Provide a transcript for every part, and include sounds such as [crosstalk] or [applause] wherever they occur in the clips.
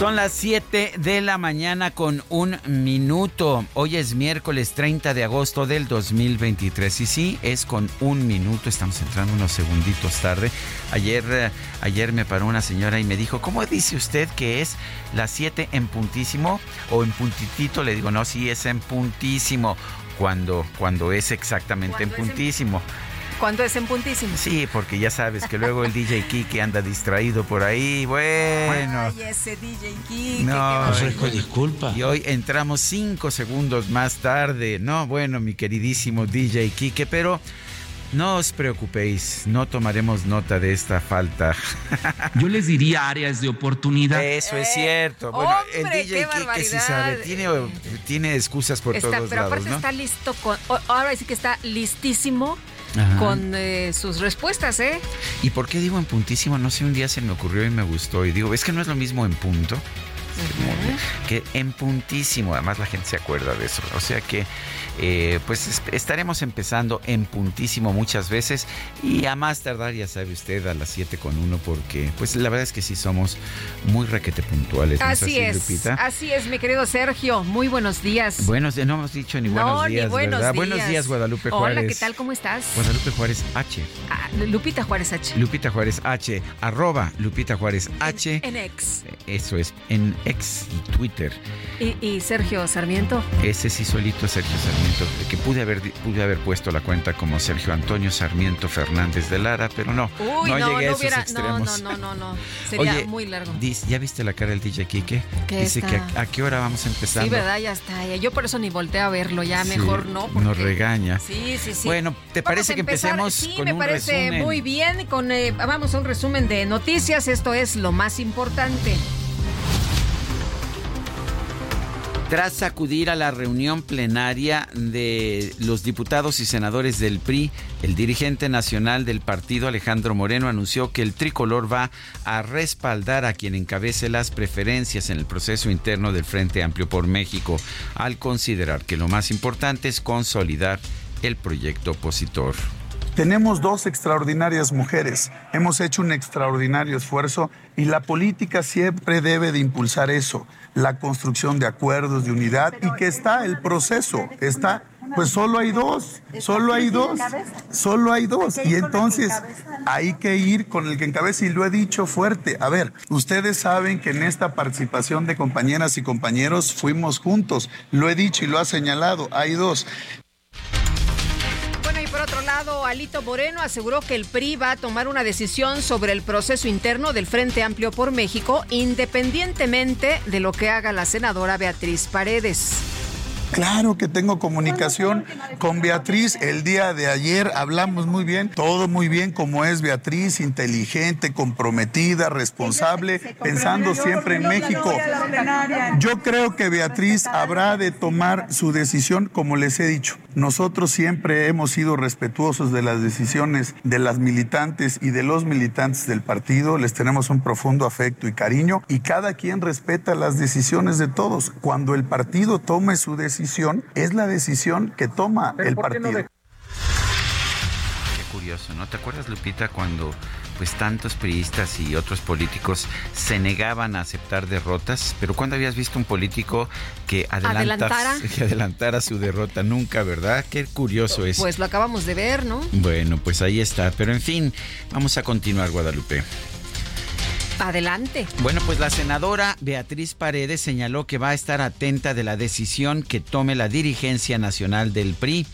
Son las 7 de la mañana con un minuto. Hoy es miércoles 30 de agosto del 2023. Y sí, es con un minuto. Estamos entrando unos segunditos tarde. Ayer, eh, ayer me paró una señora y me dijo, ¿cómo dice usted que es las 7 en puntísimo o en puntitito? Le digo, no, sí es en puntísimo. Cuando, cuando es exactamente en puntísimo. ¿Cuándo es en puntísimo? Sí, porque ya sabes que luego el DJ Kike anda distraído por ahí. Bueno. Ay, ese DJ Kike. No, disculpa. Y hoy entramos cinco segundos más tarde. No, bueno, mi queridísimo DJ Kike, pero no os preocupéis, no tomaremos nota de esta falta. [laughs] Yo les diría áreas de oportunidad. Eso es cierto. Bueno, el DJ Kike sí sabe, tiene, tiene excusas por está, todos pero lados, aparte ¿no? está listo con. Ahora sí que está listísimo con eh, sus respuestas, ¿eh? ¿Y por qué digo en puntísimo? No sé, un día se me ocurrió y me gustó. Y digo, es que no es lo mismo en punto. Que en puntísimo, además la gente se acuerda de eso. O sea que, eh, pues es- estaremos empezando en puntísimo muchas veces y a más tardar, ya sabe usted, a las 7 con 1, porque, pues la verdad es que sí somos muy requete puntuales. ¿no Así es, Lupita? así es, mi querido Sergio. Muy buenos días. Buenos días, no hemos dicho ni no, buenos días, ni buenos días. Buenos días, Guadalupe Juárez. Hola, ¿qué tal? ¿Cómo estás? Guadalupe Juárez H. Ah, Lupita Juárez H. Lupita Juárez H. Arroba Lupita Juárez H. En ex. Eso es, en ex y Twitter. Y, y Sergio Sarmiento. Ese sí solito Sergio Sarmiento, que pude haber, pude haber puesto la cuenta como Sergio Antonio Sarmiento Fernández de Lara, pero no, Uy, no, no, llegué a no esos hubiera. No, extremos. no, no, no, no. Sería Oye, muy largo. ¿Ya viste la cara del DJ Kike? ¿Qué Dice está? que a, a qué hora vamos empezando. Sí, ¿verdad? Ya está. Yo por eso ni volteé a verlo. Ya Sí, mejor no. Porque... Nos regaña. Sí, sí, sí. Bueno, ¿te Vamos parece a que empezar. empecemos sí, con me un parece resumen? muy bien. Con, eh, vamos a un resumen de noticias. Esto es lo más importante. Tras acudir a la reunión plenaria de los diputados y senadores del PRI, el dirigente nacional del partido Alejandro Moreno anunció que el tricolor va a respaldar a quien encabece las preferencias en el proceso interno del Frente Amplio por México, al considerar que lo más importante es consolidar el proyecto opositor. Tenemos dos extraordinarias mujeres, hemos hecho un extraordinario esfuerzo y la política siempre debe de impulsar eso, la construcción de acuerdos, de unidad y que está el proceso, está, pues solo hay dos, solo hay dos, solo hay dos. Y entonces hay que ir con el que encabeza. Y lo he dicho fuerte. A ver, ustedes saben que en esta participación de compañeras y compañeros fuimos juntos, lo he dicho y lo ha señalado, hay dos. Por otro lado, Alito Moreno aseguró que el PRI va a tomar una decisión sobre el proceso interno del Frente Amplio por México, independientemente de lo que haga la senadora Beatriz Paredes. Claro que tengo comunicación con Beatriz. El día de ayer hablamos muy bien, todo muy bien como es Beatriz, inteligente, comprometida, responsable, pensando siempre en México. Yo creo que Beatriz habrá de tomar su decisión como les he dicho. Nosotros siempre hemos sido respetuosos de las decisiones de las militantes y de los militantes del partido. Les tenemos un profundo afecto y cariño y cada quien respeta las decisiones de todos. Cuando el partido tome su decisión, es la decisión que toma el partido. Qué curioso, ¿no? ¿Te acuerdas, Lupita, cuando pues tantos priistas y otros políticos se negaban a aceptar derrotas? Pero ¿cuándo habías visto un político que adelantara, [laughs] que adelantara su derrota? Nunca, ¿verdad? Qué curioso es. Pues lo acabamos de ver, ¿no? Bueno, pues ahí está. Pero en fin, vamos a continuar, Guadalupe. Adelante. Bueno, pues la senadora Beatriz Paredes señaló que va a estar atenta de la decisión que tome la dirigencia nacional del PRI.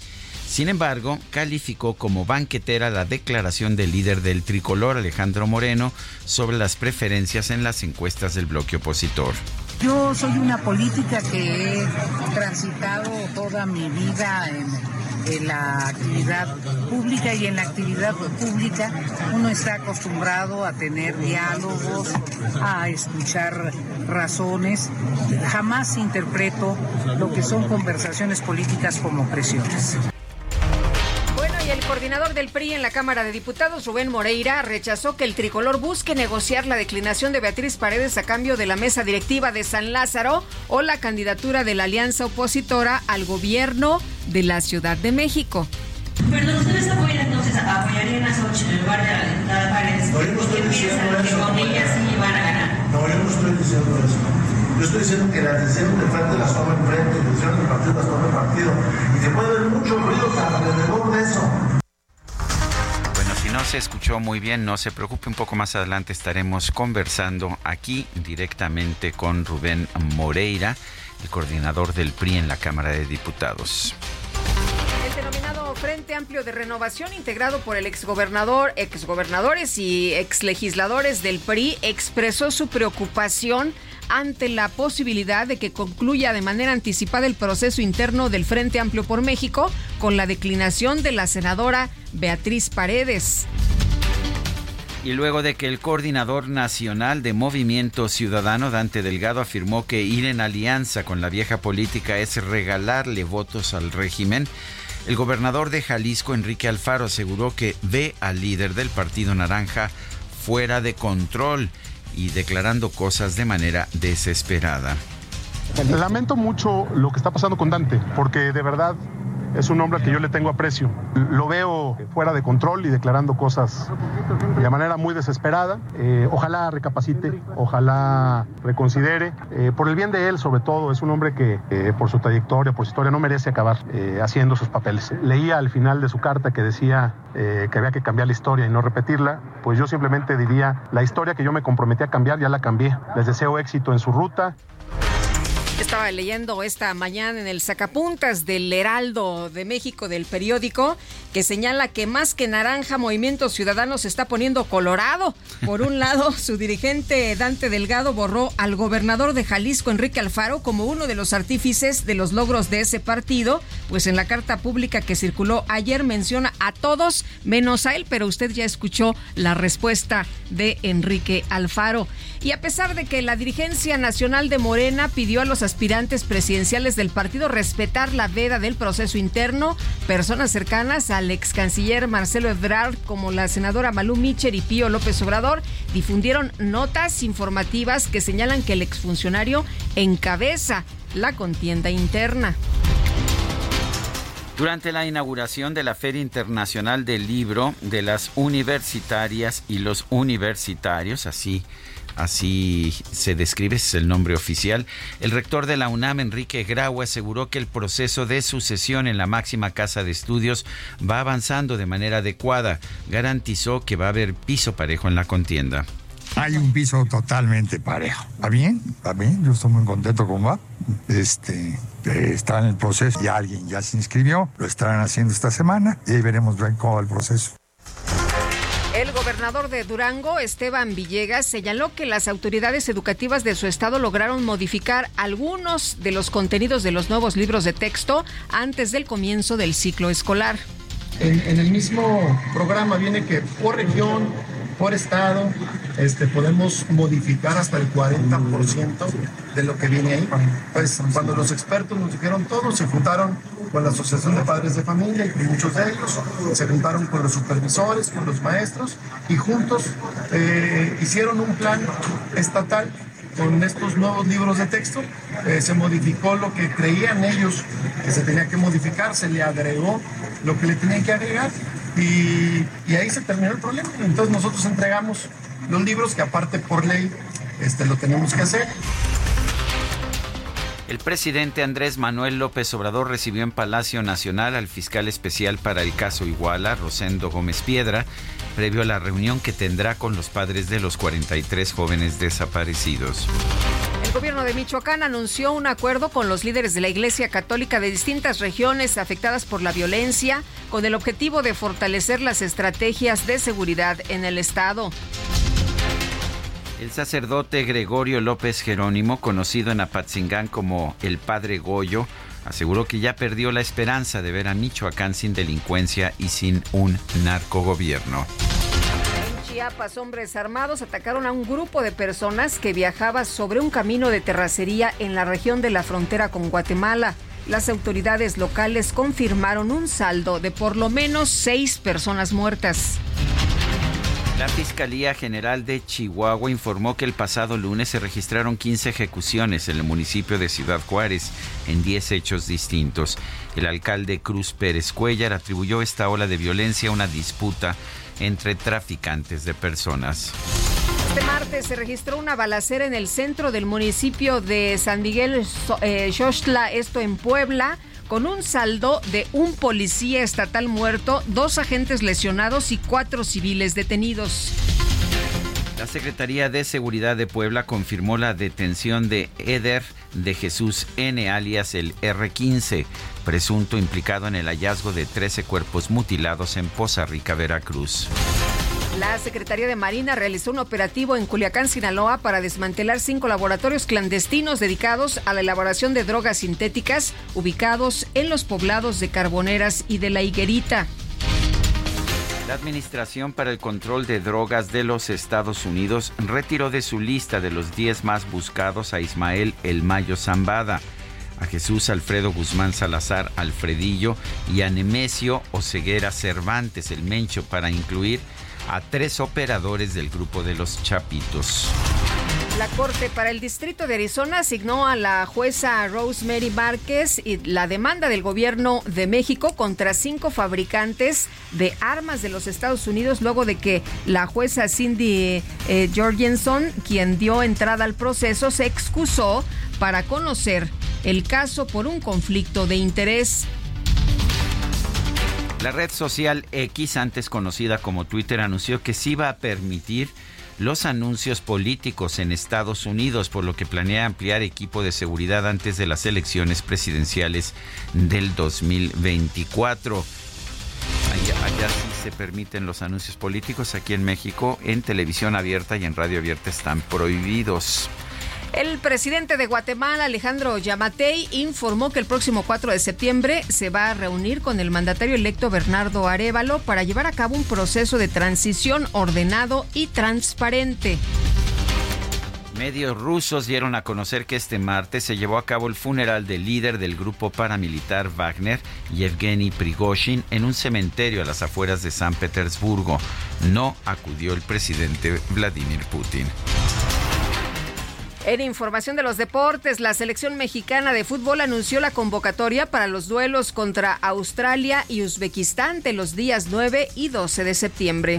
Sin embargo, calificó como banquetera la declaración del líder del tricolor, Alejandro Moreno, sobre las preferencias en las encuestas del bloque opositor. Yo soy una política que he transitado toda mi vida en, la actividad pública y en la actividad pública uno está acostumbrado a tener diálogos, a escuchar razones. Jamás interpreto lo que son conversaciones políticas como presiones el coordinador del PRI en la Cámara de Diputados, Rubén Moreira, rechazó que el tricolor busque negociar la declinación de Beatriz Paredes a cambio de la mesa directiva de San Lázaro o la candidatura de la alianza opositora al gobierno de la Ciudad de México. Perdón, ¿ustedes apoyan entonces, apoyarían a Xochitl en lugar de la diputada Paredes? Diciendo eso. que con ella sí van a ganar? No, yo no estoy diciendo eso. Yo estoy diciendo que las decisiones de frente las toma enfrente, las decisiones del partido las toma el partido. Y se puede ver mucho ruido alrededor de eso. Bueno, si no se escuchó muy bien, no se preocupe, un poco más adelante estaremos conversando aquí directamente con Rubén Moreira, el coordinador del PRI en la Cámara de Diputados. El denominado Frente Amplio de Renovación, integrado por el exgobernador, exgobernadores y exlegisladores del PRI, expresó su preocupación ante la posibilidad de que concluya de manera anticipada el proceso interno del Frente Amplio por México con la declinación de la senadora Beatriz Paredes. Y luego de que el coordinador nacional de Movimiento Ciudadano, Dante Delgado, afirmó que ir en alianza con la vieja política es regalarle votos al régimen, el gobernador de Jalisco, Enrique Alfaro, aseguró que ve al líder del Partido Naranja fuera de control y declarando cosas de manera desesperada. Lamento mucho lo que está pasando con Dante, porque de verdad es un hombre que yo le tengo aprecio. Lo veo fuera de control y declarando cosas de manera muy desesperada. Eh, ojalá recapacite, ojalá reconsidere. Eh, por el bien de él, sobre todo, es un hombre que eh, por su trayectoria, por su historia, no merece acabar haciendo sus papeles. Leía al final de su carta que decía que había que cambiar la historia y no repetirla. Pues yo simplemente diría, la historia que yo me comprometí a cambiar, ya la cambié. Les deseo éxito en su ruta. Estaba leyendo esta mañana en el sacapuntas del Heraldo de México del periódico que señala que más que naranja Movimiento Ciudadano se está poniendo colorado. Por un lado, [laughs] su dirigente Dante Delgado borró al gobernador de Jalisco Enrique Alfaro como uno de los artífices de los logros de ese partido, pues en la carta pública que circuló ayer menciona a todos menos a él, pero usted ya escuchó la respuesta de Enrique Alfaro. Y a pesar de que la dirigencia nacional de Morena pidió a los aspirantes presidenciales del partido respetar la veda del proceso interno, personas cercanas al ex canciller Marcelo Ebrard, como la senadora Malú Micher y Pío López Obrador, difundieron notas informativas que señalan que el exfuncionario encabeza la contienda interna. Durante la inauguración de la Feria Internacional del Libro de las Universitarias y los Universitarios, así así se describe, ese es el nombre oficial. El rector de la UNAM, Enrique Grau, aseguró que el proceso de sucesión en la máxima casa de estudios va avanzando de manera adecuada. Garantizó que va a haber piso parejo en la contienda. Hay un piso totalmente parejo. ¿Está bien? ¿Está bien? Yo estoy muy contento con va. Este, está en el proceso. Ya alguien ya se inscribió. Lo estarán haciendo esta semana y ahí veremos bien cómo va el proceso. El gobernador de Durango, Esteban Villegas, señaló que las autoridades educativas de su estado lograron modificar algunos de los contenidos de los nuevos libros de texto antes del comienzo del ciclo escolar. En, el mismo programa viene que por región, por estado, este, podemos modificar hasta el 40% de lo que viene ahí. Pues cuando los expertos nos dijeron todo, se juntaron con la Asociación de Padres de Familia y muchos de ellos, se juntaron con los supervisores, con los maestros y juntos eh, hicieron un plan estatal con estos nuevos libros de texto. Eh, se modificó lo que creían ellos que se tenía que modificar, se le agregó lo que le tenían que agregar Y, ahí se terminó el problema. Entonces nosotros entregamos los libros que aparte por ley este, lo tenemos que hacer. El presidente Andrés Manuel López Obrador recibió en Palacio Nacional al fiscal especial para el caso Iguala, Rosendo Gómez Piedra, previo a la reunión que tendrá con los padres de los 43 jóvenes desaparecidos. El gobierno de Michoacán anunció un acuerdo con los líderes de la Iglesia Católica de distintas regiones afectadas por la violencia, con el objetivo de fortalecer las estrategias de seguridad en el Estado. El sacerdote Gregorio López Jerónimo, conocido en Apatzingán como el Padre Goyo, aseguró que ya perdió la esperanza de ver a Michoacán sin delincuencia y sin un narcogobierno. Hombres armados atacaron a un grupo de personas que viajaba sobre un camino de terracería en la región de la frontera con Guatemala. Las autoridades locales confirmaron un saldo de por lo menos seis personas muertas. La Fiscalía General de Chihuahua informó que el pasado lunes se registraron 15 ejecuciones en el municipio de Ciudad Juárez en 10 hechos distintos. El alcalde Cruz Pérez Cuellar atribuyó esta ola de violencia a una disputa entre traficantes de personas. Este martes se registró una balacera en el centro del municipio de San Miguel eh, esto en Puebla con un saldo de un policía estatal muerto, dos agentes lesionados y cuatro civiles detenidos. La Secretaría de Seguridad de Puebla confirmó la detención de Eder de Jesús N, alias el R15, presunto implicado en el hallazgo de 13 cuerpos mutilados en Poza Rica, Veracruz. La Secretaría de Marina realizó un operativo en Culiacán, Sinaloa, para desmantelar cinco laboratorios clandestinos dedicados a la elaboración de drogas sintéticas ubicados en los poblados de Carboneras y de La Higuerita. La Administración para el Control de Drogas de los Estados Unidos retiró de su lista de los 10 más buscados a Ismael El Mayo Zambada, a Jesús Alfredo Guzmán Salazar Alfredillo y a Nemesio Oceguera Cervantes El Mencho para incluir a tres operadores del grupo de los Chapitos. La Corte para el Distrito de Arizona asignó a la jueza Rosemary Márquez la demanda del gobierno de México contra cinco fabricantes de armas de los Estados Unidos luego de que la jueza Cindy eh, Jorgensen, quien dio entrada al proceso, se excusó para conocer el caso por un conflicto de interés. La red social X, antes conocida como Twitter, anunció que sí va a permitir los anuncios políticos en Estados Unidos, por lo que planea ampliar equipo de seguridad antes de las elecciones presidenciales del 2024. allá, sí se permiten los anuncios políticos, aquí en México en televisión abierta y en radio abierta están prohibidos. El presidente de Guatemala, Alejandro Yamatei, informó que el próximo 4 de septiembre se va a reunir con el mandatario electo Bernardo Arevalo para llevar a cabo un proceso de transición ordenado y transparente. Medios rusos dieron a conocer que este martes se llevó a cabo el funeral del líder del grupo paramilitar Wagner, Yevgeny Prigozhin, en un cementerio a las afueras de San Petersburgo. No acudió el presidente Vladimir Putin. En información de los deportes, la selección mexicana de fútbol anunció la convocatoria para los duelos contra Australia y Uzbekistán de los días 9 y 12 de septiembre.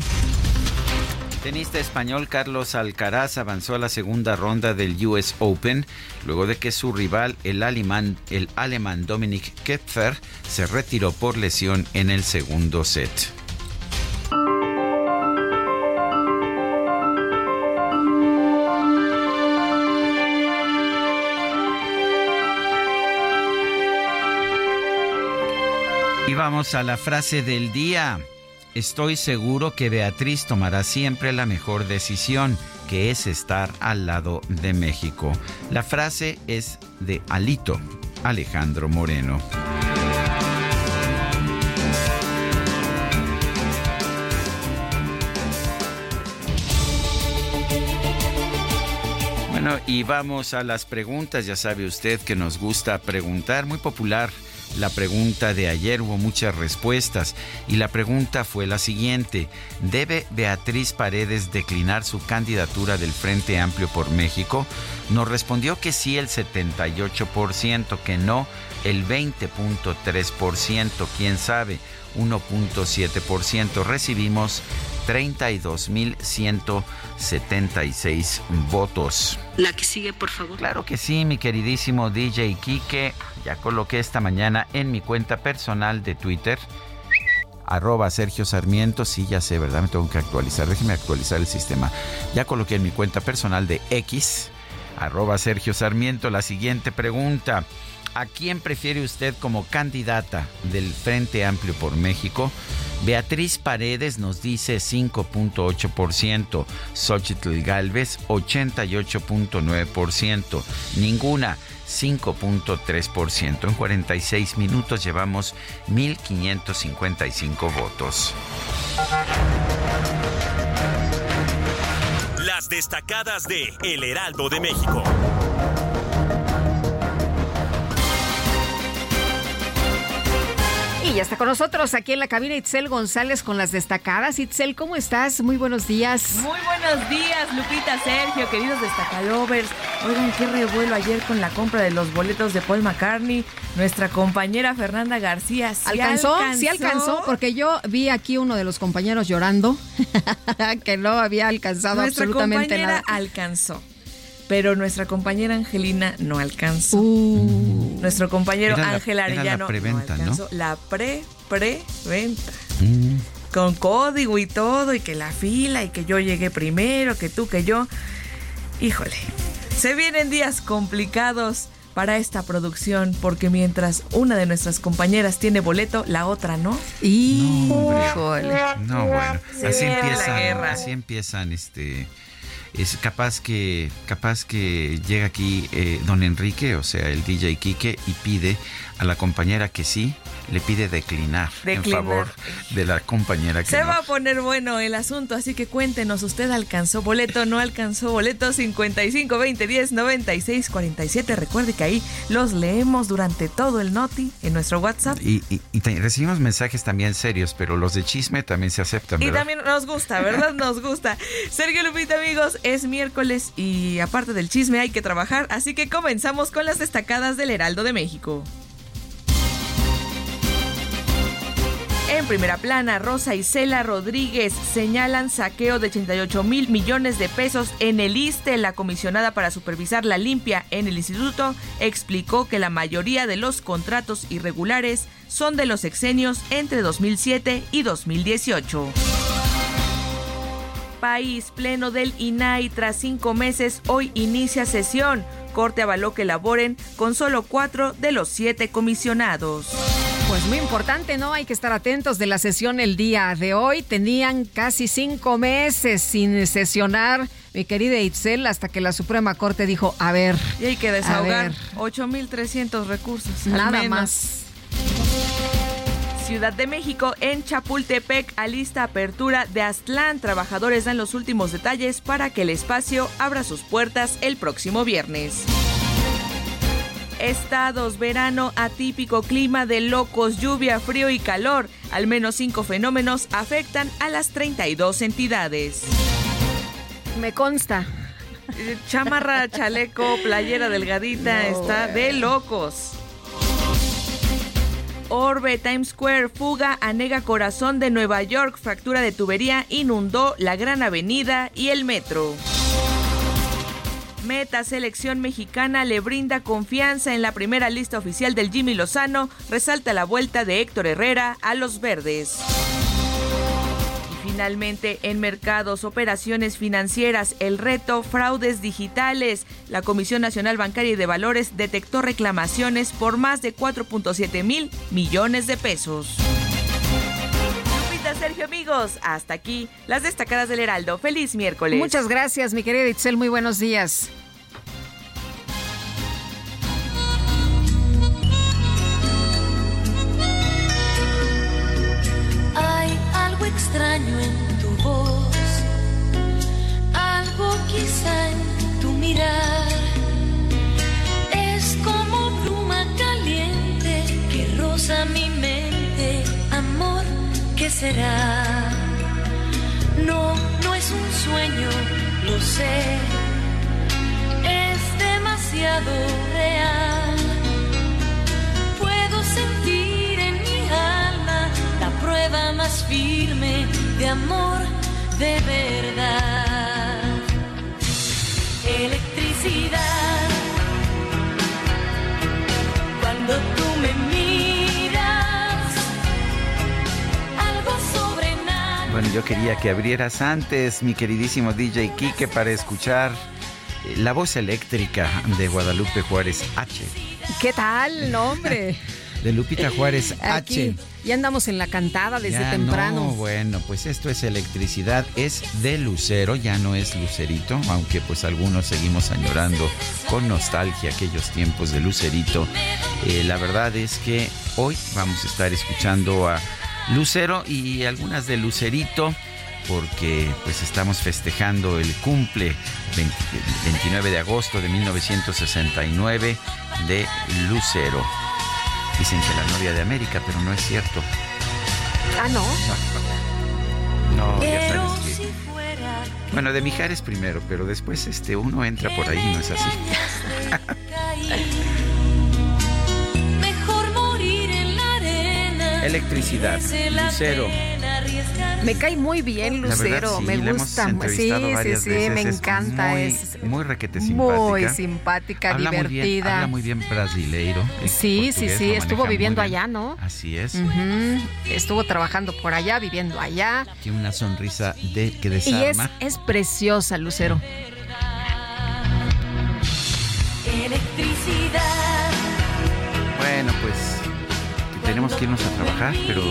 tenista español Carlos Alcaraz avanzó a la segunda ronda del US Open luego de que su rival, el alemán, el Dominic Kepfer, se retiró por lesión en el segundo set. Y vamos a la frase del día. Estoy seguro que Beatriz tomará siempre la mejor decisión, que es estar al lado de México. La frase es de Alito, Alejandro Moreno. Bueno, y vamos a las preguntas. Ya sabe usted que nos gusta preguntar. Muy popular la pregunta de ayer, hubo muchas respuestas. Y la pregunta fue la siguiente. ¿Debe Beatriz Paredes declinar su candidatura del Frente Amplio por México? Nos respondió que sí el 78%, que no el 20.3%, quién sabe, 1.7%. Recibimos 32.176 votos. La que sigue, por favor. Claro que sí, mi queridísimo DJ Kike. Ya coloqué esta mañana en mi cuenta personal de Twitter. Arroba Sergio Sarmiento. Sí, ya sé, ¿verdad? Me tengo que actualizar. Déjeme actualizar el sistema. Ya coloqué en mi cuenta personal de X. Arroba Sergio Sarmiento. La siguiente pregunta. ¿A quién prefiere usted como candidata del Frente Amplio por México? Beatriz Paredes nos dice 5.8%, Xochitl Galvez 88.9%, ninguna 5.3%. En 46 minutos llevamos 1.555 votos. Las destacadas de El Heraldo de México. Y ya está con nosotros aquí en la cabina Itzel González con las destacadas. Itzel, ¿cómo estás? Muy buenos días. Muy buenos días, Lupita, Sergio, queridos destacalovers. Oigan, qué revuelo ayer con la compra de los boletos de Paul McCartney. Nuestra compañera Fernanda García. ¿sí ¿Alcanzó? alcanzó? Sí alcanzó, porque yo vi aquí uno de los compañeros llorando [laughs] que no había alcanzado Nuestra absolutamente compañera nada. alcanzó. Pero nuestra compañera Angelina no alcanzó. Uh. Nuestro compañero Era la- Ángel era la Arellano preventa, no ¿no? alcanzó. La pre-preventa. Mm. Con código y todo, y que la fila, y que yo llegué primero, que tú, que yo. Híjole, se vienen días complicados para esta producción, porque mientras una de nuestras compañeras tiene boleto, la otra no. Y híjole. No, bueno, así empiezan, guerra. así empiezan, este, es capaz que, capaz que llega aquí eh, don Enrique, o sea, el DJ Quique, y pide a la compañera que sí, le pide declinar, Declinar. en favor de la compañera que Se no. va a poner bueno el asunto, así que cuéntenos, ¿usted alcanzó boleto, no alcanzó boleto? 55 20 10 96 47. Recuerde que ahí los leemos durante todo el noti en nuestro WhatsApp. Y, y- y te- recibimos mensajes también serios, pero los de chisme también se aceptan, Y ¿verdad? también nos gusta, ¿verdad? [laughs] Nos gusta. Sergio Lupita, amigos, es miércoles y aparte del chisme hay que trabajar, así que comenzamos con las destacadas del Heraldo de México. En primera plana, Rosa Isela Rodríguez señalan saqueo de 88 mil millones de pesos en el ISTE. La comisionada para supervisar la limpia en el instituto explicó que la mayoría de los contratos irregulares son de los exenios entre 2007 y 2018. País pleno del INAI tras cinco meses hoy inicia sesión. Corte avaló que laboren con solo cuatro de los siete comisionados. Pues muy importante, ¿no? Hay que estar atentos de la sesión el día de hoy. Tenían casi cinco meses sin sesionar, mi querida Itzel, hasta que la Suprema Corte dijo, a ver. Y hay que desahogar ver, 8.300 recursos. al Nada menos. más. Ciudad de México, en Chapultepec, alista apertura de Aztlán. Trabajadores dan los últimos detalles para que el espacio abra sus puertas el próximo viernes. Estados, verano atípico, clima de locos, lluvia, frío y calor. Al menos cinco fenómenos afectan a las 32 entidades. Me consta. Chamarra, chaleco, playera delgadita, No, está de locos. Orbe, Times Square, fuga, anega corazón de Nueva York, fractura de tubería, inundó la gran avenida y el metro. Meta Selección Mexicana le brinda confianza en la primera lista oficial del Jimmy Lozano, resalta la vuelta de Héctor Herrera a los verdes. Finalmente, en mercados, operaciones financieras, el reto, fraudes digitales. La Comisión Nacional Bancaria y de Valores detectó reclamaciones por más de 4.7 mil millones de pesos. Sergio, amigos, hasta aquí las destacadas del Heraldo. Feliz miércoles. Muchas gracias, mi querida Itzel. Muy buenos días. extraño en tu voz, algo quizá en tu mirar. Es como bruma caliente que roza mi mente, amor, ¿qué será? No, no es un sueño, lo sé, es demasiado real. Prueba más firme de amor de verdad. Electricidad. Cuando tú me miras, algo sobrenatural. Bueno, yo quería que abrieras antes, mi queridísimo DJ Kike, para escuchar eh, la voz eléctrica de Guadalupe Juárez H. ¿Qué tal, no, hombre? [laughs] De Lupita Juárez [laughs] H. Aquí ya andamos en la cantada desde Ya temprano. No, bueno, pues esto es electricidad, es de Lucero, ya no es Lucerito, aunque pues algunos seguimos añorando con nostalgia aquellos tiempos de Lucerito. Eh, la verdad es que hoy vamos a estar escuchando a Lucero y algunas de Lucerito porque pues estamos festejando el cumple 20 29 de agosto de 1969 de Lucero. Dicen que la novia de América, pero no es cierto. Ah, no. No, ya Pero sabes que. si fuera Bueno, de Mijares primero, pero después este uno entra por ahí, no es así. [laughs] Electricidad, Lucero. Me cae muy bien verdad, Lucero, sí, me gusta. Sí, sí, sí, veces, me es encanta. muy, es muy requete simpática. muy simpática, habla Muy bien, divertida. habla muy bien brasileiro. Sí, sí, sí, estuvo viviendo allá, ¿no? Así es. Estuvo trabajando por allá, viviendo allá. Tiene una sonrisa de que Y es, desarma. es preciosa, Lucero. Electricidad. Bueno, pues tenemos que irnos a trabajar, pero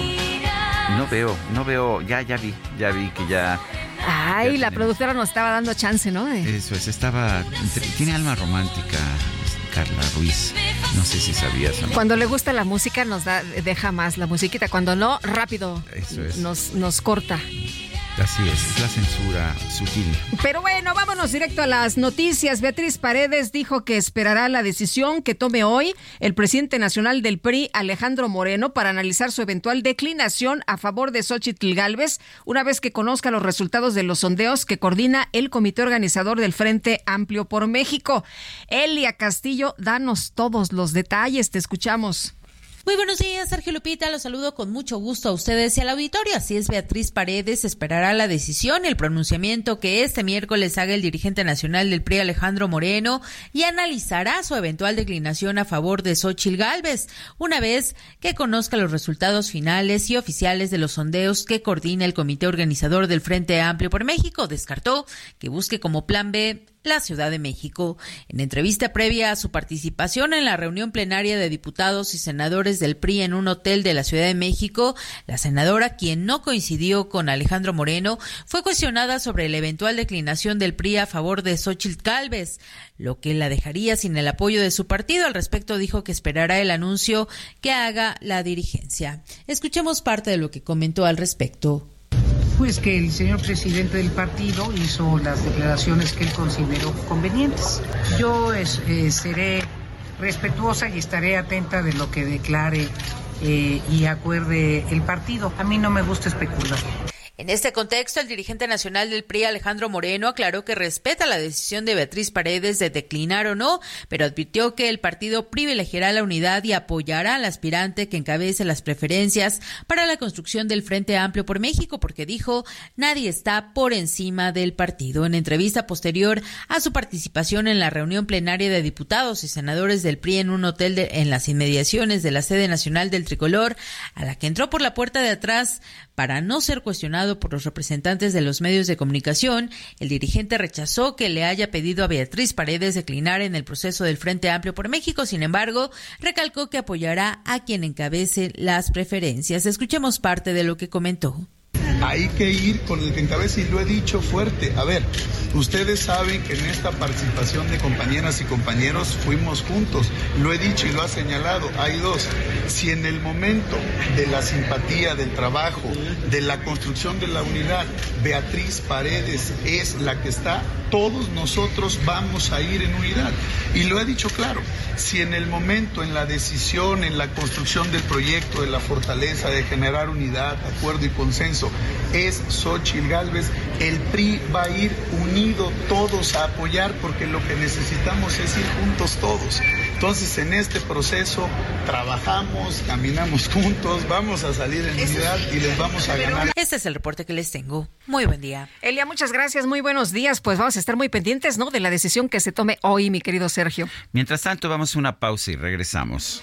no veo, no veo, ya, ya vi, ya vi que ya, Ay, Ya la tenemos. productora nos estaba dando chance, ¿no? De- eso es, estaba, tiene alma romántica Carla Ruiz, no sé si sabías. Cuando le gusta la música nos da, deja más la musiquita. Cuando no, rápido Eso es. nos, nos corta. Así es, la censura sutil. Pero bueno, vámonos directo a las noticias. Beatriz Paredes dijo que esperará la decisión que tome hoy el presidente nacional del PRI, Alejandro Moreno, para analizar su eventual declinación a favor de Xochitl Galvez, una vez que conozca los resultados de los sondeos que coordina el comité organizador del Frente Amplio por México. Elia Castillo, danos todos los detalles, te escuchamos. Muy buenos días, Sergio Lupita. Los saludo con mucho gusto a ustedes y al auditorio. Así es, Beatriz Paredes esperará la decisión el pronunciamiento que este miércoles haga el dirigente nacional del PRI, Alejandro Moreno, y analizará su eventual declinación a favor de Xochil Gálvez, una vez que conozca los resultados finales y oficiales de los sondeos que coordina el comité organizador del Frente Amplio por México. Descartó que busque como plan B la Ciudad de México. En entrevista previa a su participación en la reunión plenaria de diputados y senadores del PRI en un hotel de la Ciudad de México, la senadora, quien no coincidió con Alejandro Moreno, fue cuestionada sobre la eventual declinación del PRI a favor de Xochitl Calves, lo que la dejaría sin el apoyo de su partido. Al respecto dijo que esperará el anuncio que haga la dirigencia. Escuchemos parte de lo que comentó al respecto. Pues que el señor presidente del partido hizo las declaraciones que él consideró convenientes. Yo eh, seré respetuosa y estaré atenta de lo que declare eh, y acuerde el partido. A mí no me gusta especular. En este contexto, el dirigente nacional del PRI, Alejandro Moreno, aclaró que respeta la decisión de Beatriz Paredes de declinar o no, pero advirtió que el partido privilegiará la unidad y apoyará al aspirante que encabece las preferencias para la construcción del Frente Amplio por México, porque dijo, nadie está por encima del partido. En entrevista posterior a su participación en la reunión plenaria de diputados y senadores del PRI en un hotel de- en las inmediaciones de la sede nacional del Tricolor, a la que entró por la puerta de atrás para no ser cuestionado por los representantes de los medios de comunicación, el dirigente rechazó que le haya pedido a Beatriz Paredes declinar en el proceso del Frente Amplio por México. Sin embargo, recalcó que apoyará a quien encabece las preferencias. Escuchemos parte de lo que comentó. Hay que ir con el que encabeza y lo he dicho fuerte. A ver, ustedes saben que en esta participación de compañeras y compañeros fuimos juntos. Lo he dicho y lo ha señalado. Hay dos. Si en el momento de la simpatía, del trabajo, de la construcción de la unidad, Beatriz Paredes es la que está, todos nosotros vamos a ir en unidad. Y lo he dicho claro, si en el momento, en la decisión, en la construcción del proyecto, de la fortaleza, de generar unidad, acuerdo y consenso, es Xochitl Galvez, el PRI va a ir unido todos a apoyar porque lo que necesitamos es ir juntos todos. Entonces, en este proceso trabajamos, caminamos [laughs] juntos, vamos a salir en unidad y les vamos a ganar. Este es el reporte que les tengo. Muy buen día. Elia, muchas gracias, muy buenos días. Pues vamos a estar muy pendientes, ¿no? De la decisión que se tome hoy, mi querido Sergio. Mientras tanto, vamos a una pausa y regresamos.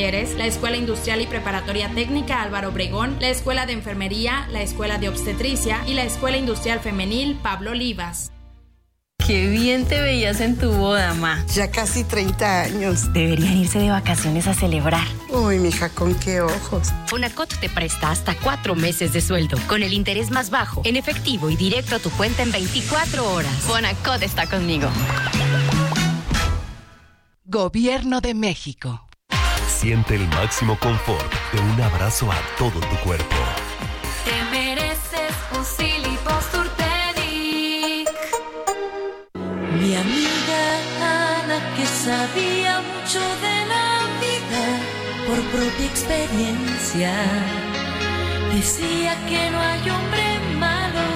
la Escuela Industrial y Preparatoria Técnica Álvaro Obregón, la Escuela de Enfermería, la Escuela de Obstetricia y la Escuela Industrial Femenil Pablo Olivas. Qué bien te veías en tu boda, ma. Ya casi 30 años. Deberían irse de vacaciones a celebrar. Uy, mija, con qué ojos. Fonacot te presta hasta cuatro meses de sueldo, con el interés más bajo, en efectivo y directo a tu cuenta en 24 horas. Fonacot está conmigo. Gobierno de México. Siente el máximo confort de un abrazo a todo tu cuerpo. Te mereces un. Mi amiga Ana, que sabía mucho de la vida por propia experiencia, decía que no hay hombre malo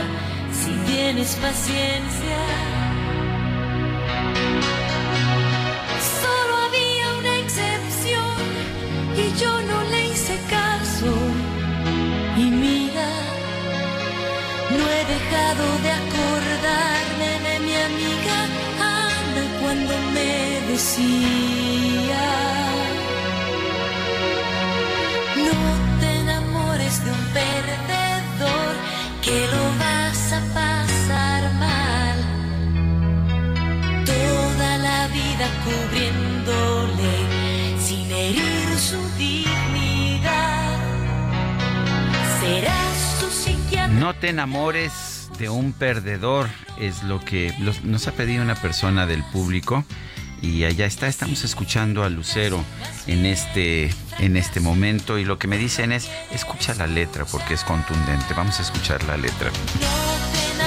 si tienes paciencia. Yo no le hice caso. Y mira, no he dejado de acordarme de mi amiga Ana cuando me decía, no te enamores de un perdedor que lo vas a pasar mal. Toda la vida herir su dignidad. Serás tu psiquiatra. No te enamores de un perdedor, es lo que los- nos ha pedido una persona del público. Y allá está, estamos escuchando a Lucero en este, en este momento. Y lo que me dicen es, escucha la letra porque es contundente. Vamos a escuchar la letra. No te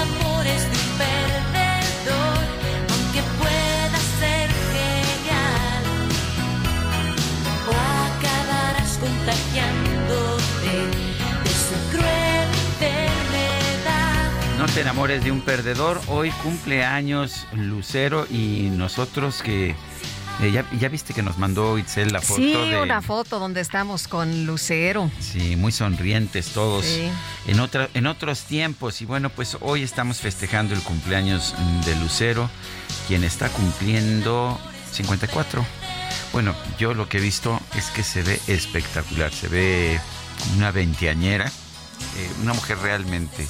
Enamores de un perdedor. Hoy cumple años Lucero y nosotros que... eh, ya, ya viste que nos mandó Itzel la foto Sí, de... una foto donde estamos con Lucero. Sí, muy sonrientes todos. Sí. En, otra, en otros tiempos. Y bueno, pues hoy estamos festejando el cumpleaños de Lucero, quien está cumpliendo 54. Bueno, yo lo que he visto es que se ve espectacular. Se ve una veinteañera, eh, una mujer realmente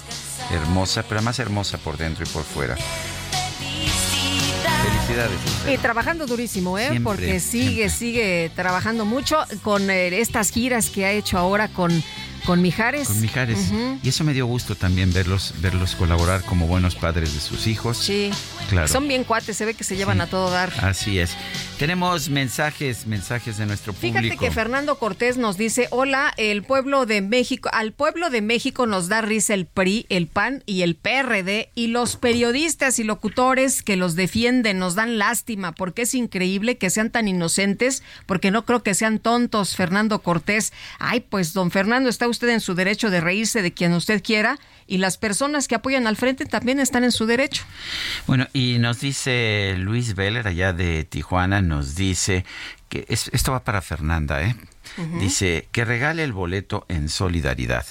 hermosa, pero más hermosa por dentro y por fuera. Felicidad. Felicidades. Y trabajando durísimo, ¿eh? Siempre, Porque sigue, sigue trabajando mucho con eh, estas giras que ha hecho ahora con, con Mijares. Con Mijares. Y eso me dio gusto también verlos, verlos colaborar como buenos padres de sus hijos. Sí. Claro. Son bien cuates, se ve que se llevan a todo dar. Así es. Tenemos mensajes, mensajes de nuestro público. Fíjate que Fernando Cortés nos dice, hola, el pueblo de México, al pueblo de México nos da risa el PRI, el PAN y el PRD y los periodistas y locutores que los defienden nos dan lástima porque es increíble que sean tan inocentes porque no creo que sean tontos, Fernando Cortés. Ay, pues don Fernando, está usted en su derecho de reírse de quien usted quiera y las personas que apoyan al frente también están en su derecho. Bueno, y nos dice Luis Veller, allá de Tijuana, nos dice que es- esto va para Fernanda, ¿eh? Dice que regale el boleto en solidaridad.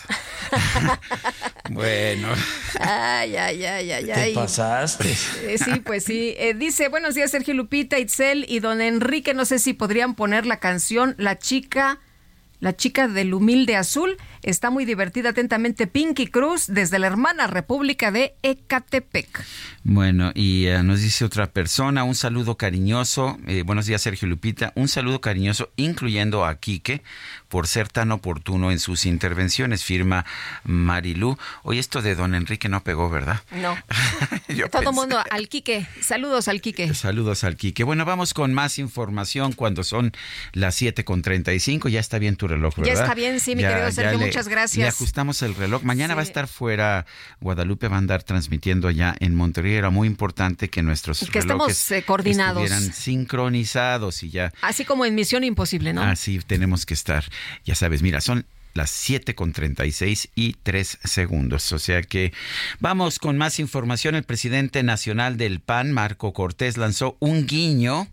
[laughs] bueno, Ay, ay, ay, ay, Te ay. pasaste. Eh, sí, pues sí. Eh, dice, buenos días, Sergio Lupita, Itzel y don Enrique. No sé si podrían poner la canción La chica, la chica del humilde azul. Está muy divertida. Atentamente, Pinky Cruz, desde la hermana República de Ecatepec. Bueno, y eh, nos dice otra persona, un saludo cariñoso, eh, buenos días Sergio Lupita, un saludo cariñoso incluyendo a Quique por ser tan oportuno en sus intervenciones, firma Marilú. Oye, esto de don Enrique no pegó, ¿verdad? No. [laughs] Todo pensé- mundo al Quique. Saludos al Quique. Saludos al Quique. Bueno, vamos con más información cuando son las 7 con 35. Ya está bien tu reloj, Ya ¿verdad? está bien, sí, mi querido Sergio, muchas gracias. Le ajustamos el reloj. Mañana va a estar fuera, Guadalupe va a andar transmitiendo allá en Monterrey. Era muy importante que nuestros Que estemos, relojes eh, coordinados. estuvieran sincronizados y ya Así como en Misión Imposible, ¿no? así tenemos que estar. Ya sabes, mira, son las 7 con 36 y 3 segundos. O sea que vamos con más información. El presidente nacional del PAN, Marco Cortés, lanzó un guiño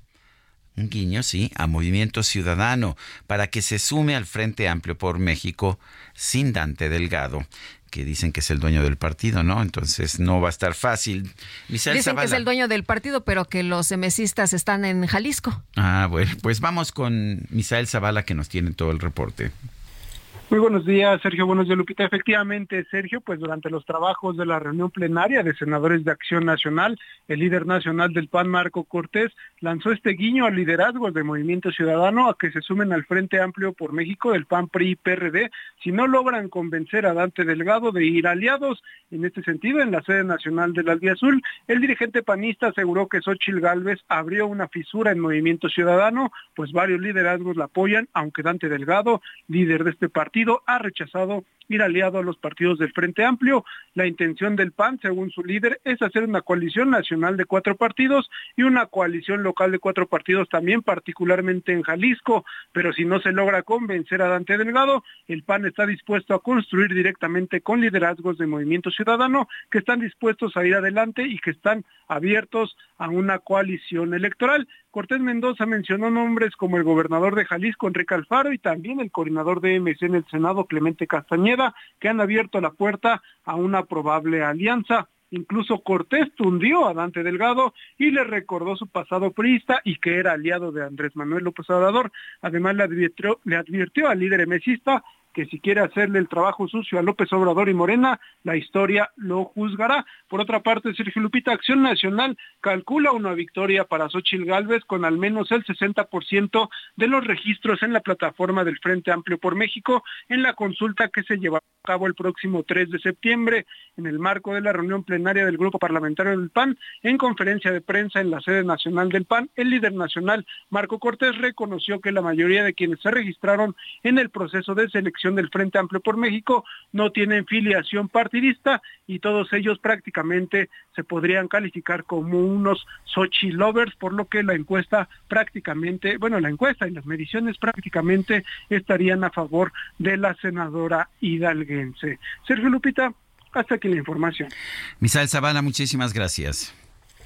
un guiño, sí, a Movimiento Ciudadano para que se sume al Frente Amplio por México sin Dante Delgado, que dicen que es el dueño del partido, ¿no? Entonces no va a estar fácil. Misael Dicen que es el dueño del partido, pero que los emesistas están en Jalisco. Ah, bueno, pues vamos con Misael Zavala que nos tiene todo el reporte. Muy buenos días, Sergio. Buenos días, Lupita. Efectivamente, Sergio, pues durante los trabajos de la reunión plenaria de senadores de Acción Nacional, el líder nacional del PAN, Marco Cortés, lanzó este guiño al liderazgo de Movimiento Ciudadano a que se sumen al Frente Amplio por México del PAN, PRI PRD si no logran convencer a Dante Delgado de ir aliados. En este sentido, en la sede nacional del Albiazul, el dirigente panista aseguró que Xochil Gálvez abrió una fisura en Movimiento Ciudadano, pues varios liderazgos la apoyan, aunque Dante Delgado, líder de este partido, ha rechazado ir aliado a los partidos del Frente Amplio. La intención del PAN, según su líder, es hacer una coalición nacional de cuatro partidos y una coalición local de cuatro partidos también, particularmente en Jalisco. Pero si no se logra convencer a Dante Delgado, el PAN está dispuesto a construir directamente con liderazgos de Movimiento Ciudadano que están dispuestos a ir adelante y que están abiertos a una coalición electoral. Cortés Mendoza mencionó nombres como el gobernador de Jalisco, Enrique Alfaro, y también el coordinador de MC en el Senado, Clemente Castañeda, que han abierto la puerta a una probable alianza. Incluso Cortés tundió a Dante Delgado y le recordó su pasado priista y que era aliado de Andrés Manuel López Obrador. Además le advirtió, al líder emesista que si quiere hacerle el trabajo sucio a López Obrador y Morena, la historia lo juzgará. Por otra parte, Sergio Lupita, Acción Nacional calcula una victoria para Xochil Gálvez con al menos el 60% de los registros en la plataforma del Frente Amplio por México en la consulta que se llevará a cabo el próximo 3 de septiembre en el marco de la reunión plenaria del Grupo Parlamentario del PAN. En conferencia de prensa en la sede nacional del PAN, el líder nacional Marco Cortés reconoció que la mayoría de quienes se registraron en el proceso de selección del Frente Amplio por México no tienen filiación partidista y todos ellos prácticamente se podrían calificar como unos Sochi lovers, por lo que la encuesta prácticamente, bueno, la encuesta y las mediciones prácticamente estarían a favor de la senadora hidalguense. Sergio Lupita, hasta aquí la información. Misael Zavala, muchísimas gracias.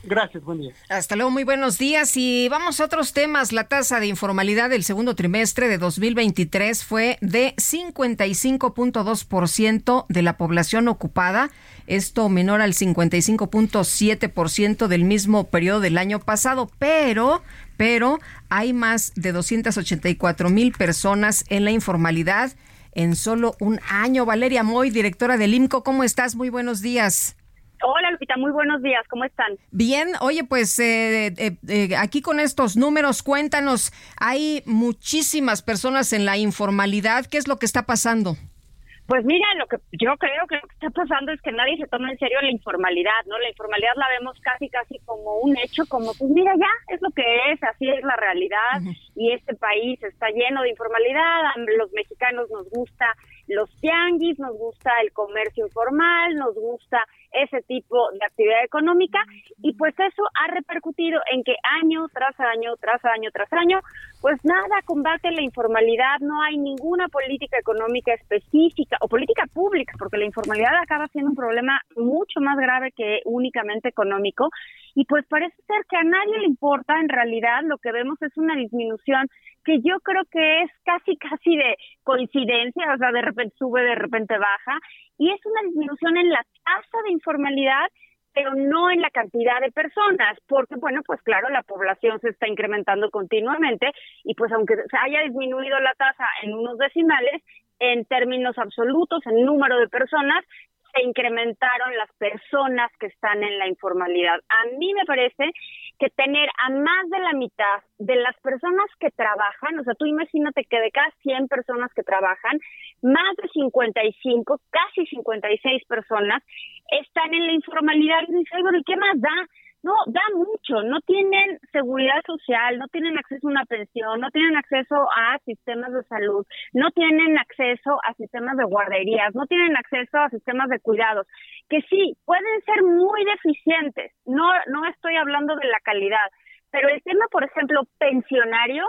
Gracias, buen día. Hasta luego, muy buenos días. Y vamos a otros temas. La tasa de informalidad del segundo trimestre de 2023 fue de 55.2% de la población ocupada. Esto menor al 55.7% del mismo periodo del año pasado, pero pero hay más de 284 mil personas en la informalidad en solo un año. Valeria Moy, directora del IMCO, ¿cómo estás? Muy buenos días. Hola Lupita, muy buenos días, ¿cómo están? Bien, oye, pues eh, eh, eh, aquí con estos números, cuéntanos, hay muchísimas personas en la informalidad, ¿qué es lo que está pasando? Pues mira, lo que yo creo que lo que está pasando es que nadie se toma en serio la informalidad, ¿no? La informalidad la vemos casi, casi como un hecho, como pues mira ya, es lo que es, así es la realidad y este país está lleno de informalidad, a los mexicanos nos gusta los tianguis, nos gusta el comercio informal, nos gusta ese tipo de actividad económica. Y pues eso ha repercutido en que año tras año, tras año, tras año, pues nada combate la informalidad, no hay ninguna política económica específica o política pública, porque la informalidad acaba siendo un problema mucho más grave que únicamente económico. Y pues parece ser que a nadie le importa, en realidad lo que vemos es una disminución que yo creo que es casi, casi de coincidencia, o sea, de repente sube, de repente baja, y es una disminución en la tasa de informalidad, pero no en la cantidad de personas, porque bueno, pues claro, la población se está incrementando continuamente y pues aunque se haya disminuido la tasa en unos decimales, en términos absolutos, en número de personas, se incrementaron las personas que están en la informalidad. A mí me parece que tener a más de la mitad de las personas que trabajan, o sea, tú imagínate que de cada 100 personas que trabajan, más de 55, casi 56 personas están en la informalidad. Y dices, ¿y qué más da? No, da mucho, no tienen seguridad social, no tienen acceso a una pensión, no tienen acceso a sistemas de salud, no tienen acceso a sistemas de guarderías, no tienen acceso a sistemas de cuidados, que sí, pueden ser muy deficientes, no, no estoy hablando de la calidad, pero el tema, por ejemplo, pensionario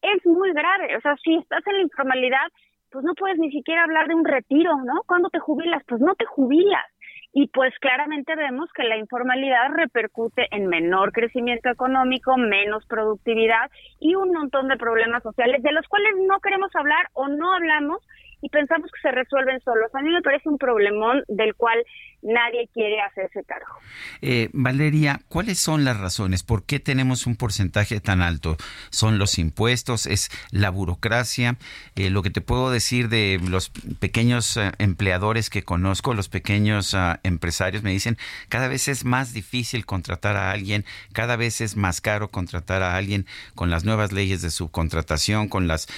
es muy grave, o sea, si estás en la informalidad, pues no puedes ni siquiera hablar de un retiro, ¿no? ¿Cuándo te jubilas? Pues no te jubilas y pues claramente vemos que la informalidad repercute en menor crecimiento económico, menos productividad y un montón de problemas sociales de los cuales no queremos hablar o no hablamos y pensamos que se resuelven solos. A mí me parece un problemón del cual nadie quiere hacerse cargo. Eh, Valeria, ¿cuáles son las razones? ¿Por qué tenemos un porcentaje tan alto? ¿Son los impuestos? ¿Es la burocracia? Eh, lo que te puedo decir de los pequeños eh, empleadores que conozco, los pequeños ah, empresarios, me dicen, cada vez es más difícil contratar a alguien, cada vez es más caro contratar a alguien con las nuevas leyes de subcontratación, con, las,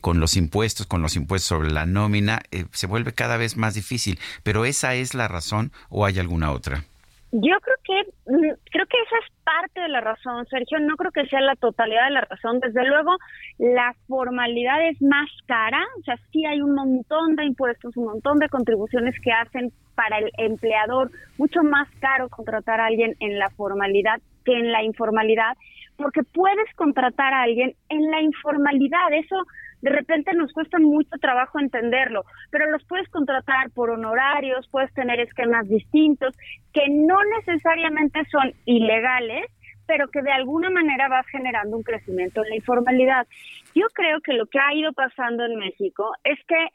con los impuestos, con los impuestos sobre la nómina, se vuelve cada vez más difícil. Pero esa es la razón o hay alguna otra? Yo creo que mm, creo que esa es parte de la razón, Sergio. No creo que sea la totalidad de la razón. Desde luego, la formalidad es más cara. O sea, sí hay un montón de impuestos, un montón de contribuciones que hacen para el empleador mucho más caro contratar a alguien en la formalidad que en la informalidad, porque puedes contratar a alguien en la informalidad. Eso de repente nos cuesta mucho trabajo entenderlo, pero los puedes contratar por honorarios, puedes tener esquemas distintos que no necesariamente son ilegales, pero que de alguna manera vas generando un crecimiento en la informalidad. Yo creo que lo que ha ido pasando en México es que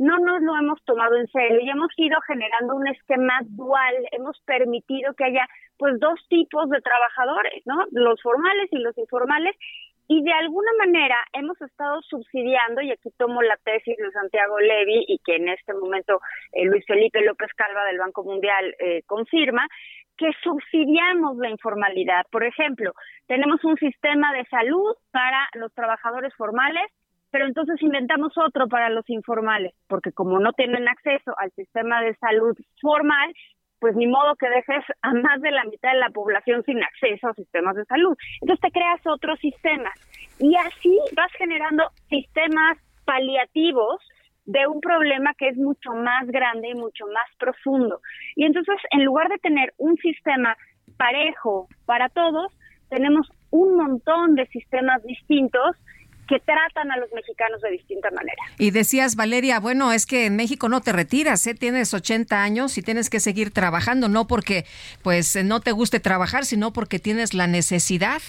no nos lo hemos tomado en serio y hemos ido generando un esquema dual, hemos permitido que haya pues dos tipos de trabajadores, ¿no? Los formales y los informales y de alguna manera hemos estado subsidiando, y aquí tomo la tesis de Santiago Levy y que en este momento eh, Luis Felipe López Calva del Banco Mundial eh, confirma, que subsidiamos la informalidad. Por ejemplo, tenemos un sistema de salud para los trabajadores formales, pero entonces inventamos otro para los informales, porque como no tienen acceso al sistema de salud formal, pues ni modo que dejes a más de la mitad de la población sin acceso a sistemas de salud. Entonces te creas otros sistemas y así vas generando sistemas paliativos de un problema que es mucho más grande y mucho más profundo. Y entonces, en lugar de tener un sistema parejo para todos, tenemos un montón de sistemas distintos que tratan a los mexicanos de distinta manera. Y decías, Valeria, bueno, es que en México no te retiras, ¿eh? tienes 80 años y tienes que seguir trabajando, no porque pues no te guste trabajar, sino porque tienes la necesidad.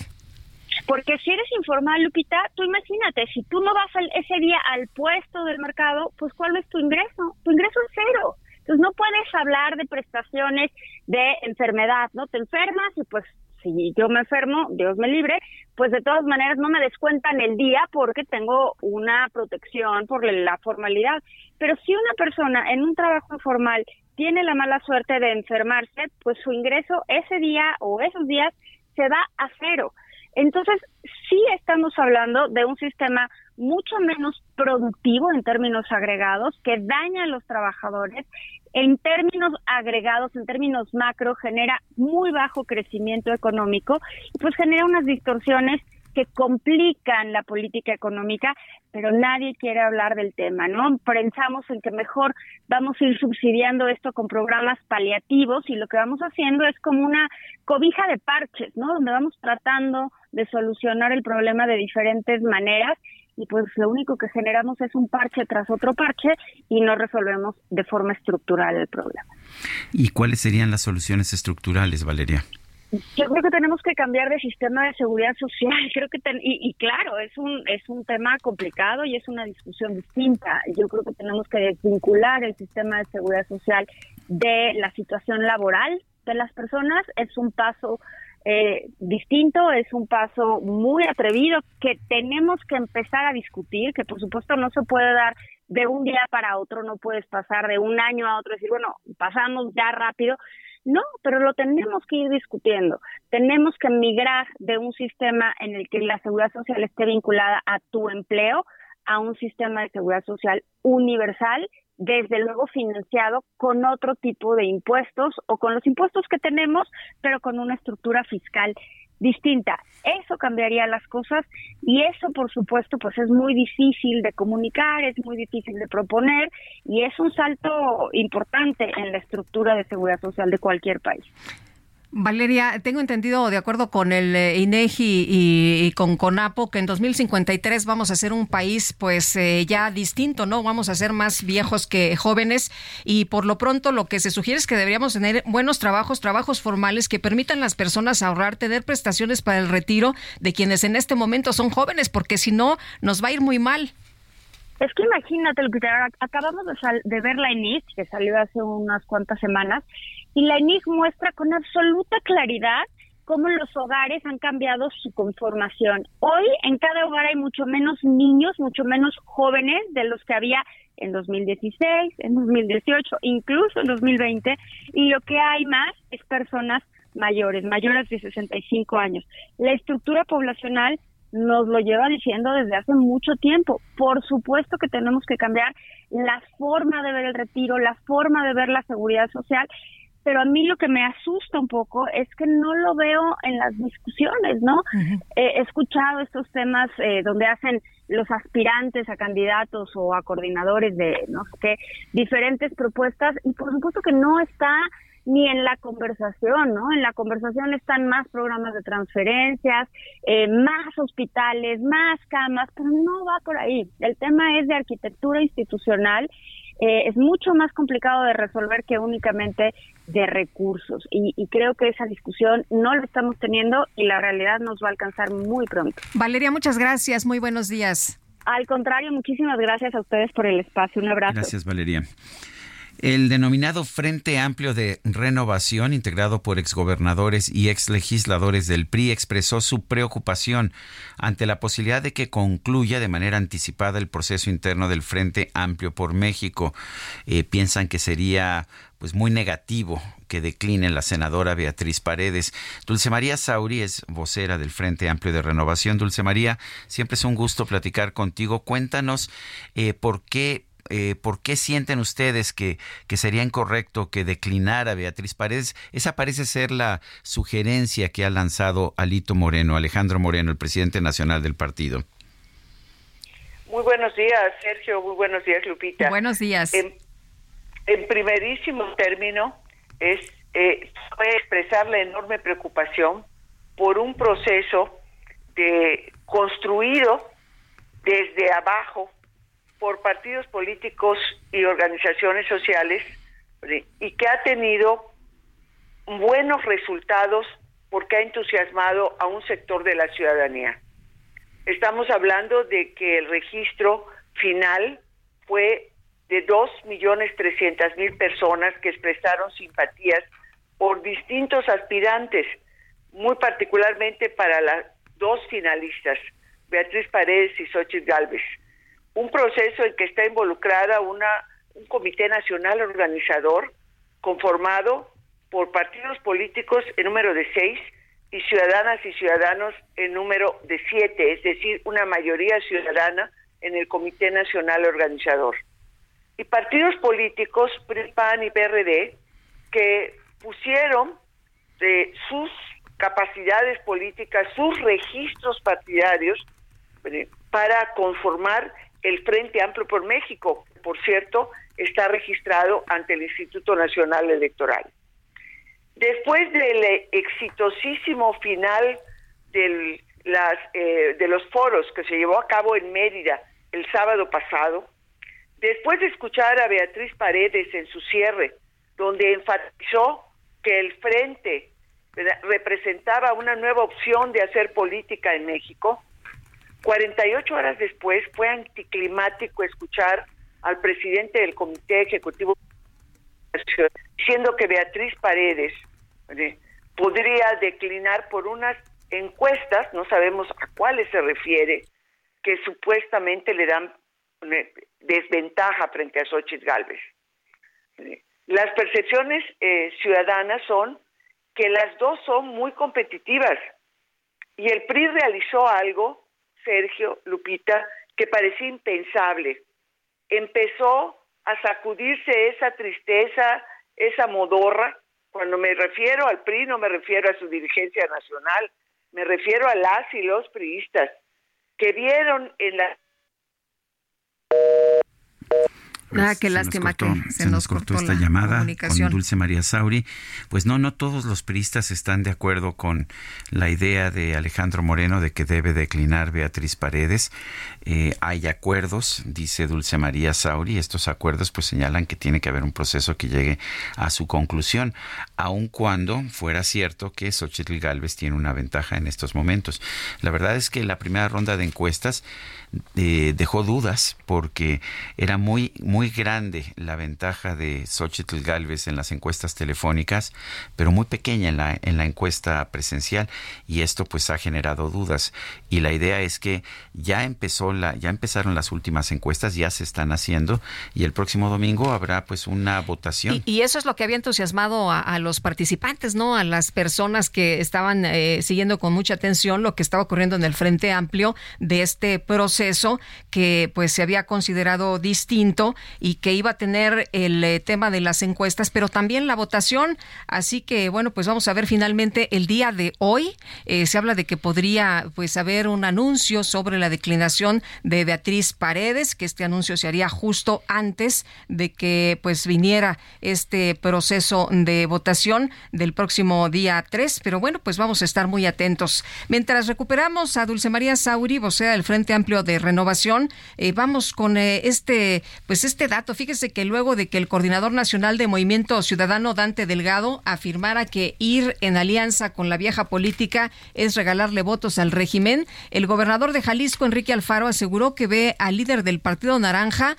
Porque si eres informal, Lupita, tú imagínate, si tú no vas ese día al puesto del mercado, pues ¿cuál es tu ingreso? Tu ingreso es cero. Entonces no puedes hablar de prestaciones de enfermedad, ¿no? Te enfermas y pues si yo me enfermo, Dios me libre, pues de todas maneras no me descuentan el día porque tengo una protección por la formalidad. Pero si una persona en un trabajo informal tiene la mala suerte de enfermarse, pues su ingreso ese día o esos días se va a cero. Entonces, sí estamos hablando de un sistema mucho menos productivo en términos agregados, que daña a los trabajadores. En términos agregados, en términos macro, genera muy bajo crecimiento económico y pues genera unas distorsiones que complican la política económica, pero nadie quiere hablar del tema, ¿no? Pensamos en que mejor vamos a ir subsidiando esto con programas paliativos y lo que vamos haciendo es como una cobija de parches, ¿no? Donde vamos tratando de solucionar el problema de diferentes maneras y pues lo único que generamos es un parche tras otro parche y no resolvemos de forma estructural el problema. ¿Y cuáles serían las soluciones estructurales, Valeria? Yo creo que tenemos que cambiar de sistema de seguridad social. [laughs] Creo que y, claro es un es un tema complicado y es una discusión distinta. Yo creo que tenemos que desvincular el sistema de seguridad social de la situación laboral de las personas. Es un paso eh, distinto, es un paso muy atrevido que tenemos que empezar a discutir, que por supuesto no se puede dar de un día para otro, no puedes pasar de un año a otro y decir, bueno, pasamos ya rápido, no, pero lo tenemos que ir discutiendo. Tenemos que migrar de un sistema en el que la seguridad social esté vinculada a tu empleo a un sistema de seguridad social universal, desde luego financiado con otro tipo de impuestos o con los impuestos que tenemos, pero con una estructura fiscal distinta. Eso cambiaría las cosas y eso, por supuesto, pues es muy difícil de comunicar, es muy difícil de proponer y es un salto importante en la estructura de seguridad social de cualquier país. Valeria, tengo entendido, de acuerdo con el eh, INEGI y, con CONAPO, que en 2053 vamos a ser un país pues eh, ya distinto, ¿no? Vamos a ser más viejos que jóvenes y por lo pronto lo que se sugiere es que deberíamos tener buenos trabajos, trabajos formales que permitan a las personas ahorrar, tener prestaciones para el retiro de quienes en este momento son jóvenes, porque si no, nos va a ir muy mal. Es que imagínate, acabamos de, de ver la INIC, que salió hace unas cuantas semanas, y la ENIG muestra con absoluta claridad cómo los hogares han cambiado su conformación. Hoy en cada hogar hay mucho menos niños, mucho menos jóvenes de los que había en 2016, en 2018, incluso en 2020, y lo que hay más es personas mayores, mayores de 65 años. La estructura poblacional nos lo lleva diciendo desde hace mucho tiempo. Por supuesto que tenemos que cambiar la forma de ver el retiro, la forma de ver la seguridad social pero a mí lo que me asusta un poco es que no lo veo en las discusiones, ¿no? he escuchado estos temas eh, donde hacen los aspirantes a candidatos o a coordinadores de no sé qué, diferentes propuestas y por supuesto que no está ni en la conversación, ¿no? En la conversación están más programas de transferencias, eh, más hospitales, más camas, pero no va por ahí. El tema es de arquitectura institucional eh, es mucho más complicado de resolver que únicamente de recursos. Y, y, creo que esa discusión no la estamos teniendo y la realidad nos va a alcanzar muy pronto. Valeria, muchas gracias. Muy buenos días. Al contrario, muchísimas gracias a ustedes por el espacio. Un abrazo. Gracias, Valeria. El denominado Frente Amplio de Renovación, integrado por exgobernadores y exlegisladores del PRI, expresó su preocupación ante la posibilidad de que concluya de manera anticipada el proceso interno del Frente Amplio por México. Eh, piensan que sería pues muy negativo que decline la senadora Beatriz Paredes. Dulce María Sauri es vocera del Frente Amplio de Renovación. Dulce María, siempre es un gusto platicar contigo. Cuéntanos eh, por qué eh, ¿por qué sienten ustedes que, que sería incorrecto que declinara Beatriz Paredes? Esa parece ser la sugerencia que ha lanzado Alito Moreno, Alejandro Moreno, el presidente nacional del partido. Muy buenos días, Sergio. Muy buenos días, Lupita. Buenos días. En, primerísimo término, es eh, expresar la enorme preocupación por un proceso de construido desde abajo por partidos políticos y organizaciones sociales y que ha tenido buenos resultados porque ha entusiasmado a un sector de la ciudadanía. Estamos hablando de que el registro final fue de 2.300.000 personas que expresaron simpatías por distintos aspirantes, muy particularmente para las dos finalistas, Beatriz Paredes y Xochitl Galvez un proceso en que está involucrada una un comité nacional organizador conformado por partidos políticos en número de seis y ciudadanas y ciudadanos en número de siete, es decir, una mayoría ciudadana en el Comité Nacional Organizador. Y partidos políticos, PAN y PRD, que pusieron de sus capacidades políticas, sus registros partidarios eh, para conformar el Frente Amplio por México. Por cierto, está registrado ante el Instituto Nacional Electoral. Después del exitosísimo final las, eh, de los foros que se llevó a cabo en Mérida el sábado pasado, después de escuchar a Beatriz Paredes en su cierre, donde enfatizó que el frente representaba una nueva opción de hacer política en México, 48 horas después fue anticlimático escuchar al presidente del Comité Ejecutivo diciendo que Beatriz Paredes podría declinar por unas encuestas, no sabemos a cuáles se refiere, que supuestamente le dan desventaja frente a Xochitl Galvez. Las percepciones eh, ciudadanas son que las dos son muy competitivas y el PRI realizó algo, Sergio, Lupita, que parecía impensable. Empezó a sacudirse esa tristeza, esa modorra. Cuando me refiero al PRI no me refiero a su dirigencia nacional, me refiero a las y los priistas que vieron en la Ah, qué lástima que se, nos cortó, esta llamada con Dulce María Sauri. Pues no, no todos los priistas están de acuerdo con la idea de Alejandro Moreno de que debe declinar Beatriz Paredes. Eh, hay acuerdos, dice Dulce María Sauri. Estos acuerdos pues señalan que tiene que haber un proceso que llegue a su conclusión, aun cuando fuera cierto que Xochitl Galvez tiene una ventaja en estos momentos. La verdad es que la primera ronda de encuestas eh, dejó dudas porque era muy, muy grande la ventaja de Xochitl Galvez en las encuestas telefónicas, pero muy pequeña en la, en la encuesta presencial y esto pues ha generado dudas y la idea es que ya empezó la, ya empezaron las últimas encuestas, ya se están haciendo y el próximo domingo habrá pues una votación. Y, eso es lo que había entusiasmado a, los participantes, ¿no? A las personas que estaban eh, siguiendo con mucha atención lo que estaba ocurriendo en el Frente Amplio de este proceso que pues se había considerado distinto y que iba a tener el eh, tema de las encuestas, pero también la votación. Así que bueno, pues vamos a ver finalmente el día de hoy. Eh, se habla de que podría pues haber un anuncio sobre la declinación de Beatriz Paredes, que este anuncio se haría justo antes de que pues viniera este proceso de votación del próximo día 3. Pero bueno, pues vamos a estar muy atentos. Mientras recuperamos a Dulce María Sauri, o sea, el Frente Amplio de Renovación. Eh, vamos con este, pues este dato. Fíjese que luego de que el coordinador nacional de Movimiento Ciudadano Dante Delgado afirmara que ir en alianza con la vieja política es regalarle votos al régimen, el gobernador de Jalisco, Enrique Alfaro, aseguró que ve al líder del Partido Naranja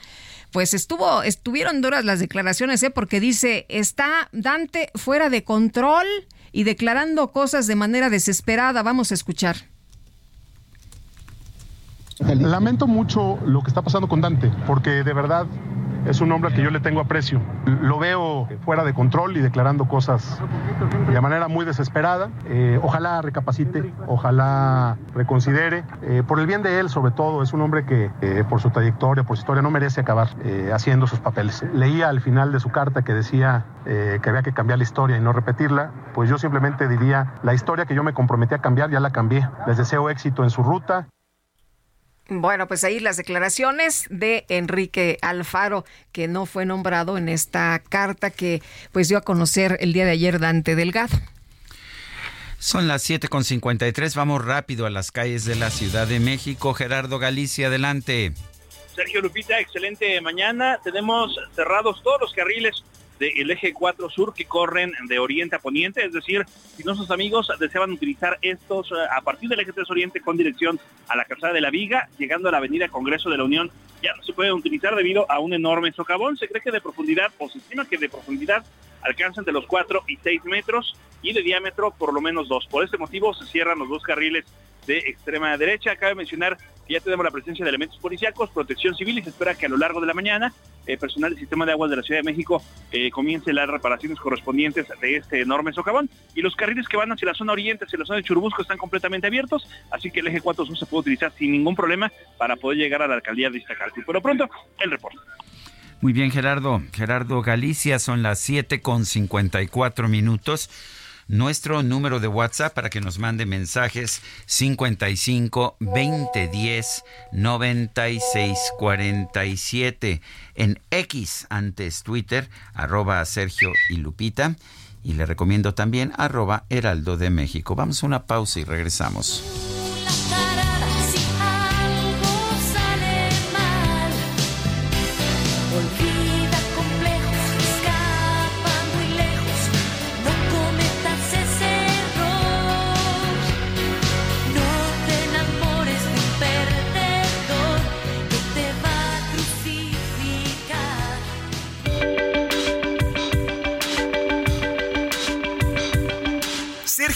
pues estuvo, estuvieron duras las declaraciones, ¿eh? porque dice, está Dante fuera de control y declarando cosas de manera desesperada. Vamos a escuchar. Lamento mucho lo que está pasando con Dante, porque de verdad es un hombre que yo le tengo aprecio. Lo veo fuera de control y declarando cosas de manera muy desesperada. Eh, ojalá recapacite, ojalá reconsidere. Eh, por el bien de él, sobre todo, es un hombre que eh, por su trayectoria, por su historia, no merece acabar haciendo sus papeles. Leía al final de su carta que decía que había que cambiar la historia y no repetirla. Pues yo simplemente diría, la historia que yo me comprometí a cambiar, ya la cambié. Les deseo éxito en su ruta. Bueno, pues ahí las declaraciones de Enrique Alfaro, que no fue nombrado en esta carta que pues dio a conocer el día de ayer Dante Delgado. Son las 7.53, vamos rápido a las calles de la Ciudad de México. Gerardo Galicia, adelante. Sergio Lupita, excelente mañana. Tenemos cerrados todos los carriles del eje 4 sur que corren de oriente a poniente, es decir, si nuestros amigos deseaban utilizar estos eh, a partir del eje 3 oriente con dirección a la calzada de la Viga, llegando a la avenida Congreso de la Unión, ya no se pueden utilizar debido a un enorme socavón. Se cree que de profundidad, o se estima que de profundidad alcanzan de los 4 y 6 metros y de diámetro por lo menos 2. Por este motivo se cierran los dos carriles de extrema derecha. Cabe mencionar que ya tenemos la presencia de elementos policíacos, protección civil y se espera que a lo largo de la mañana el personal del sistema de aguas de la Ciudad de México eh, comience las reparaciones correspondientes de este enorme socavón. Y los carriles que van hacia la zona oriente, hacia la zona de Churubusco, están completamente abiertos, así que el eje 4 Sur se puede utilizar sin ningún problema para poder llegar a la alcaldía de Iztacalco. Pero pronto, el reporte. Muy bien, Gerardo. Gerardo Galicia, son las 7 con 54 minutos. Nuestro número de WhatsApp para que nos mande mensajes 55 20 10 96 47 en X antes Twitter arroba Sergio y Lupita y le recomiendo también arroba Heraldo de México. Vamos a una pausa y regresamos.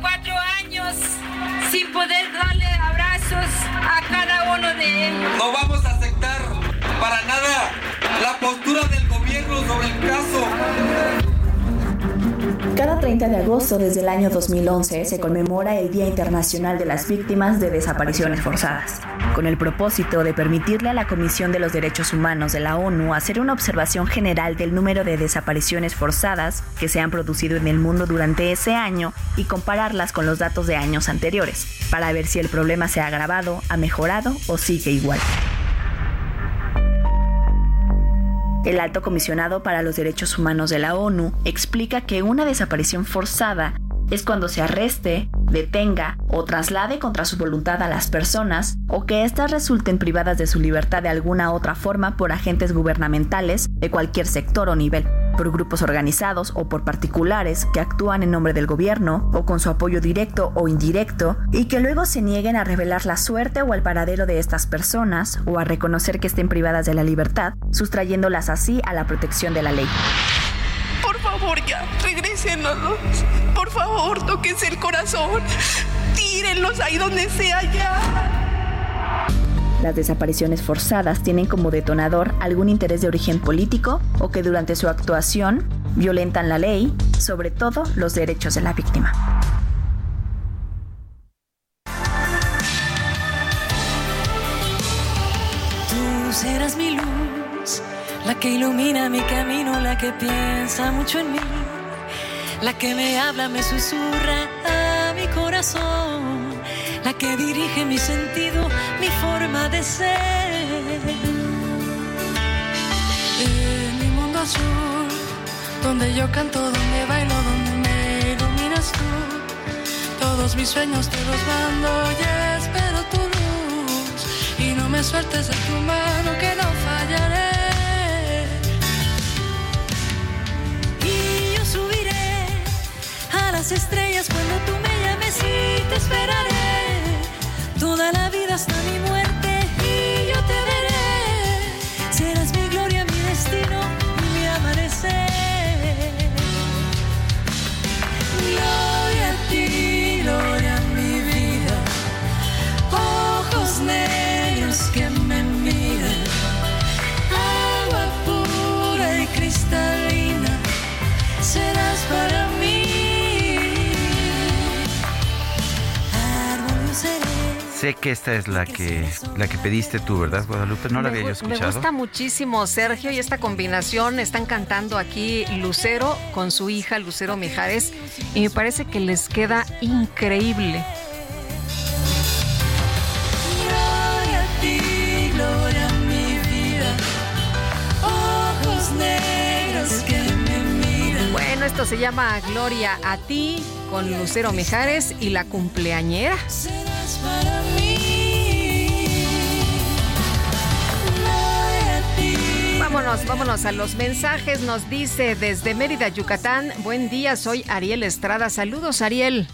Cuatro años sin poder darle abrazos a cada uno de ellos. No vamos a aceptar para nada la postura del gobierno sobre el caso. Cada 30 de agosto desde el año 2011 se conmemora el Día Internacional de las Víctimas de Desapariciones Forzadas, con el propósito de permitirle a la Comisión de los Derechos Humanos de la ONU hacer una observación general del número de desapariciones forzadas que se han producido en el mundo durante ese año y compararlas con los datos de años anteriores, para ver si el problema se ha agravado, ha mejorado o sigue igual. El alto comisionado para los derechos humanos de la ONU explica que una desaparición forzada es cuando se arreste, detenga o traslade contra su voluntad a las personas o que éstas resulten privadas de su libertad de alguna otra forma por agentes gubernamentales de cualquier sector o nivel, por grupos organizados o por particulares que actúan en nombre del gobierno o con su apoyo directo o indirecto y que luego se nieguen a revelar la suerte o el paradero de estas personas o a reconocer que estén privadas de la libertad, sustrayéndolas así a la protección de la ley. Por favor, ya, regrésenos. Por favor, tóquense el corazón. Tírenlos ahí donde sea ya. Las desapariciones forzadas tienen como detonador algún interés de origen político o que durante su actuación violentan la ley, sobre todo los derechos de la víctima. Tú serás mi luz, la que ilumina mi camino, la que piensa mucho en mí, la que me habla, me susurra a mi corazón, la que dirige mi sentido, mi forma de ser. En mi mundo azul, donde yo canto, donde bailo, donde me iluminas tú, todos mis sueños te los mando y espero tu luz y no me sueltes de tu mano que no fallaré. Y yo subiré a las estrellas cuando tú me llames y te esperaré toda la vida hasta mi muerte Sé que esta es la que la que pediste tú, ¿verdad, Guadalupe? No la había yo escuchado. Me gusta muchísimo, Sergio, y esta combinación. Están cantando aquí Lucero con su hija, Lucero Mijares, y me parece que les queda increíble. Gloria a ti, gloria a mi vida. Ojos negros que me miran. Bueno, esto se llama Gloria a ti con Lucero Mijares y la cumpleañera. Serás para mí. Gloria a ti. Vámonos, vámonos a los mensajes. Nos dice desde Mérida, Yucatán. Buen día, soy Ariel Estrada. Saludos, Ariel.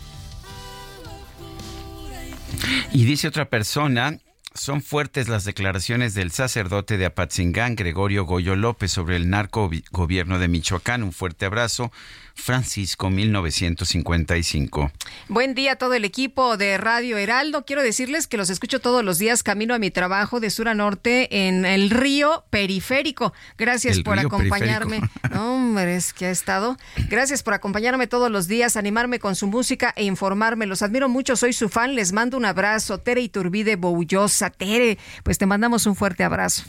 Y dice otra persona, son fuertes las declaraciones del sacerdote de Apatzingán, Gregorio Goyo López, sobre el narco gobierno de Michoacán. Un fuerte abrazo. Francisco 1955. Buen día a todo el equipo de Radio Heraldo. Quiero decirles que los escucho todos los días camino a mi trabajo de sur a norte en el río periférico. Gracias El por acompañarme. [laughs] No, hombre, es que ha estado. Gracias por acompañarme todos los días, animarme con su música e informarme. Los admiro mucho, soy su fan. Les mando un abrazo. Tere Iturbide Boullosa. Tere, pues te mandamos un fuerte abrazo.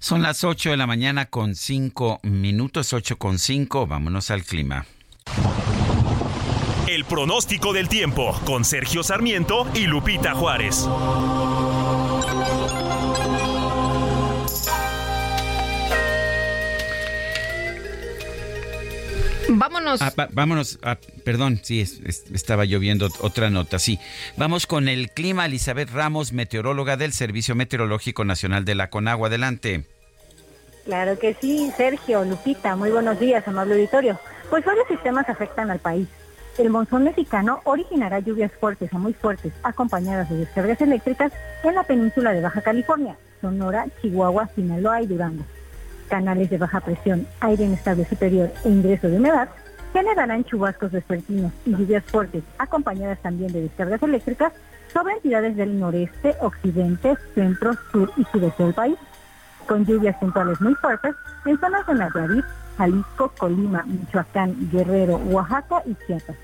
Son las 8 de la mañana con 5 minutos, 8 con 5. Vámonos al clima. El pronóstico del tiempo con Sergio Sarmiento y Lupita Juárez. Vámonos. Ah, va- vámonos, ah, perdón, sí, es- es- estaba lloviendo otra nota, sí. Vamos con el clima, Elizabeth Ramos, meteoróloga del Servicio Meteorológico Nacional de la Conagua. Adelante. Claro que sí, Sergio, Lupita, muy buenos días, amable auditorio. Pues varios sistemas afectan al país. El monzón mexicano originará lluvias fuertes a muy fuertes, acompañadas de descargas eléctricas en la península de Baja California, Sonora, Chihuahua, Sinaloa y Durango. Canales de baja presión, aire inestable superior e ingreso de humedad generarán chubascos vespertinos y lluvias fuertes, acompañadas también de descargas eléctricas sobre entidades del noreste, occidente, centro, sur y sudeste del país con lluvias puntuales muy fuertes en zonas de Nayarit, Jalisco, Colima, Michoacán, Guerrero, Oaxaca y Chiapas.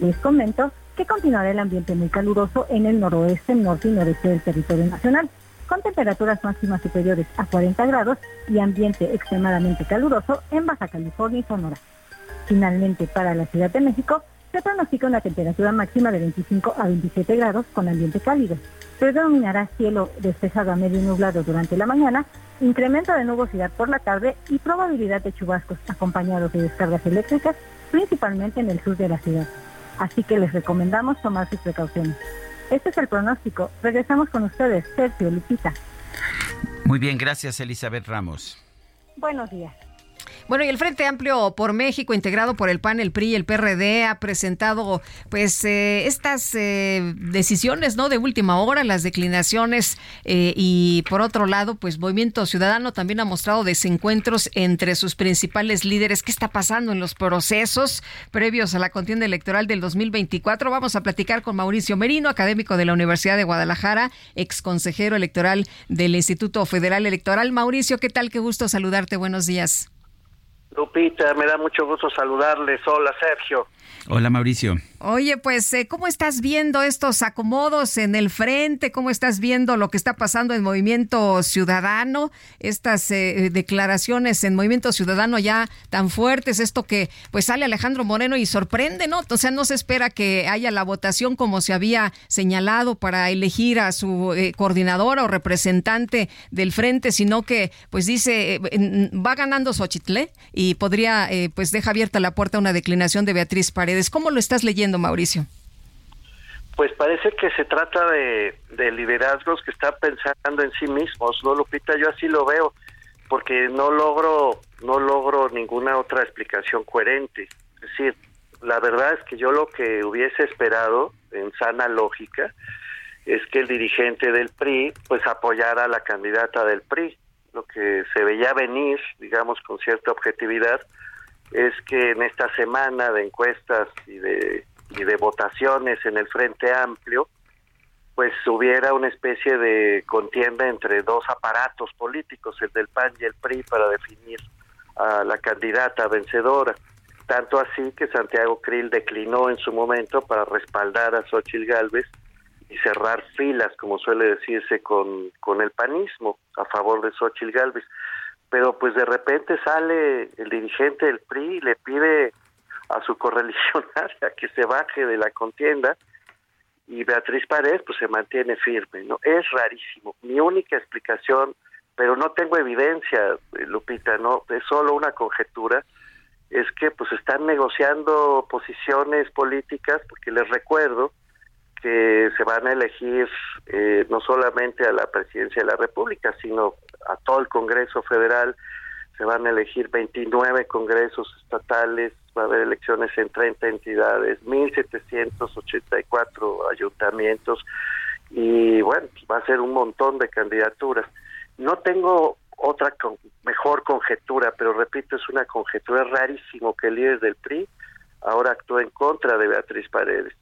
Les comento que continuará el ambiente muy caluroso en el noroeste, norte y noreste del territorio nacional, con temperaturas máximas superiores a 40 grados y ambiente extremadamente caluroso en Baja California y Sonora. Finalmente, para la Ciudad de México, se pronostica una temperatura máxima de 25 a 27 grados con ambiente cálido. Predominará cielo despejado a medio nublado durante la mañana, incremento de nubosidad por la tarde y probabilidad de chubascos acompañados de descargas eléctricas, principalmente en el sur de la ciudad. Así que les recomendamos tomar sus precauciones. Este es el pronóstico. Regresamos con ustedes, Sergio Lupita. Muy bien, gracias, Elizabeth Ramos. Buenos días. Bueno, y el Frente Amplio por México, integrado por el PAN, el PRI y el PRD, ha presentado pues eh, estas eh, decisiones no de última hora, las declinaciones eh, y por otro lado, pues Movimiento Ciudadano también ha mostrado desencuentros entre sus principales líderes. ¿Qué está pasando en los procesos previos a la contienda electoral del 2024? Vamos a platicar con Mauricio Merino, académico de la Universidad de Guadalajara, ex consejero electoral del Instituto Federal Electoral. Mauricio, ¿qué tal? Qué gusto saludarte. Buenos días. Lupita, me da mucho gusto saludarles. Hola, Sergio. Hola, Mauricio. Oye, pues, eh, ¿cómo estás viendo estos acomodos en el frente? ¿Cómo estás viendo lo que está pasando en Movimiento Ciudadano? Estas eh, declaraciones en Movimiento Ciudadano ya tan fuertes, esto que pues sale Alejandro Moreno y sorprende, ¿no? O sea, no se espera que haya la votación como se había señalado para elegir a su eh, coordinadora o representante del frente, sino que pues dice, eh, va ganando Xochitl ¿eh? y podría, eh, pues deja abierta la puerta a una declinación de Beatriz Paredes. ¿Cómo lo estás leyendo, Mauricio? Pues parece que se trata de, de liderazgos que están pensando en sí mismos, ¿no, Lupita? Yo así lo veo, porque no logro, no logro ninguna otra explicación coherente. Es decir, la verdad es que yo lo que hubiese esperado, en sana lógica, es que el dirigente del PRI, pues apoyara a la candidata del PRI. Lo que se veía venir, digamos, con cierta objetividad, es que en esta semana de encuestas y de, y de votaciones en el Frente Amplio, pues hubiera una especie de contienda entre dos aparatos políticos, el del PAN y el PRI, para definir a la candidata vencedora. Tanto así que Santiago Krill declinó en su momento para respaldar a Xochitl Gálvez y cerrar filas, como suele decirse, con, con el panismo a favor de Xochitl Galvez. Pero pues de repente sale el dirigente del PRI y le pide a su correligionaria [laughs] que se baje de la contienda y Beatriz Paredes pues se mantiene firme, ¿no? Es rarísimo. Mi única explicación, pero no tengo evidencia, Lupita, no, es solo una conjetura, es que pues están negociando posiciones políticas, porque les recuerdo que se van a elegir eh, no solamente a la presidencia de la República, sino a todo el Congreso Federal, se van a elegir 29 congresos estatales, va a haber elecciones en 30 entidades, 1.784 ayuntamientos y bueno, va a ser un montón de candidaturas. No tengo otra mejor conjetura, pero repito, es una conjetura rarísimo que el líder del PRI ahora actúa en contra de Beatriz Paredes.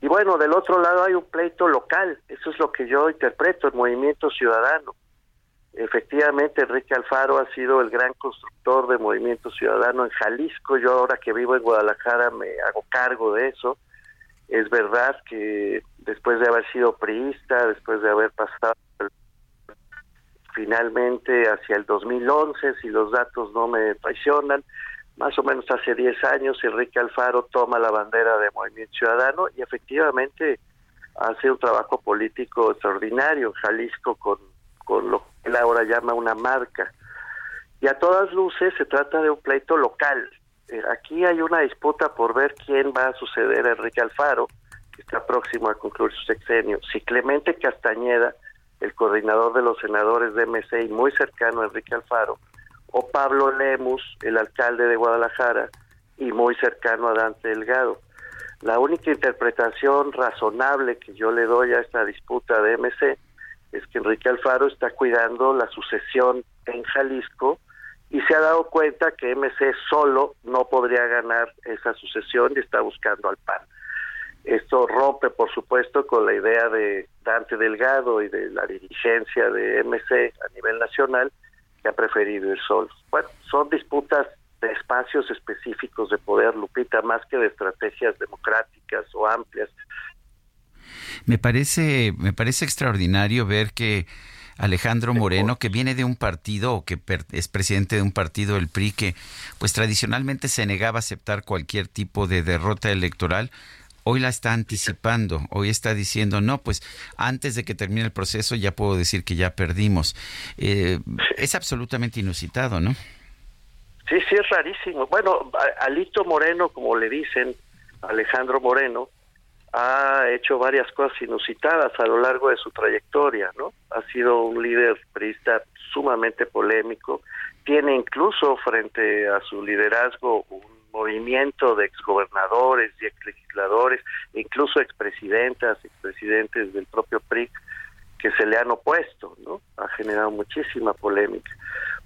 Y bueno, del otro lado hay un pleito local, eso es lo que yo interpreto, el movimiento ciudadano. Efectivamente, Enrique Alfaro ha sido el gran constructor de Movimiento Ciudadano en Jalisco. Yo ahora que vivo en Guadalajara me hago cargo de eso. Es verdad que después de haber sido priista, después de haber pasado finalmente hacia el 2011, si los datos no me traicionan, más o menos hace 10 años Enrique Alfaro toma la bandera de Movimiento Ciudadano y efectivamente hace un trabajo político extraordinario en Jalisco con, con lo él ahora llama una marca. Y a todas luces se trata de un pleito local. Eh, aquí hay una disputa por ver quién va a suceder a Enrique Alfaro, que está próximo a concluir su sexenio. Si Clemente Castañeda, el coordinador de los senadores de MC y muy cercano a Enrique Alfaro, o Pablo Lemus, el alcalde de Guadalajara y muy cercano a Dante Delgado. La única interpretación razonable que yo le doy a esta disputa de MC es que Enrique Alfaro está cuidando la sucesión en Jalisco y se ha dado cuenta que MC solo no podría ganar esa sucesión y está buscando al PAN. Esto rompe, por supuesto, con la idea de Dante Delgado y de la dirigencia de MC a nivel nacional, que ha preferido ir solo. Bueno, son disputas de espacios específicos de poder, Lupita, más que de estrategias democráticas o amplias me parece, me parece extraordinario ver que Alejandro Moreno, que viene de un partido o que es presidente de un partido, el PRI, que pues tradicionalmente se negaba a aceptar cualquier tipo de derrota electoral, hoy la está anticipando, hoy está diciendo, no, pues antes de que termine el proceso ya puedo decir que ya perdimos. Eh, es absolutamente inusitado, ¿no? Sí, sí, es rarísimo. Bueno, Alito Moreno, como le dicen, Alejandro Moreno, ha hecho varias cosas inusitadas a lo largo de su trayectoria, ¿no? Ha sido un líder priista sumamente polémico, tiene incluso frente a su liderazgo un movimiento de exgobernadores y exlegisladores, incluso expresidentas, expresidentes del propio PRI que se le han opuesto, ¿no? Ha generado muchísima polémica.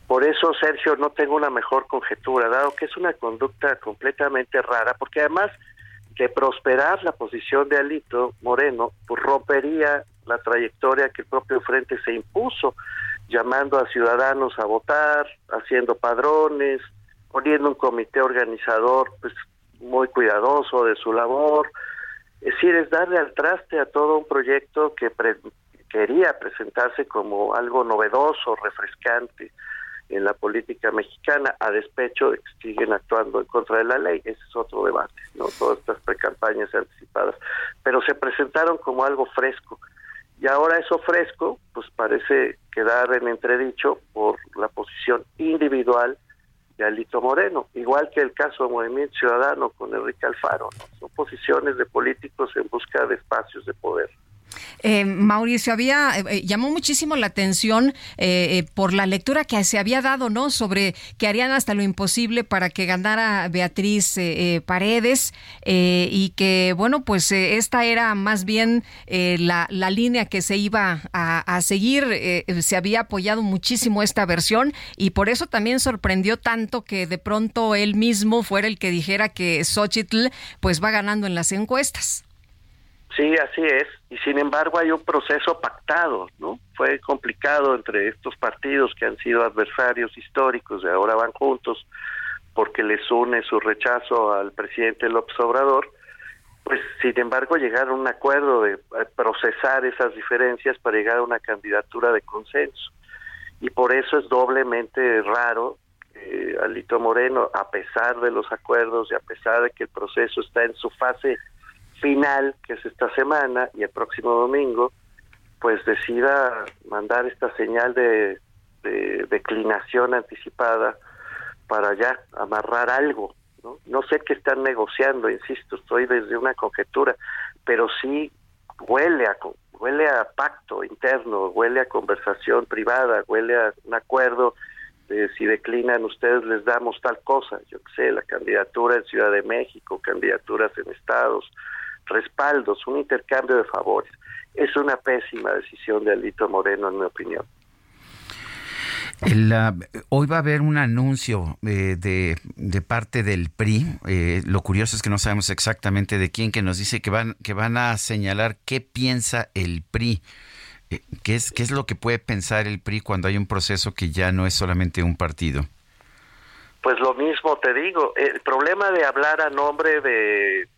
Por eso, Sergio, no tengo una mejor conjetura, dado que es una conducta completamente rara, porque además que prosperar la posición de Alito Moreno pues rompería la trayectoria que el propio Frente se impuso, llamando a ciudadanos a votar, haciendo padrones, poniendo un comité organizador pues muy cuidadoso de su labor. Es decir, es darle al traste a todo un proyecto que quería presentarse como algo novedoso, refrescante en la política mexicana, a despecho de que siguen actuando en contra de la ley. Ese es otro debate, ¿no? Todas estas precampañas anticipadas. Pero se presentaron como algo fresco. Y ahora eso fresco, pues parece quedar en entredicho por la posición individual de Alito Moreno, igual que el caso de Movimiento Ciudadano con Enrique Alfaro. Son posiciones de políticos en busca de espacios de poder. Eh, Mauricio, había eh, eh, llamó muchísimo la atención por la lectura que se había dado, ¿no? Sobre que harían hasta lo imposible para que ganara Beatriz Paredes y que, bueno, pues esta era más bien la, la, línea que se iba a, a seguir. se había apoyado muchísimo esta versión y por eso también sorprendió tanto que de pronto él mismo fuera el que dijera que Xochitl pues va ganando en las encuestas. Sí, así es. Y sin embargo hay un proceso pactado, ¿no? Fue complicado entre estos partidos que han sido adversarios históricos y ahora van juntos porque les une su rechazo al presidente López Obrador, pues sin embargo llegar a un acuerdo de procesar esas diferencias para llegar a una candidatura de consenso. Y por eso es doblemente raro que Alito Moreno, a pesar de los acuerdos y a pesar de que el proceso está en su fase final, que es esta semana y el próximo domingo, pues decida mandar esta señal de, declinación anticipada para ya amarrar algo. ¿no? sé qué están negociando, insisto, estoy desde una conjetura, pero sí huele a huele a pacto interno, huele a conversación privada, huele a un acuerdo de si declinan ustedes les damos tal cosa, yo qué sé, la candidatura en Ciudad de México, candidaturas en estados, respaldos, un intercambio de favores. Es una pésima decisión de Alito Moreno, en mi opinión. hoy va a haber un anuncio eh, de, de, parte del PRI. Eh, lo curioso es que no sabemos exactamente de quién, que nos dice que van, que van a señalar qué piensa el PRI. Eh, ¿qué, es, ¿Qué es lo que puede pensar el PRI cuando hay un proceso que ya no es solamente un partido? Pues lo mismo te digo, el problema de hablar a nombre de,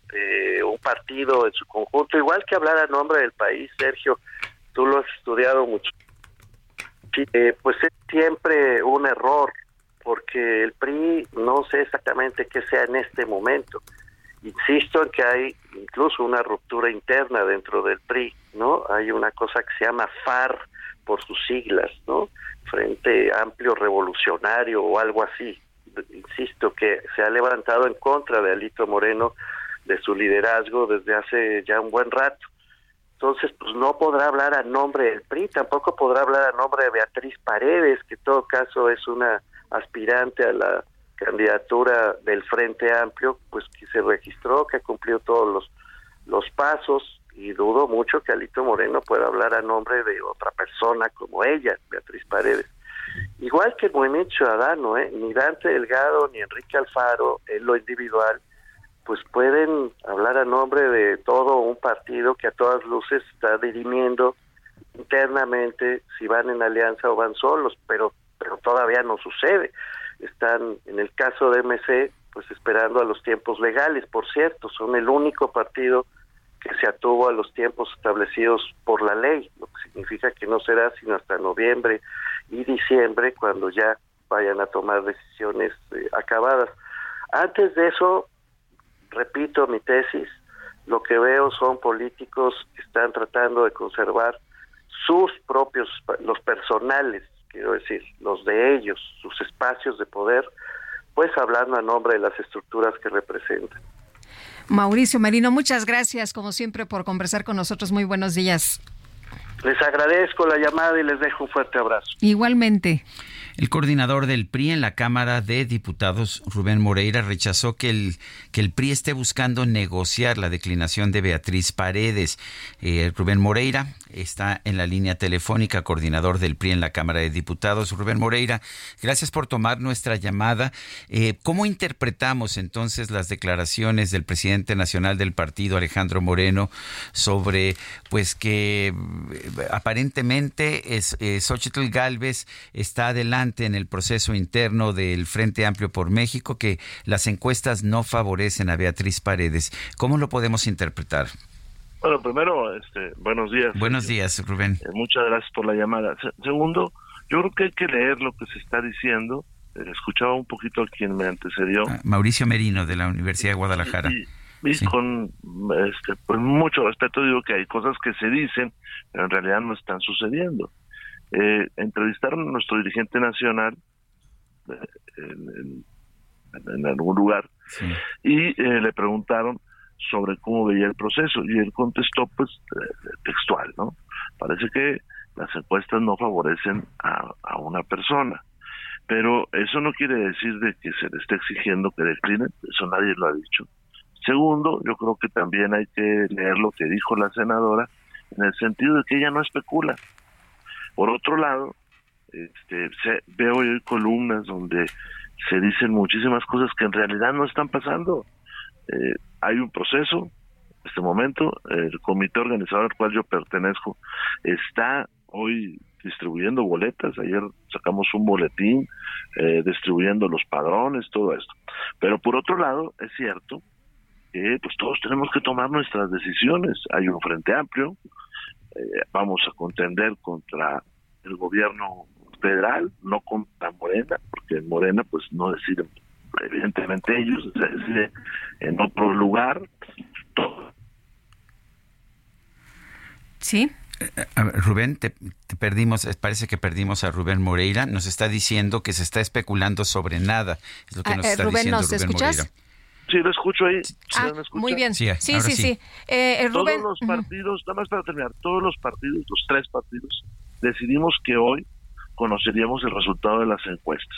un partido en su conjunto, igual que hablar a nombre del país, Sergio, tú lo has estudiado mucho, eh, pues es siempre un error, porque el PRI no sé exactamente qué sea en este momento. Insisto en que hay incluso una ruptura interna dentro del PRI, ¿no? Hay una cosa que se llama FAR por sus siglas, ¿no? Frente Amplio Revolucionario o algo así, insisto, que se ha levantado en contra de Alito Moreno, de su liderazgo desde hace ya un buen rato. Entonces, pues no podrá hablar a nombre del PRI, tampoco podrá hablar a nombre de Beatriz Paredes, que en todo caso es una aspirante a la candidatura del Frente Amplio, pues que se registró, que ha cumplido todos los, los pasos y dudo mucho que Alito Moreno pueda hablar a nombre de otra persona como ella, Beatriz Paredes. Igual que el Movimiento Ciudadano, ¿eh? ni Dante Delgado ni Enrique Alfaro, en lo individual, pues pueden hablar a nombre de todo un partido que a todas luces está dirimiendo internamente si van en alianza o van solos, pero pero todavía no sucede. Están en el caso de MC pues esperando a los tiempos legales, por cierto, son el único partido que se atuvo a los tiempos establecidos por la ley, lo que significa que no será sino hasta noviembre y diciembre cuando ya vayan a tomar decisiones eh, acabadas. Antes de eso, repito mi tesis, lo que veo son políticos que están tratando de conservar sus propios, los personales, quiero decir, los de ellos, sus espacios de poder, pues hablando a nombre de las estructuras que representan. Mauricio Merino, muchas gracias como siempre por conversar con nosotros. Muy buenos días. Les agradezco la llamada y les dejo un fuerte abrazo. Igualmente. El coordinador del PRI en la Cámara de Diputados, Rubén Moreira, rechazó que el, que el PRI esté buscando negociar la declinación de Beatriz Paredes. Eh, Rubén Moreira está en la línea telefónica, coordinador del PRI en la Cámara de Diputados. Rubén Moreira, gracias por tomar nuestra llamada. Eh, ¿Cómo interpretamos entonces las declaraciones del presidente nacional del partido, Alejandro Moreno, sobre pues que eh, aparentemente es, Xochitl Galvez está adelante en el proceso interno del Frente Amplio por México que las encuestas no favorecen a Beatriz Paredes. ¿Cómo lo podemos interpretar? Bueno, primero, este, buenos días. Buenos días, Rubén. Eh, muchas gracias por la llamada. segundo, yo creo que hay que leer lo que se está diciendo. Eh, escuchaba un poquito a quien me antecedió. Ah, Mauricio Merino, de la Universidad de Guadalajara. Y, con este, pues mucho respeto digo que hay cosas que se dicen, pero en realidad no están sucediendo eh, entrevistaron a nuestro dirigente nacional eh, en, algún lugar y eh, le preguntaron sobre cómo veía el proceso y él contestó pues eh, textual, ¿no? Parece que las encuestas no favorecen a, a una persona, pero eso no quiere decir de que se le esté exigiendo que decline, eso nadie lo ha dicho. Segundo, yo creo que también hay que leer lo que dijo la senadora en el sentido de que ella no especula, por otro lado, este, veo hoy columnas donde se dicen muchísimas cosas que en realidad no están pasando. Eh, hay un proceso, en este momento, el comité organizador al cual yo pertenezco está hoy distribuyendo boletas, ayer sacamos un boletín eh, distribuyendo los padrones, todo esto. Pero por otro lado, es cierto que pues todos tenemos que tomar nuestras decisiones. Hay un frente amplio, eh, vamos a contender contra el gobierno federal, no contra Morena, porque en Morena pues no deciden evidentemente ellos, se decide en otro lugar. Todo. Sí. Ver, Rubén, te, te perdimos, eh, parece que perdimos a Rubén Moreira. Nos está diciendo que se está especulando sobre nada. Es lo que Ah, nos eh, está Rubén, diciendo ¿nos Rubén escuchas? Moreira. Sí, lo escucho ahí. ¿Sí Ah, me muy bien. Sí, Sí, sí. Eh, eh, Rubén, todos los partidos, nada más para terminar, todos los partidos, los tres partidos, decidimos que hoy conoceríamos el resultado de las encuestas.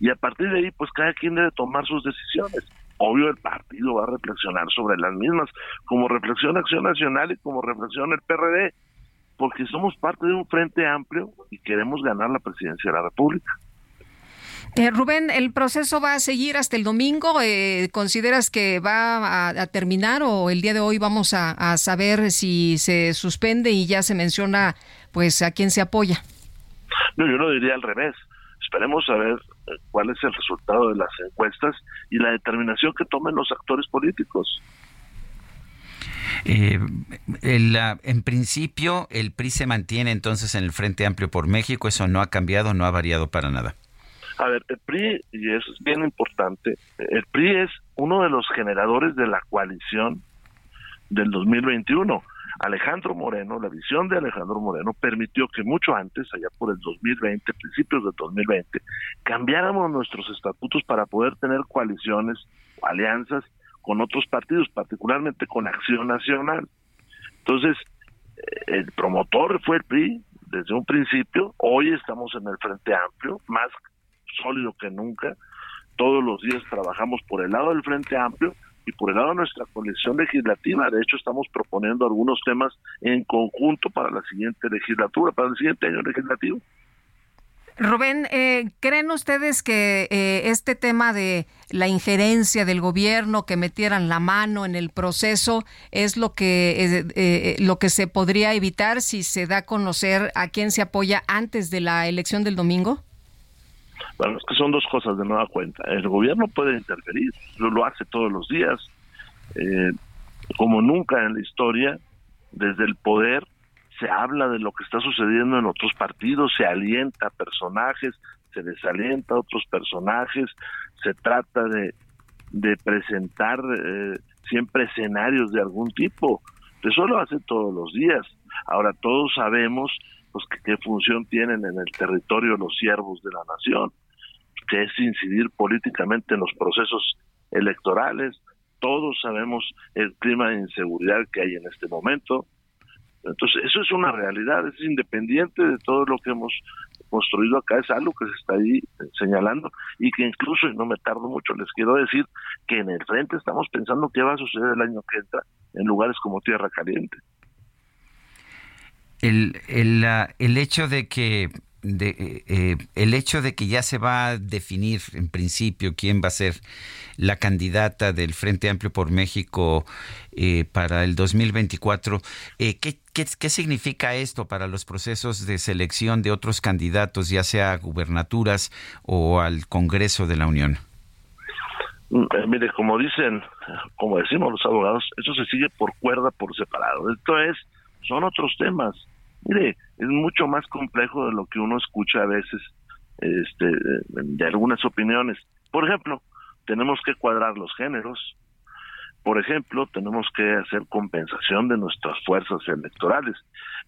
Y a partir de ahí, pues cada quien debe tomar sus decisiones. Obvio, el partido va a reflexionar sobre las mismas, como reflexiona Acción Nacional y como reflexiona el PRD, porque somos parte de un frente amplio y queremos ganar la presidencia de la República. Eh, Rubén, ¿el proceso va a seguir hasta el domingo? Eh, ¿Consideras que va a, a terminar o el día de hoy vamos a, a saber si se suspende y ya se menciona pues a quién se apoya? No, yo lo diría al revés. Esperemos a ver eh, cuál es el resultado de las encuestas y la determinación que tomen los actores políticos. Eh, el, en principio, el PRI se mantiene entonces en el Frente Amplio por México. Eso no ha cambiado, no ha variado para nada. A ver, el PRI, y eso es bien importante, el PRI es uno de los generadores de la coalición del 2021. Alejandro Moreno, la visión de Alejandro Moreno permitió que mucho antes, allá por el 2020, principios del 2020, cambiáramos nuestros estatutos para poder tener coaliciones o alianzas con otros partidos, particularmente con Acción Nacional. Entonces, eh, el promotor fue el PRI desde un principio, hoy estamos en el Frente Amplio, más sólido que nunca, todos los días trabajamos por el lado del Frente Amplio y por el lado de nuestra coalición legislativa. De hecho, estamos proponiendo algunos temas en conjunto para la siguiente legislatura, para el siguiente año legislativo. Rubén, eh, ¿creen ustedes que eh, este tema de la injerencia del gobierno, que metieran la mano en el proceso, es lo que eh, eh, lo que se podría evitar si se da a conocer a quién se apoya antes de la elección del domingo? Bueno, es que son dos cosas de nueva cuenta. El gobierno puede interferir, lo, lo hace todos los días, eh, como nunca en la historia, desde el poder se habla de lo que está sucediendo en otros partidos, se alienta a personajes, se desalienta a otros personajes, se trata de, de presentar eh, siempre escenarios de algún tipo. Eso lo hace todos los días. Ahora todos sabemos pues que- qué función tienen en el territorio los siervos de la nación, que es incidir políticamente en los procesos electorales. Todos sabemos el clima de inseguridad que hay en este momento. Entonces, eso es una realidad, es independiente de todo lo que hemos construido acá, es algo que se está ahí eh, señalando y que incluso, y no me tardo mucho, les quiero decir que en el frente estamos pensando qué va a suceder el año que entra en lugares como Tierra Caliente. El, el, el hecho de que de, eh, eh, el hecho de que ya se va a definir en principio quién va a ser la candidata del Frente Amplio por México eh, para el 2024, eh, ¿qué, qué, qué significa esto para los procesos de selección de otros candidatos, ya sea a gubernaturas o al Congreso de la Unión? Mm, eh, mire, como dicen, como decimos los abogados, eso se sigue por cuerda, por separado. Esto es, son otros temas. Mire, es mucho más complejo de lo que uno escucha a veces este, de algunas opiniones. Por ejemplo, tenemos que cuadrar los géneros. Por ejemplo, tenemos que hacer compensación de nuestras fuerzas electorales.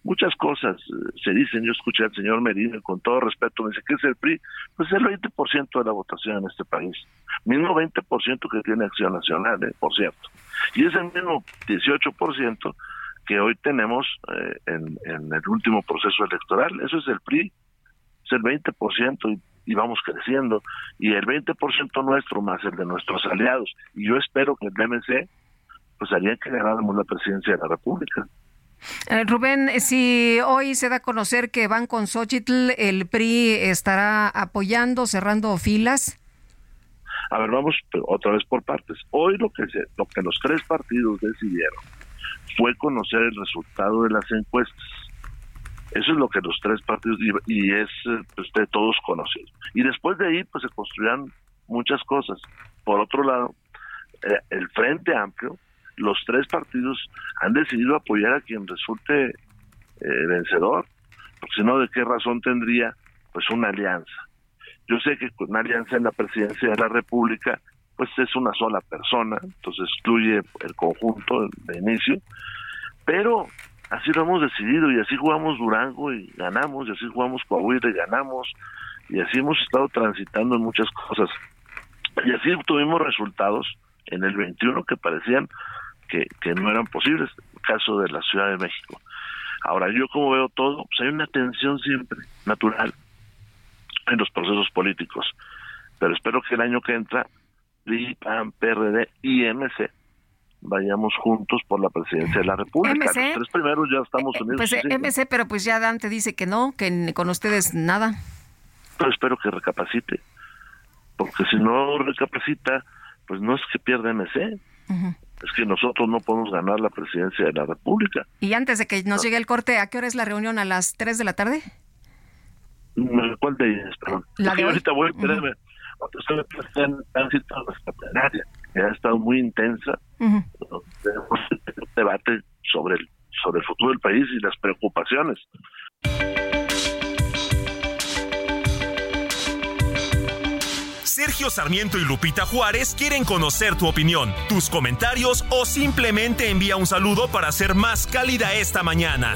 Muchas cosas eh, se dicen. Yo escuché al señor Medina, con todo respeto, me dice que es el PRI. Pues es el 20% de la votación en este país. Mismo 20% que tiene Acción Nacional, eh, por cierto. Y es el mismo 18% que hoy tenemos eh, en, en el último proceso electoral. Eso es el PRI, es el 20% y, y vamos creciendo. Y el 20% nuestro más el de nuestros aliados. Y yo espero que el DMC pues haría que ganáramos la presidencia de la República. Eh, Rubén, si hoy se da a conocer que van con Xochitl, ¿el PRI estará apoyando, cerrando filas? A ver, vamos otra vez por partes. Hoy lo que se, lo que los tres partidos decidieron fue conocer el resultado de las encuestas. Eso es lo que los tres partidos y, es pues, de todos conocidos. Y después de ahí pues se construirán muchas cosas. Por otro lado, eh, el Frente Amplio, los tres partidos han decidido apoyar a quien resulte eh, vencedor, porque si no, ¿de qué razón tendría pues una alianza? Yo sé que con una alianza en la presidencia de la República, pues es una sola persona, entonces excluye el conjunto de inicio, pero así lo hemos decidido y así jugamos Durango y ganamos, y así jugamos Coahuila y ganamos, y así hemos estado transitando en muchas cosas. Y así tuvimos resultados en el 21 que parecían que, que no eran posibles, el caso de la Ciudad de México. Ahora, yo como veo todo, pues hay una tensión siempre natural en los procesos políticos, pero espero que el año que entra, PRI, PAN, PRD y MC vayamos juntos por la presidencia de la República. Los tres primeros ya estamos eh, unidos. Pues eh, MC, pero pues ya Dante dice que no, que con ustedes nada. Pero espero que recapacite, porque si no recapacita, pues no es que pierda MC, es que nosotros no podemos ganar la presidencia de la República. Y antes de que nos llegue el corte, ¿a qué hora es la reunión? ¿A las 3 de la tarde? ¿Cuál de ellas? Perdón. La de hoy. ahorita voy, espérame. Ustedes están transitando nuestra plenaria, que ha estado muy intensa. Tenemos un debate sobre el, sobre el futuro del país y las preocupaciones. Sergio Sarmiento y Lupita Juárez quieren conocer tu opinión, tus comentarios o simplemente envía un saludo para ser más cálida esta mañana.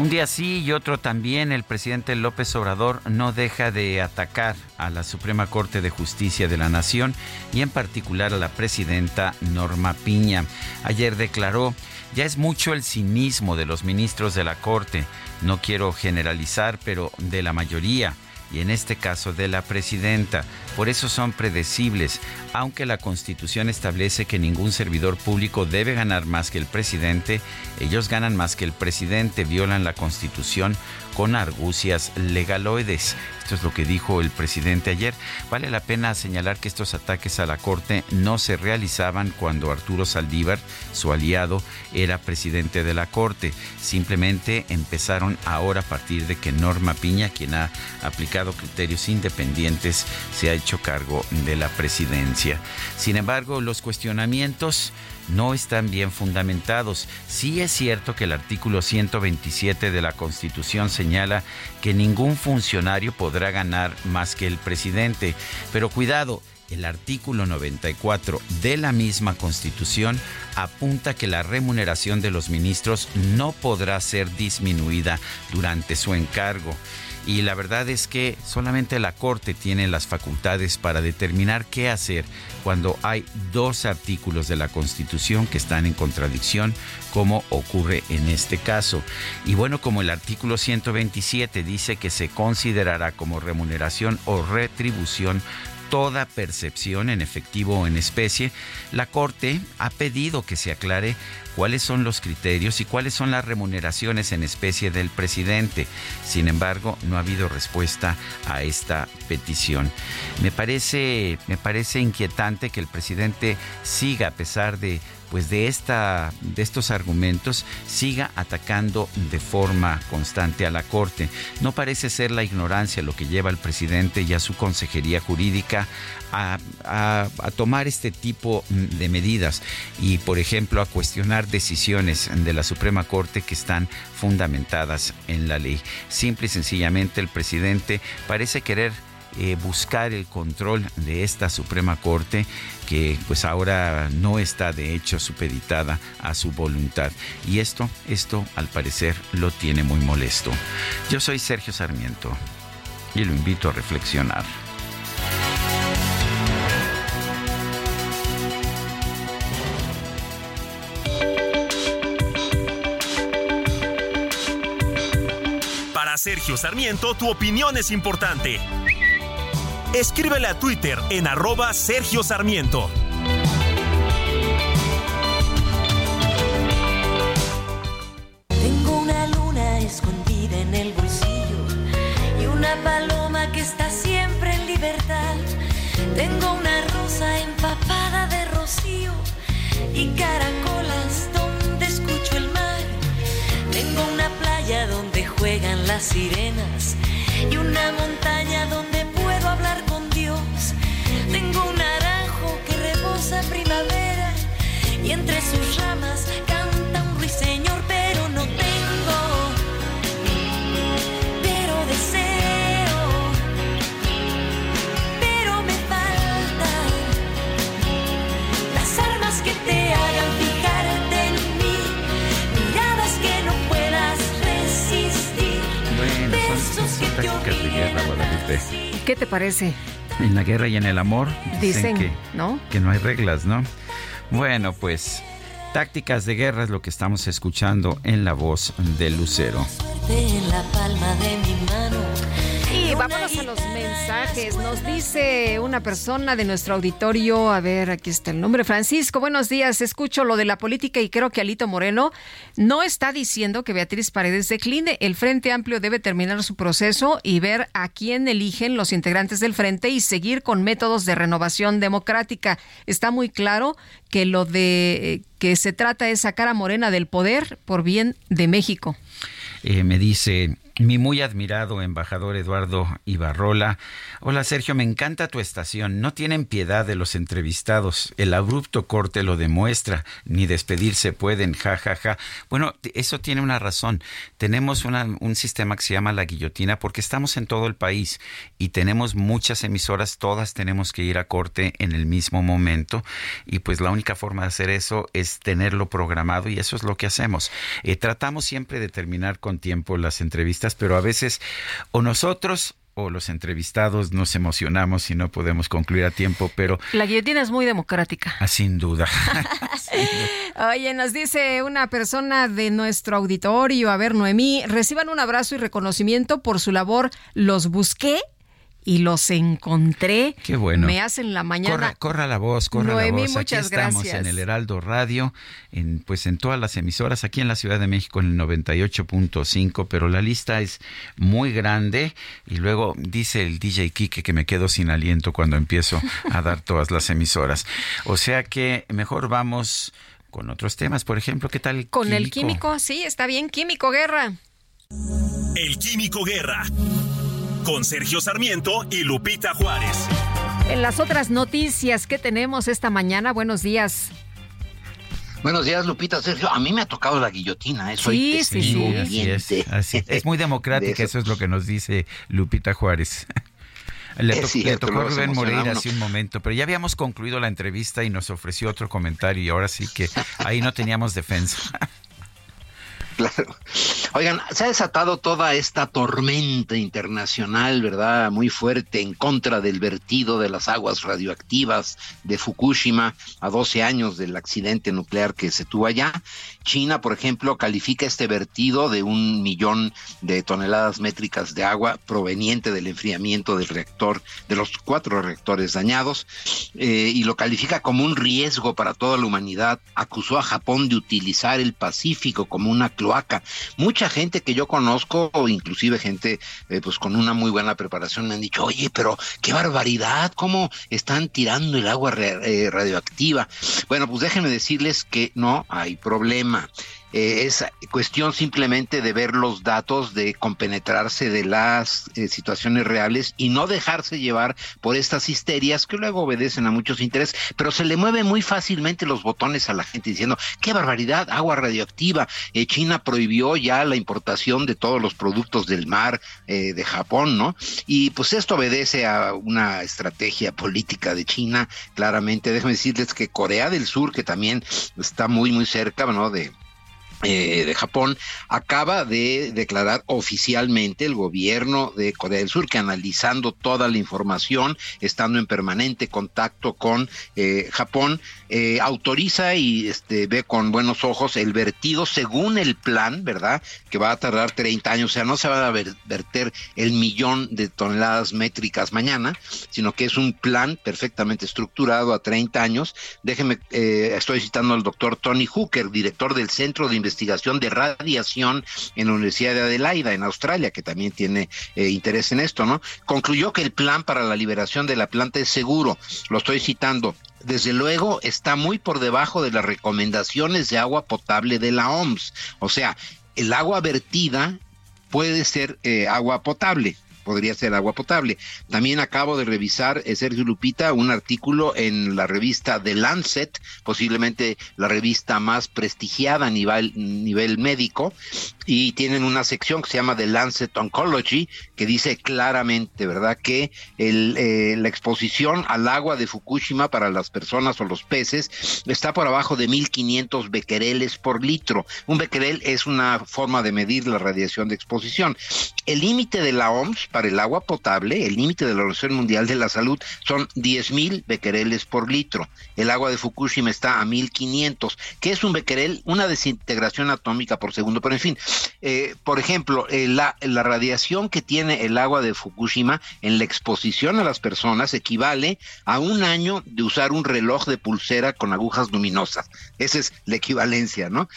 Un día sí y otro también, el presidente López Obrador no deja de atacar a la Suprema Corte de Justicia de la Nación y en particular a la presidenta Norma Piña. Ayer declaró, ya es mucho el cinismo de los ministros de la Corte, no quiero generalizar, pero de la mayoría y en este caso de la presidenta. Por eso son predecibles, aunque la Constitución establece que ningún servidor público debe ganar más que el presidente, ellos ganan más que el presidente, violan la Constitución con argucias legaloides. Esto es lo que dijo el presidente ayer. Vale la pena señalar que estos ataques a la Corte no se realizaban cuando Arturo Saldívar, su aliado, era presidente de la Corte. Simplemente empezaron ahora a partir de que Norma Piña, quien ha aplicado criterios independientes, se ha hecho cargo de la presidencia. Sin embargo, los cuestionamientos no están bien fundamentados. Sí es cierto que el artículo 127 de la Constitución señala que ningún funcionario podrá ganar más que el presidente, pero cuidado, el artículo 94 de la misma Constitución apunta que la remuneración de los ministros no podrá ser disminuida durante su encargo. Y la verdad es que solamente la Corte tiene las facultades para determinar qué hacer cuando hay dos artículos de la Constitución que están en contradicción, como ocurre en este caso. Y bueno, como el artículo 127 dice que se considerará como remuneración o retribución toda percepción en efectivo o en especie, la Corte ha pedido que se aclare cuáles son los criterios y cuáles son las remuneraciones en especie del presidente. Sin embargo, no ha habido respuesta a esta petición. Me parece, me parece inquietante que el presidente siga a pesar de pues de esta de estos argumentos siga atacando de forma constante a la Corte. No parece ser la ignorancia lo que lleva al presidente y a su consejería jurídica a, tomar este tipo de medidas y, por ejemplo, a cuestionar decisiones de la Suprema Corte que están fundamentadas en la ley. Simple y sencillamente el presidente parece querer eh, buscar el control de esta Suprema Corte que pues ahora no está de hecho supeditada a su voluntad y esto esto al parecer lo tiene muy molesto. Yo soy Sergio Sarmiento y lo invito a reflexionar. Para Sergio Sarmiento, tu opinión es importante. Escríbele a Twitter en arroba Sergio Sarmiento. Tengo una luna escondida en el bolsillo y una paloma que está siempre en libertad. Tengo una rosa empapada de rocío y caracolas donde escucho el mar. Tengo una playa donde juegan las sirenas y una montaña donde y entre sus ramas canta un ruiseñor, pero no tengo, pero deseo, pero me faltan las armas que te hagan fijarte en mí, miradas que no puedas resistir, Bueno, son, besos son que te tácticas de guerra, Guadalupe. ¿Qué te parece? En la guerra y en el amor dicen, Dicen, que, ¿no? que no hay reglas, ¿no? Bueno, pues tácticas de guerra es lo que estamos escuchando en la voz de Lucero. en la palma de mi mano. Y vámonos a los Nos dice una persona de nuestro auditorio, a ver, aquí está el nombre, Francisco, buenos días, escucho lo de la política y creo que Alito Moreno no está diciendo que Beatriz Paredes decline. El Frente Amplio debe terminar su proceso y ver a quién eligen los integrantes del Frente y seguir con métodos de renovación democrática. Está muy claro que lo de que se trata es sacar a Morena del poder por bien de México. Eh, me dice mi muy admirado embajador Eduardo Ibarrola. Hola Sergio, me encanta tu estación. No tienen piedad de los entrevistados. El abrupto corte lo demuestra. Ni despedirse pueden, ja, ja, ja. Bueno, eso tiene una razón. Tenemos una, un sistema que se llama la guillotina porque estamos en todo el país y tenemos muchas emisoras. Todas tenemos que ir a corte en el mismo momento. Y pues la única forma de hacer eso es tenerlo programado y eso es lo que hacemos. Eh, tratamos siempre de terminar con tiempo las entrevistas pero a veces o nosotros o los entrevistados nos emocionamos y no podemos concluir a tiempo, pero... La guillotina es muy democrática. Ah, sin duda. [laughs] Oye, nos dice una persona de nuestro auditorio, a ver, Noemí, reciban un abrazo y reconocimiento por su labor. Los busqué y los encontré. Qué bueno. Me hacen la mañana. Corra, corra la voz, corra Noemí, la voz. muchas aquí estamos gracias. en el Heraldo Radio, en, pues en todas las emisoras, aquí en la Ciudad de México en el 98.5, pero la lista es muy grande y luego dice el DJ Kike que me quedo sin aliento cuando empiezo a dar [laughs] todas las emisoras. O sea que mejor vamos con otros temas, por ejemplo, ¿qué tal? Con el químico, sí, está bien, químico guerra. El Químico Guerra. Con Sergio Sarmiento y Lupita Juárez. En las otras noticias que tenemos esta mañana, buenos días. Buenos días, Lupita, Sergio. A mí me ha tocado la guillotina, ¿eh? Soy Sí, sí, sí. Así es, así [laughs] muy democrática, De eso. es lo que nos dice Lupita Juárez. [laughs] Le, to- cierto, le tocó Rubén Moreira hace un momento, pero ya habíamos concluido la entrevista y nos ofreció otro comentario y ahora sí que ahí no teníamos defensa. [laughs] Claro. Oigan, se ha desatado toda esta tormenta internacional, ¿verdad? Muy fuerte en contra del vertido de las aguas radioactivas de Fukushima a 12 años del accidente nuclear que se tuvo allá. China, por ejemplo, califica este vertido de un millón de toneladas métricas de agua proveniente del enfriamiento del reactor, de los cuatro reactores dañados, eh, y lo califica como un riesgo para toda la humanidad. Acusó a Japón de utilizar el Pacífico como una cloaca. Mucha gente que yo conozco, o inclusive gente eh, pues con una muy buena preparación, me han dicho, oye, pero qué barbaridad, cómo están tirando el agua eh, radioactiva. Bueno, pues déjenme decirles que no hay problema. Eh, es cuestión simplemente de ver los datos, de compenetrarse de las eh, situaciones reales y no dejarse llevar por estas histerias que luego obedecen a muchos intereses, pero se le mueven muy fácilmente los botones a la gente diciendo, qué barbaridad, agua radioactiva. Eh, China prohibió ya la importación de todos los productos del mar de Japón, ¿no? Y pues esto obedece a una estrategia política de China, claramente. Déjenme decirles que Corea del Sur, que también está muy, muy cerca, ¿no? De, eh, de Japón acaba de declarar oficialmente el gobierno de Corea del Sur que analizando toda la información, estando en permanente contacto con eh, Japón, eh, autoriza y este, ve con buenos ojos el vertido según el plan, ¿verdad? Que va a tardar 30 años, o sea, no se va a verter el millón de toneladas métricas mañana, sino que es un plan perfectamente estructurado a 30 años. Déjeme, estoy citando al doctor Tony Hooker, director del Centro de Investigación investigación de radiación en la Universidad de Adelaida, en Australia, que también tiene eh, interés en esto, ¿no? Concluyó que el plan para la liberación de la planta es seguro. Lo estoy citando desde luego está muy por debajo de las recomendaciones de agua potable de la OMS. O sea, el agua vertida puede ser eh, agua potable, podría ser agua potable. También acabo de revisar, eh, Sergio Lupita, un artículo en la revista The Lancet, posiblemente la revista más prestigiada a nivel, nivel médico, y tienen una sección que se llama The Lancet Oncology, que dice claramente, ¿verdad?, que eh, la exposición al agua de Fukushima para las personas o los peces está por abajo de 1500 becquereles por litro. Un becquerel es una forma de medir la radiación de exposición. El límite de la OMS el agua potable, el límite de la Organización Mundial de la Salud, son 10.000 becquereles por litro. El agua de Fukushima está a 1.500. ¿Qué es un becquerel? Una desintegración atómica por segundo, pero en fin, eh, por ejemplo, eh, la, la radiación que tiene el agua de Fukushima en la exposición a las personas equivale a un año de usar un reloj de pulsera con agujas luminosas. Esa es la equivalencia, ¿no?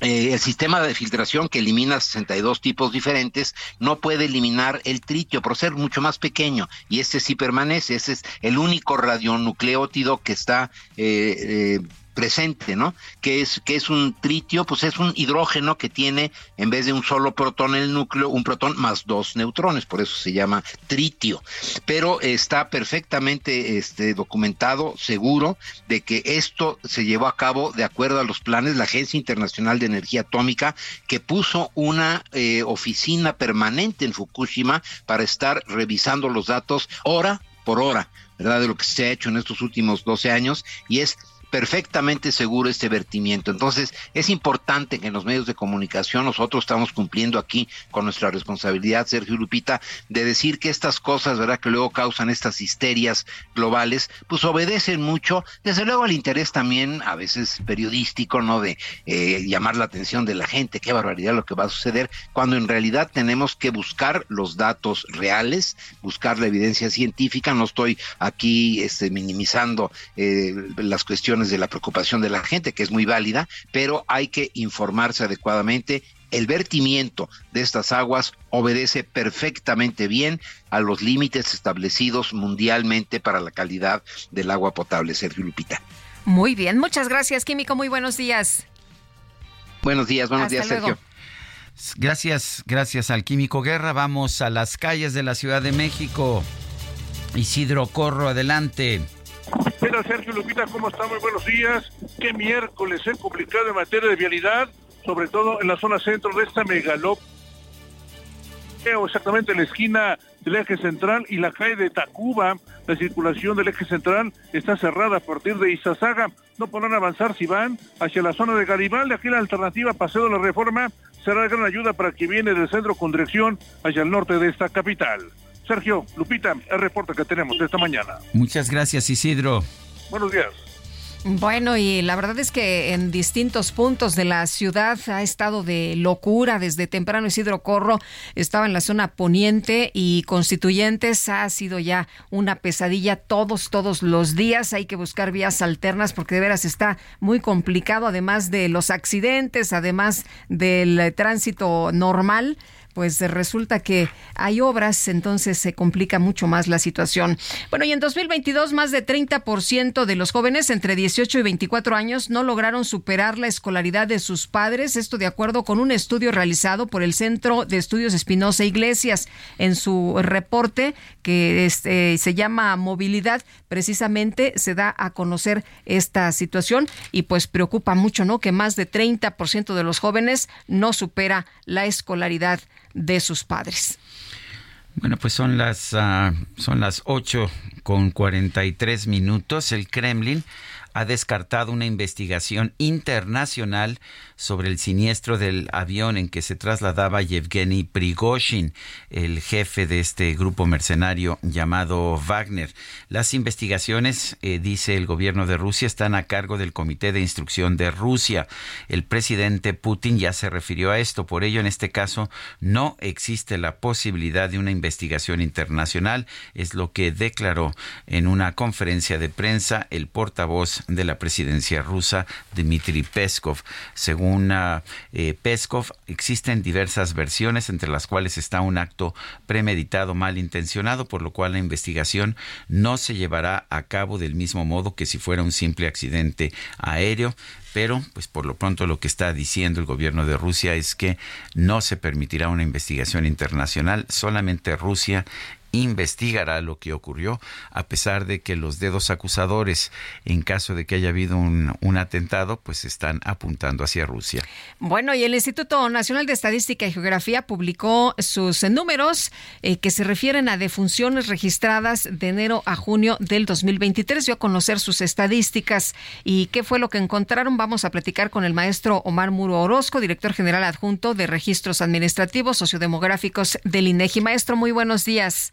Eh, el sistema de filtración que elimina 62 tipos diferentes no puede eliminar el tritio por ser mucho más pequeño y este sí permanece, ese es el único radionucleótido que está eh, eh, presente, ¿no? Que es, que es un tritio, pues es un hidrógeno que tiene, en vez de un solo protón en el núcleo, un protón más dos neutrones, por eso se llama tritio. Pero está perfectamente este, documentado, seguro, de que esto se llevó a cabo de acuerdo a los planes de la Agencia Internacional de Energía Atómica, que puso una eh, oficina permanente en Fukushima para estar revisando los datos hora por hora, ¿verdad? De lo que se ha hecho en estos últimos 12 años y es perfectamente seguro este vertimiento. Entonces, es importante que en los medios de comunicación nosotros estamos cumpliendo aquí con nuestra responsabilidad, Sergio Lupita, de decir que estas cosas, ¿verdad?, que luego causan estas histerias globales, pues obedecen mucho, desde luego al interés también, a veces periodístico, ¿no?, de eh, llamar la atención de la gente, qué barbaridad lo que va a suceder, cuando en realidad tenemos que buscar los datos reales, buscar la evidencia científica, no estoy aquí este, minimizando eh, las cuestiones de la preocupación de la gente, que es muy válida, pero hay que informarse adecuadamente. El vertimiento de estas aguas obedece perfectamente bien a los límites establecidos mundialmente para la calidad del agua potable, Sergio Lupita. Muy bien, muchas gracias, Químico. Muy buenos días. Buenos días, buenos días, Sergio. Gracias, gracias al Químico Guerra. Vamos a las calles de la Ciudad de México. Isidro Corro, adelante. Sergio Lupita, ¿cómo está? Muy buenos días. Qué miércoles es complicado en materia de vialidad, sobre todo en la zona centro de esta megalópolis exactamente en la esquina del eje central y la calle de Tacuba. La circulación del eje central está cerrada a partir de Izazaga. No podrán avanzar si van hacia la zona de Garibaldi. Aquí la alternativa Paseo de la Reforma será de gran ayuda para quien viene del centro con dirección hacia el norte de esta capital. Sergio, Lupita, el reporte que tenemos esta mañana. Muchas gracias, Isidro. Buenos días. Bueno, y la verdad es que en distintos puntos de la ciudad ha estado de locura desde temprano. Isidro Corro estaba en la zona poniente y constituyentes ha sido ya una pesadilla todos, todos los días. Hay que buscar vías alternas porque de veras está muy complicado, además de los accidentes, además del tránsito normal pues resulta que hay obras, entonces se complica mucho más la situación. Bueno, y en 2022 más de 30% de los jóvenes entre 18 y 24 años no lograron superar la escolaridad de sus padres, esto de acuerdo con un estudio realizado por el Centro de Estudios Espinosa Iglesias en su reporte que este, se llama Movilidad, precisamente se da a conocer esta situación y pues preocupa mucho, ¿no? Que más de 30% de los jóvenes no supera la escolaridad de sus padres. Bueno, pues son las, uh, son las 8 con 43 minutos. El Kremlin ha descartado una investigación internacional sobre el siniestro del avión en que se trasladaba Yevgeny Prigozhin, el jefe de este grupo mercenario llamado Wagner. Las investigaciones, eh, dice el gobierno de Rusia, están a cargo del Comité de Instrucción de Rusia. El presidente Putin ya se refirió a esto, por ello en este caso no existe la posibilidad de una investigación internacional, es lo que declaró en una conferencia de prensa el portavoz de la presidencia rusa, Dmitry Peskov. Según eh, Peskov, existen diversas versiones, entre las cuales está un acto premeditado, malintencionado, por lo cual la investigación no se llevará a cabo del mismo modo que si fuera un simple accidente aéreo pero pues por lo pronto lo que está diciendo el gobierno de Rusia es que no se permitirá una investigación internacional, solamente Rusia investigará lo que ocurrió, a pesar de que los dedos acusadores, en caso de que haya habido un, atentado, pues están apuntando hacia Rusia. Bueno, y el Instituto Nacional de Estadística y Geografía publicó sus números eh, que se refieren a defunciones registradas de enero a junio del 2023. Dio a conocer sus estadísticas y qué fue lo que encontraron. Vamos a platicar con el maestro Omar Muro Orozco, director general adjunto de Registros Administrativos Sociodemográficos del INEGI. Maestro, muy buenos días.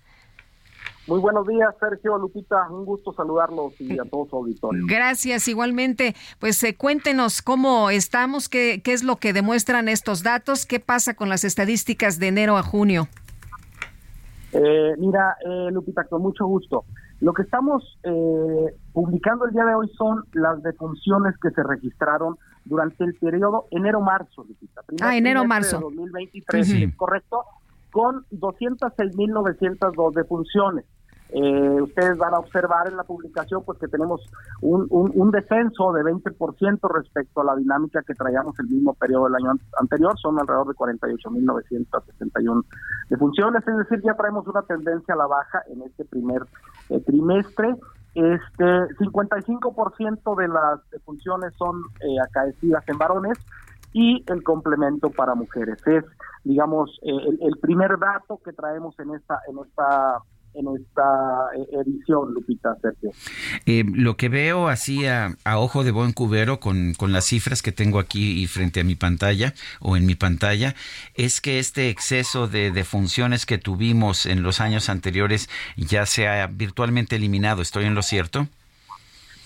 Muy buenos días, Sergio Lupita. Un gusto saludarlos y a todos su auditorio. Gracias, igualmente. Pues eh, cuéntenos cómo estamos, qué, qué es lo que demuestran estos datos, qué pasa con las estadísticas de enero a junio. Eh, mira, eh, Lupita, con mucho gusto. Lo que estamos publicando el día de hoy son las defunciones que se registraron durante el periodo enero-marzo, Lupita. ah, enero-marzo. 2023, ¿correcto? Con 206.902 defunciones. Eh, ustedes van a observar en la publicación pues que tenemos un, descenso de 20% respecto a la dinámica que traíamos el mismo periodo del año anterior, son alrededor de 48.961 defunciones, es decir, ya traemos una tendencia a la baja en este primer eh, trimestre. Este 55% de las defunciones son eh, acaecidas en varones y el complemento para mujeres. Es, digamos, eh, el, el primer dato que traemos en esta en esta en esta eh, edición, Lupita Sergio. Eh, lo que veo así a, ojo de buen cubero con, con, las cifras que tengo aquí y frente a mi pantalla o en mi pantalla es que este exceso de, de funciones que tuvimos en los años anteriores ya se ha virtualmente eliminado. ¿Estoy en lo cierto?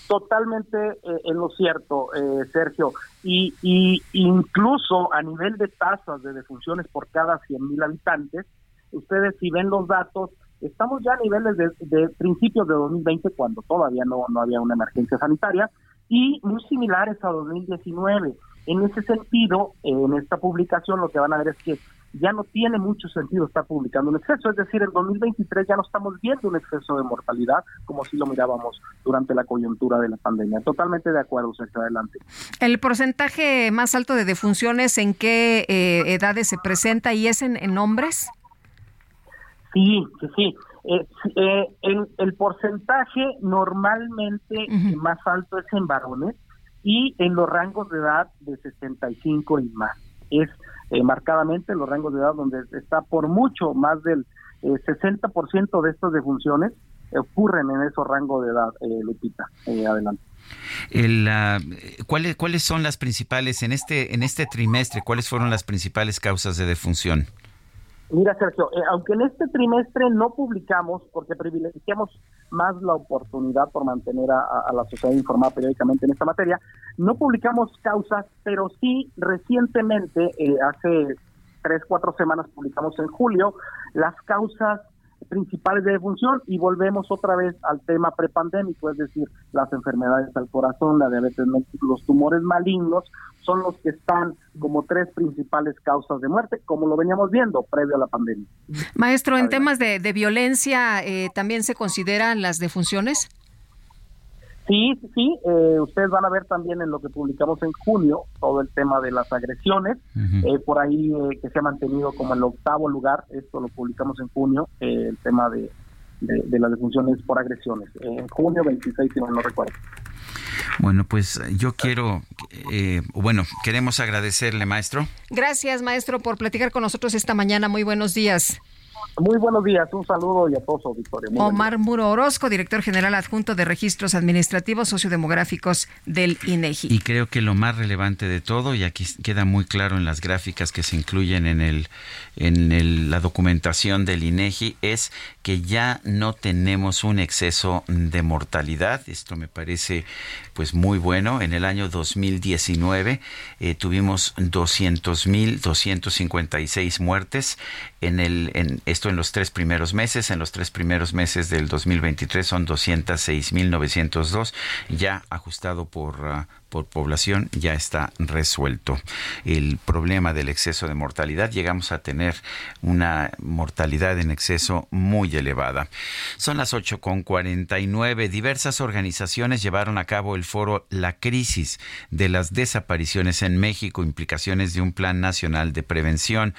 Totalmente eh, en lo cierto, eh, Sergio. Y, y incluso a nivel de tasas de defunciones por cada 100.000 habitantes, ustedes si ven los datos, Estamos ya a niveles de, principios de 2020, cuando todavía no, no había una emergencia sanitaria, y muy similares a 2019. En ese sentido, en esta publicación lo que van a ver es que ya no tiene mucho sentido estar publicando un exceso, es decir, en 2023 ya no estamos viendo un exceso de mortalidad como si lo mirábamos durante la coyuntura de la pandemia. Totalmente de acuerdo, Sergio, adelante. ¿El porcentaje más alto de defunciones en qué eh, edades se presenta y es en hombres? Sí, sí, sí. Eh, eh, el, porcentaje normalmente más alto es en varones y en los rangos de edad de 65 y más. Es eh, marcadamente los rangos de edad donde está por mucho más del 60% de estas defunciones ocurren en esos rangos de edad, Lupita. adelante. El, ¿cuáles, ¿Cuáles son las principales en este en este trimestre? ¿Cuáles fueron las principales causas de defunción? Mira, Sergio, eh, aunque en este trimestre no publicamos, porque privilegiamos más la oportunidad por mantener a, la sociedad informada periódicamente en esta materia, no publicamos causas, pero sí recientemente, eh, hace tres, cuatro semanas publicamos en julio, las causas principales de defunción y volvemos otra vez al tema prepandémico, es decir, las enfermedades al corazón, la diabetes, los tumores malignos son los que están como tres principales causas de muerte, como lo veníamos viendo previo a la pandemia. Maestro, en temas de, violencia, eh, ¿también se consideran las defunciones? Sí, sí, eh, ustedes van a ver también en lo que publicamos en junio todo el tema de las agresiones, eh, por ahí eh, que se ha mantenido como el octavo lugar, esto lo publicamos en junio, el tema de, de, las defunciones por agresiones, en junio 26, si no, no recuerdo. Bueno, pues yo quiero, bueno, queremos agradecerle, maestro. Gracias, maestro, por platicar con nosotros esta mañana. Muy buenos días. Muy buenos días, un saludo y a todos auditores. Omar Muro Orozco, director general adjunto de Registros Administrativos Sociodemográficos del INEGI. Y creo que lo más relevante de todo, y aquí queda muy claro en las gráficas que se incluyen en el en la documentación del INEGI, es que ya no tenemos un exceso de mortalidad. Esto me parece pues muy bueno. En el año 2019 eh, tuvimos 200 mil 256 muertes en el en esto en los tres primeros meses. En los tres primeros meses del 2023 son 206 mil 902 ya ajustado por ah, por población ya está resuelto. El problema del exceso de mortalidad, llegamos a tener una mortalidad en exceso muy elevada. Son las 8.49. Diversas organizaciones llevaron a cabo el foro La crisis de las desapariciones en México, implicaciones de un plan nacional de prevención.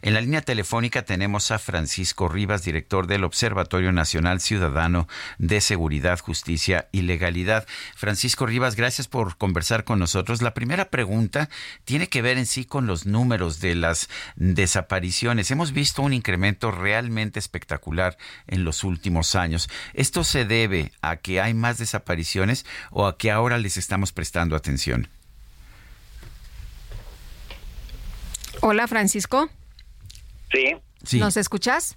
En la línea telefónica tenemos a Francisco Rivas, director del Observatorio Nacional Ciudadano de Seguridad, Justicia y Legalidad. Francisco Rivas, gracias por conversar con nosotros. La primera pregunta tiene que ver en sí con los números de las desapariciones. Hemos visto un incremento realmente espectacular en los últimos años. ¿Esto se debe a que hay más desapariciones o a que ahora les estamos prestando atención? Hola, Francisco. Sí. sí. ¿Nos escuchas?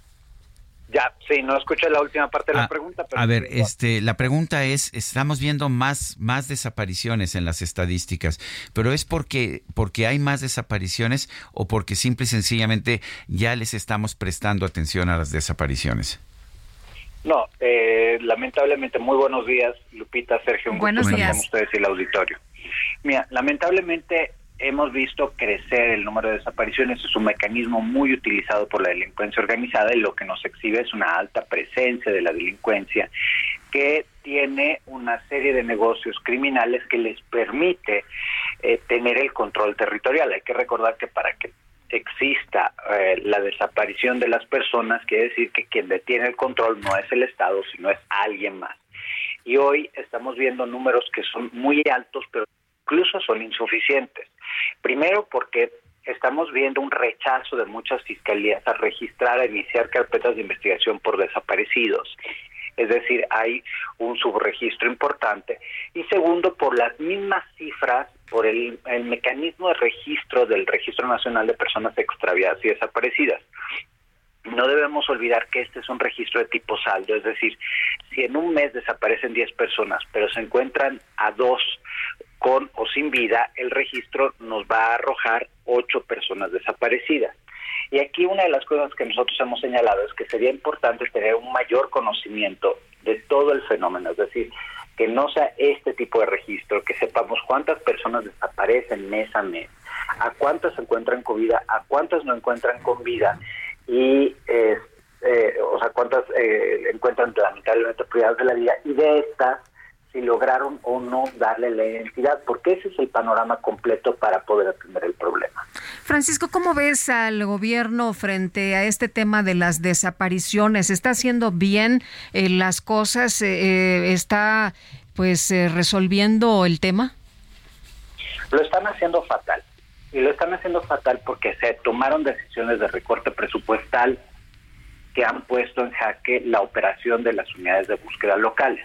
Ya, sí, no escuché la última parte de la ah, pregunta. a ver, este, la pregunta es, estamos viendo más, más desapariciones en las estadísticas, pero es porque, porque hay más desapariciones o porque simple y sencillamente ya les estamos prestando atención a las desapariciones. No, eh, lamentablemente, muy buenos días, Lupita, Sergio, un buenos días. con ustedes y el auditorio. Mira, lamentablemente hemos visto crecer el número de desapariciones. Es un mecanismo muy utilizado por la delincuencia organizada y lo que nos exhibe es una alta presencia de la delincuencia que tiene una serie de negocios criminales que les permite eh, tener el control territorial. Hay que recordar que para que exista eh, la desaparición de las personas, quiere decir que quien detiene el control no es el Estado, sino es alguien más. Y hoy estamos viendo números que son muy altos, pero incluso son insuficientes. Primero porque estamos viendo un rechazo de muchas fiscalías a registrar, a iniciar carpetas de investigación por desaparecidos. Es decir, hay un subregistro importante. Y segundo, por las mismas cifras, por el, el mecanismo de registro del Registro Nacional de Personas Extraviadas y Desaparecidas no debemos olvidar que este es un registro de tipo saldo, es decir, si en un mes desaparecen 10 personas, pero se encuentran a dos con o sin vida, el registro nos va a arrojar 8 personas desaparecidas. Y aquí una de las cosas que nosotros hemos señalado es que sería importante tener un mayor conocimiento de todo el fenómeno, es decir, que no sea este tipo de registro, que sepamos cuántas personas desaparecen mes a mes, a cuántas se encuentran con vida, a cuántas no encuentran con vida y eh, o sea cuántas eh, encuentran lamentablemente privadas de la vida y de estas si lograron o no darle la identidad, porque ese es el panorama completo para poder atender el problema. Francisco, ¿cómo ves al gobierno frente a este tema de las desapariciones? ¿Está haciendo bien eh, las cosas? ¿Está pues resolviendo el tema? Lo están haciendo fatal. Y lo están haciendo fatal porque se tomaron decisiones de recorte presupuestal que han puesto en jaque la operación de las unidades de búsqueda locales.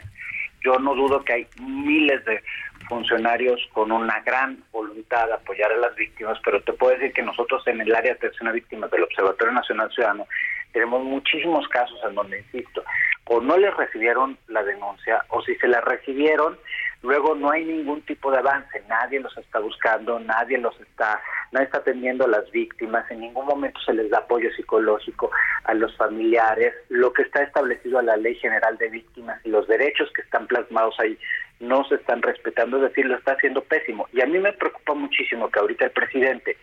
Yo no dudo que hay miles de funcionarios con una gran voluntad de apoyar a las víctimas, pero te puedo decir que nosotros en el área de atención a víctimas del Observatorio Nacional Ciudadano tenemos muchísimos casos en donde, insisto, o no les recibieron la denuncia, o si se la recibieron, luego no hay ningún tipo de avance, nadie los está buscando, nadie los está, nadie está atendiendo a las víctimas, en ningún momento se les da apoyo psicológico a los familiares, lo que está establecido a la Ley General de Víctimas y los derechos que están plasmados ahí no se están respetando, es decir, lo está haciendo pésimo. Y a mí me preocupa muchísimo que ahorita el presidente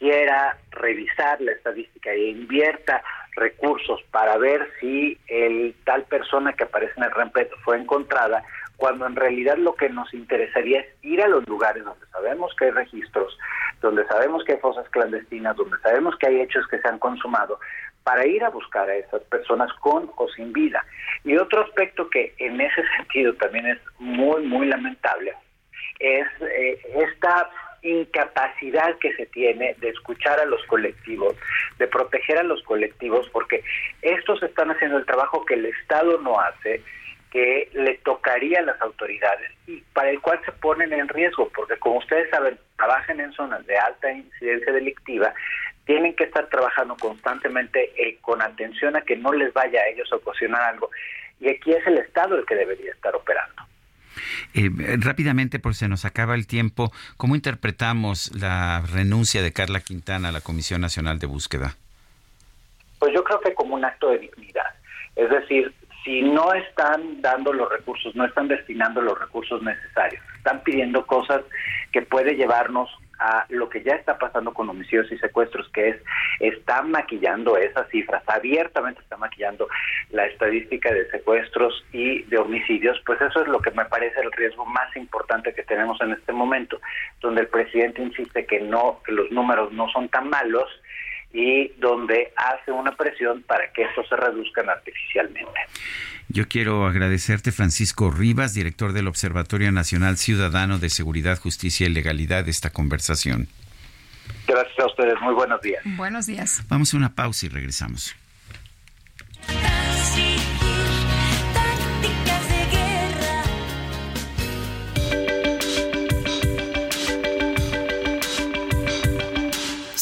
quiera revisar la estadística e invierta recursos para ver si el tal persona que aparece en el REMPET fue encontrada, cuando en realidad lo que nos interesaría es ir a los lugares donde sabemos que hay registros, donde sabemos que hay fosas clandestinas, donde sabemos que hay hechos que se han consumado, para ir a buscar a esas personas con o sin vida. Y otro aspecto que en ese [laughs] sentido también es muy, muy lamentable es eh, esta incapacidad que se tiene de escuchar a los colectivos, de proteger a los colectivos, porque estos están haciendo el trabajo que el Estado no hace, que le tocaría a las autoridades y para el cual se ponen en riesgo, porque como ustedes saben, trabajan en zonas de alta incidencia delictiva, tienen que estar trabajando constantemente eh, con atención a que no les vaya a ellos a ocasionar algo. Y aquí es el Estado el que debería estar operando. Eh, rápidamente, por se nos acaba el tiempo, ¿cómo interpretamos la renuncia de Carla Quintana a la Comisión Nacional de Búsqueda? Pues yo creo que como un acto de dignidad. Es decir, si no están dando los recursos, no están destinando los recursos necesarios, están pidiendo cosas que puede llevarnos a lo que ya está pasando con homicidios y secuestros, que es, están maquillando esas cifras, abiertamente están maquillando la estadística de secuestros y de homicidios, pues eso es lo que me parece el riesgo más importante que tenemos en este momento, donde el presidente insiste que no, que los números no son tan malos, y donde hace una presión para que estos se reduzcan artificialmente. Yo quiero agradecerte, Francisco Rivas, director del Observatorio Nacional Ciudadano de Seguridad, Justicia y Legalidad, esta conversación. Gracias a ustedes, muy buenos días. Buenos días. Vamos a una pausa y regresamos.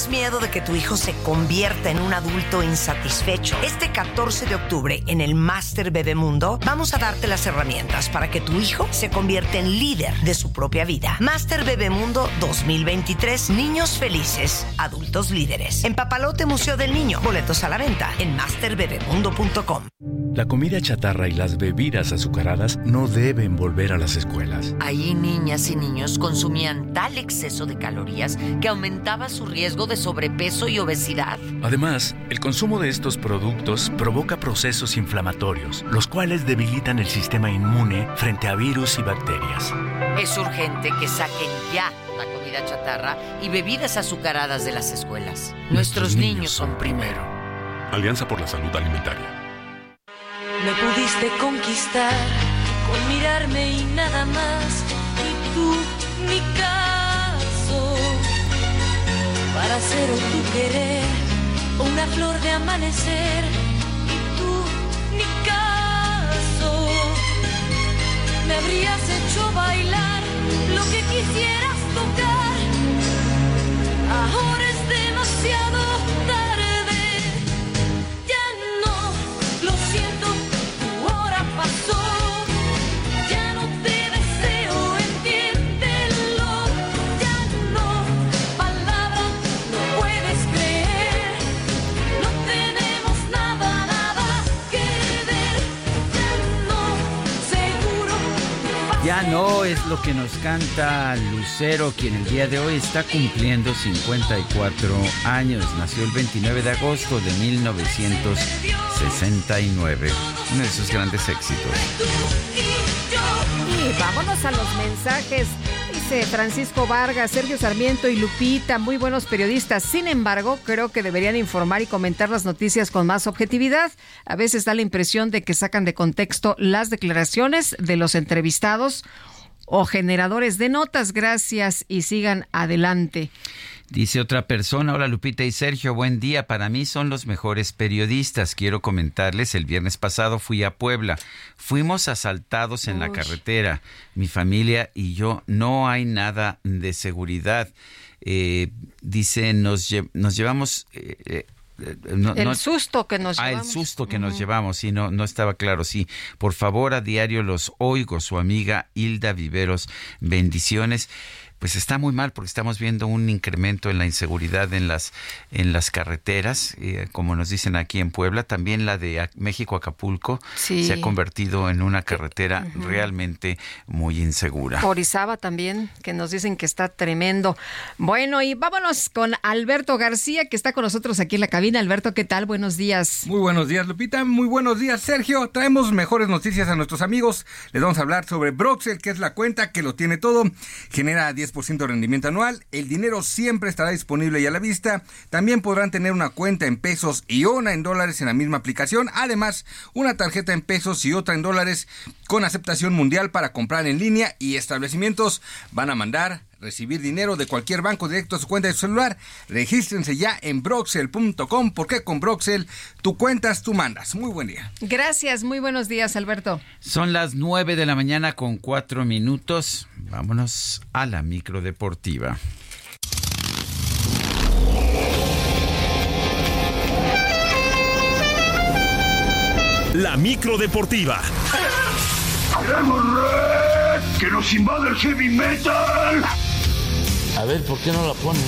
¿Tienes miedo de que tu hijo se convierta en un adulto insatisfecho? Este 14 de octubre en el Master Bebemundo vamos a darte las herramientas para que tu hijo se convierta en líder de su propia vida. Master Bebemundo 2023, niños felices, adultos líderes. En Papalote Museo del Niño, boletos a la venta en masterbebemundo.com. La comida chatarra y las bebidas azucaradas no deben volver a las escuelas. Ahí niñas y niños consumían tal exceso de calorías que aumentaba su riesgo de sobrepeso y obesidad. Además, el consumo de estos productos provoca procesos inflamatorios, los cuales debilitan el sistema inmune frente a virus y bacterias. Es urgente que saquen ya la comida chatarra y bebidas azucaradas de las escuelas. Nuestros, niños, son primero. Alianza por la Salud Alimentaria. Me pudiste conquistar con mirarme y nada más. Y tú, mi caso, para ser tu querer, una flor de amanecer. Y tú, mi caso, me habrías hecho bailar lo que quisieras tocar. Ahora Ah, no, es lo que nos canta Lucero, quien el día de hoy está cumpliendo 54 años. Nació el 29 de agosto de 1969. Uno de sus grandes éxitos. Y vámonos a los mensajes. Francisco Vargas, Sergio Sarmiento y Lupita, muy buenos periodistas. Sin embargo, creo que deberían informar y comentar las noticias con más objetividad. A veces da la impresión de que sacan de contexto las declaraciones de los entrevistados o generadores de notas. Gracias y sigan adelante. Dice otra persona, hola Lupita y Sergio, buen día. Para mí son los mejores periodistas. Quiero comentarles, el viernes pasado fui a Puebla. Fuimos asaltados en la carretera. Mi familia y yo no hay nada de seguridad. Eh, dice, nos, nos llevamos... Eh, eh, el susto que nos llevamos. Ah, el susto que nos llevamos, sí, no, no estaba claro, sí. Por favor, a diario los oigo, su amiga Hilda Viveros. Bendiciones pues está muy mal porque estamos viendo un incremento en la inseguridad en las en las carreteras, eh, como nos dicen aquí en Puebla, también la de México Acapulco se ha convertido en una carretera realmente muy insegura. Orizaba también, que nos dicen que está tremendo. Bueno, y vámonos con Alberto García, que está con nosotros aquí en la cabina. Alberto, ¿qué tal? Buenos días. Muy buenos días, Lupita. Muy buenos días, Sergio. Traemos mejores noticias a nuestros amigos. Les vamos a hablar sobre Broxel, que es la cuenta que lo tiene todo. Genera 10 de rendimiento anual. El dinero siempre estará disponible y a la vista. También podrán tener una cuenta en pesos y una en dólares en la misma aplicación. Además, una tarjeta en pesos y otra en dólares con aceptación mundial para comprar en línea y establecimientos van a mandar recibir dinero de cualquier banco directo a su cuenta de su celular. Regístrense ya en broxel.com porque con Broxel tu cuentas tú mandas. Muy buen día. Gracias, muy buenos días, Alberto. Son las 9 de la mañana con 4 minutos. Vámonos a la micro deportiva. La micro deportiva. ¡Que nos invade el heavy metal! A ver, ¿por qué no la pones?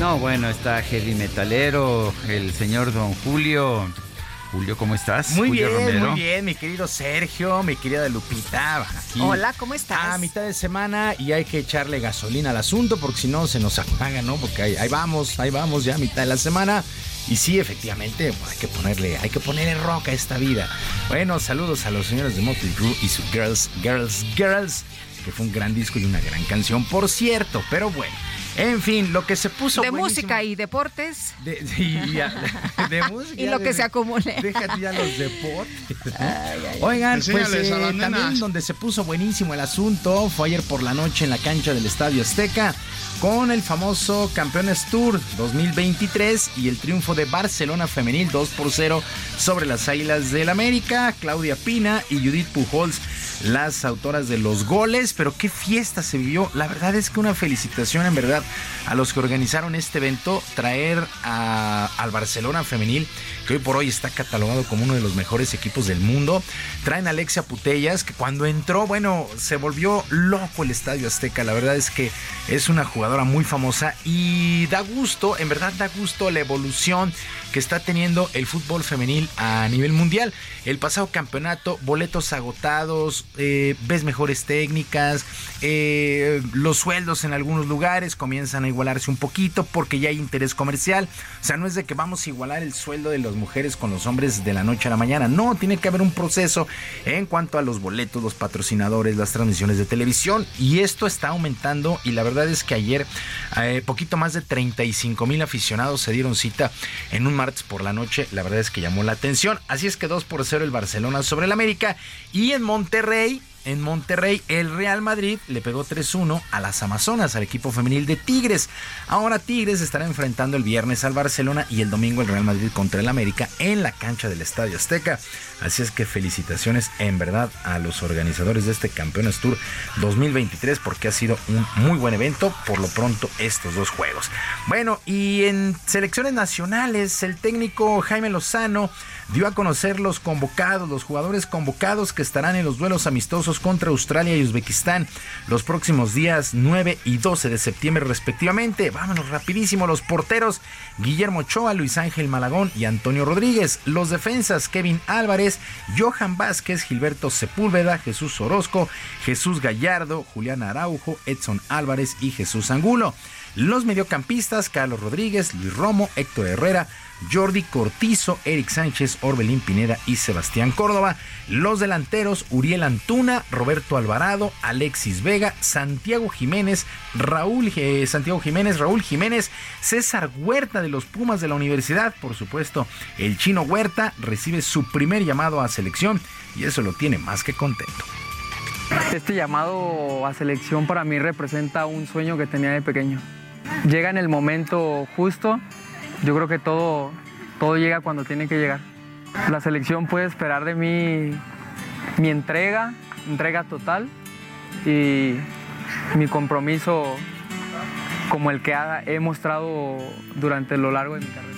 No, bueno, está heavy metalero, el señor Don Julio. Julio, ¿cómo estás? Muy bien, muy bien, mi querido Sergio, mi querida Lupita. Hola, ¿cómo estás? A mitad de semana y hay que echarle gasolina al asunto porque si no se nos apaga, ¿no? Porque ahí, vamos, ahí vamos ya a mitad de la semana. Y sí, efectivamente, pues, hay que ponerle, hay que ponerle roca a esta vida. Bueno, saludos a los señores de Motley Crue y su Girls, Girls, Girls, que fue un gran disco y una gran canción, por cierto. Pero bueno, en fin, lo que se puso. De música y deportes. De, [laughs] de, música. y lo que se acumule. Déjate ya los deportes. Oigan, pues eh, también donde se puso buenísimo el asunto fue ayer por la noche en la cancha del Estadio Azteca con el famoso Campeones Tour 2023 y el triunfo de Barcelona Femenil 2 por 0 sobre las Águilas del América. Claudia Pina y Judith Pujols las autoras de los goles, pero qué fiesta se vivió. La verdad es que una felicitación en verdad a los que organizaron este evento, traer al Barcelona femenil, que hoy por hoy está catalogado como uno de los mejores equipos del mundo. Traen a Alexia Putellas, que cuando entró, bueno, se volvió loco el Estadio Azteca. La verdad es que es una jugadora muy famosa y da gusto, en verdad da gusto la evolución que está teniendo el fútbol femenil a nivel mundial. El pasado campeonato, boletos agotados, eh, ves mejores técnicas, eh, los sueldos en algunos lugares comienzan a igualarse un poquito porque ya hay interés comercial. O sea, no es de que vamos a igualar el sueldo de las mujeres con los hombres de la noche a la mañana. No, tiene que haber un proceso en cuanto a los boletos, los patrocinadores, las transmisiones de televisión. Y esto está aumentando y la verdad es que ayer eh, poquito más de 35 mil aficionados se dieron cita en un martes por la noche. La verdad es que llamó la atención. Así es que 2 por 0 el Barcelona sobre el América. Y en Monterrey en Monterrey, el Real Madrid le pegó 3-1 a las Amazonas, al equipo femenil de Tigres. Ahora Tigres estará enfrentando el viernes al Barcelona y el domingo el Real Madrid contra el América en la cancha del Estadio Azteca. Así es que felicitaciones en verdad a los organizadores de este Campeones Tour 2023 porque ha sido un muy buen evento, por lo pronto estos dos juegos. Bueno, y en selecciones nacionales, el técnico Jaime Lozano dio a conocer los convocados, los jugadores convocados que estarán en los duelos amistosos contra Australia y Uzbekistán los próximos días 9 y 12 de septiembre respectivamente. Vámonos rapidísimo, los porteros Guillermo Ochoa, Luis Ángel Malagón y Antonio Rodríguez, los defensas Kevin Álvarez, Johan Vázquez, Gilberto Sepúlveda, Jesús Orozco, Jesús Gallardo, Julián Araujo, Edson Álvarez y Jesús Angulo. Los mediocampistas, Carlos Rodríguez, Luis Romo, Héctor Herrera, Jordi Cortizo, Eric Sánchez, Orbelín Pineda y Sebastián Córdoba. Los delanteros, Uriel Antuna, Roberto Alvarado, Alexis Vega, Santiago Jiménez, Raúl eh, Santiago Jiménez, Raúl Jiménez, César Huerta de los Pumas de la Universidad, por supuesto, el chino Huerta recibe su primer llamado a selección y eso lo tiene más que contento. Este llamado a selección para mí representa un sueño que tenía de pequeño llega en el momento justo. Yo creo que todo, todo llega cuando tiene que llegar. La selección puede esperar de mí mi entrega, entrega total y mi compromiso como el que he mostrado durante lo largo de mi carrera.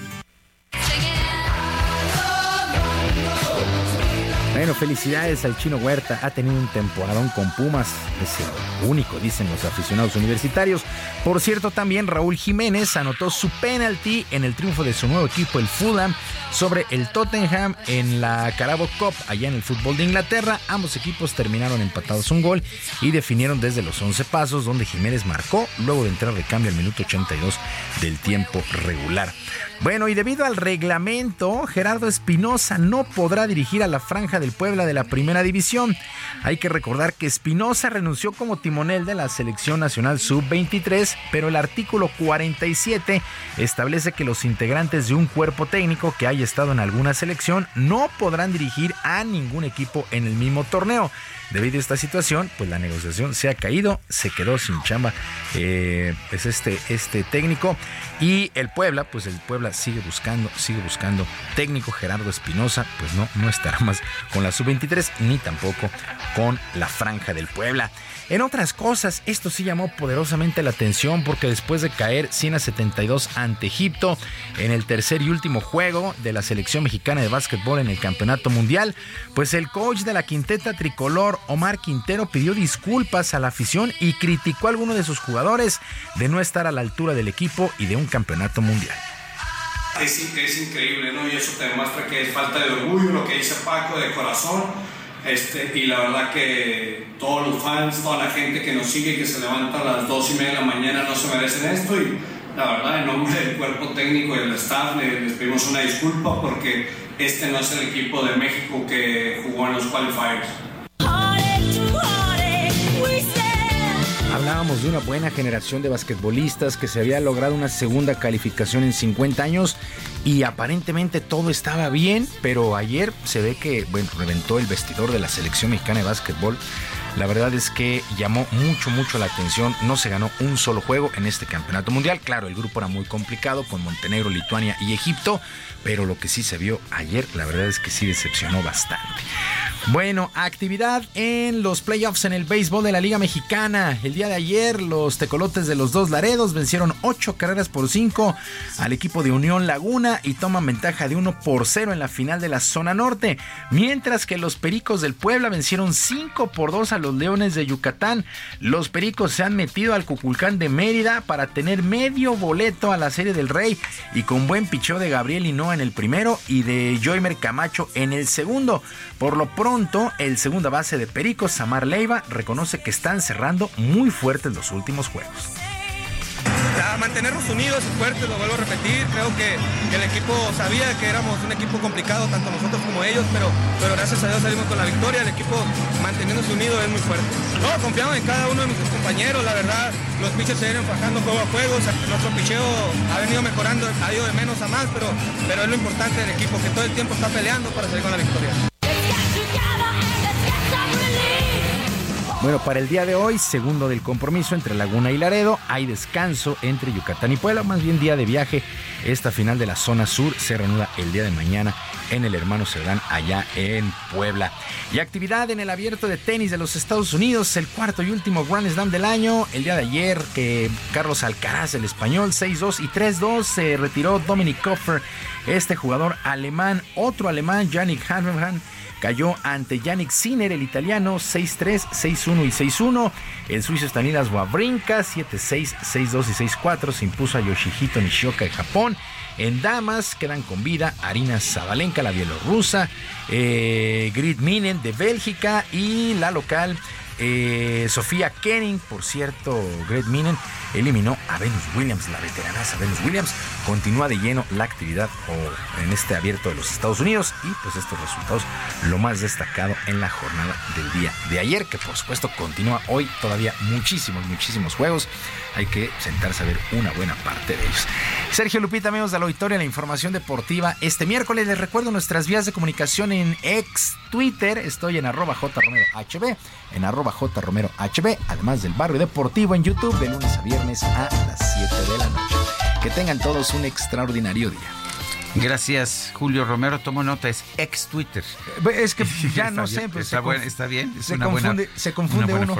Bueno, felicidades al Chino Huerta. Ha tenido un temporadón con Pumas. Es el único, dicen los aficionados universitarios. Por cierto, también Raúl Jiménez anotó su penalti en el triunfo de su nuevo equipo, el Fulham, sobre el Tottenham en la Carabao Cup, allá en el fútbol de Inglaterra. Ambos equipos terminaron empatados un gol y definieron desde los 11 pasos, donde Jiménez marcó luego de entrar de cambio al minuto 82 del tiempo regular. Bueno, y debido al reglamento, Gerardo Espinosa no podrá dirigir a la franja del Puebla de la Primera División. Hay que recordar que Espinosa renunció como timonel de la Selección Nacional Sub-23, pero el artículo 47 establece que los integrantes de un cuerpo técnico que haya estado en alguna selección no podrán dirigir a ningún equipo en el mismo torneo. Debido a esta situación, pues la negociación se ha caído, se quedó sin chamba eh, pues este, este técnico y el Puebla, pues el Puebla sigue buscando, sigue buscando técnico Gerardo Espinosa, pues no, no estará más con la sub-23 ni tampoco con la franja del Puebla. En otras cosas, esto sí llamó poderosamente la atención porque después de caer 100 a 72 ante Egipto en el tercer y último juego de la selección mexicana de básquetbol en el Campeonato Mundial, pues el coach de la quinteta tricolor, Omar Quintero, pidió disculpas a la afición y criticó a alguno de sus jugadores de no estar a la altura del equipo y de un campeonato mundial. Es, es increíble, ¿no? Y eso te demuestra que es falta de orgullo, lo que dice Paco, de corazón este, y la verdad que todos los fans, toda la gente que nos sigue, que se levanta a las dos y media de la mañana, no se merecen esto. Y la verdad, en nombre del cuerpo técnico y del staff, les pedimos una disculpa porque este no es el equipo de México que jugó en los qualifiers. Hablábamos de una buena generación de basquetbolistas que se había logrado una segunda calificación en 50 años y aparentemente todo estaba bien, pero ayer se ve que, bueno, reventó el vestidor de la selección mexicana de básquetbol. La verdad es que llamó mucho, mucho la atención. No se ganó un solo juego en este campeonato mundial. Claro, el grupo era muy complicado con Montenegro, Lituania y Egipto, pero lo que sí se vio ayer, la verdad es que sí decepcionó bastante. Bueno, actividad en los playoffs en el béisbol de la Liga Mexicana. El día de ayer, los tecolotes de los dos Laredos vencieron ocho carreras por cinco al equipo de Unión Laguna y toman ventaja de uno por cero en la final de la zona norte. Mientras que los Pericos del Puebla vencieron cinco por dos a los Leones de Yucatán. Los Pericos se han metido al Cuculcán de Mérida para tener medio boleto a la Serie del Rey y con buen picheo de Gabriel Hinoa en el primero y de Joymer Camacho en el segundo. Por lo pronto, el segunda base de Pericos, Samar Leiva, reconoce que están cerrando muy fuertes los últimos juegos a mantenernos unidos y fuertes, lo vuelvo a repetir. Creo que, el equipo sabía que éramos un equipo complicado, tanto nosotros como ellos, pero, pero gracias a Dios salimos con la victoria. El equipo manteniéndose unido es muy fuerte. No, confiamos en cada uno de mis compañeros, la verdad. Los pitchers se vienen fajando juego a juego. nuestro picheo ha venido mejorando, ha ido de menos a más, pero, pero es lo importante del equipo, que todo el tiempo está peleando para salir con la victoria. Bueno, para el día de hoy, segundo del compromiso entre Laguna y Laredo, hay descanso entre Yucatán y Puebla, más bien día de viaje. Esta final de la zona sur se reanuda el día de mañana en el Hermano Cerdán, allá en Puebla. Y actividad en el abierto de tenis de los Estados Unidos, el cuarto y último Grand Slam del año. El día de ayer, que Carlos Alcaraz, el español, 6-2 y 3-2, se retiró Dominic Koffer, este jugador alemán, otro alemán, Yannick Hanneman cayó ante Yannick Sinner, el italiano, 6-3, 6-1 y 6-1. El suizo Stanilas Wawrinka, 7-6, 6-2 y 6-4, se impuso a Yoshihito Nishioka de Japón. En damas quedan con vida Arina Zabalenka, la bielorrusa, eh, Grit Minen de Bélgica y la local eh, Sofía Kenning, por cierto, Gret Minen eliminó a Venus Williams, la veterana Venus Williams. Continúa de lleno la actividad en este abierto de los Estados Unidos y pues estos resultados lo más destacado en la jornada del día de ayer, que por supuesto continúa hoy todavía muchísimos, muchísimos juegos. Hay que sentarse a ver una buena parte de ellos. Sergio Lupita, amigos de la auditoria, la información deportiva este miércoles. Les recuerdo nuestras vías de comunicación en ex Twitter. Estoy en arroba jromerohb, en arroba jromerohb, además del barrio deportivo en YouTube de lunes a viernes a las 7 de la noche. Que tengan todos un extraordinario día. Gracias, Julio Romero. Tomo nota, es ex Twitter. Es que [laughs] ya no sé. Pues está, bien, está bien. se, confunde, se confunde uno.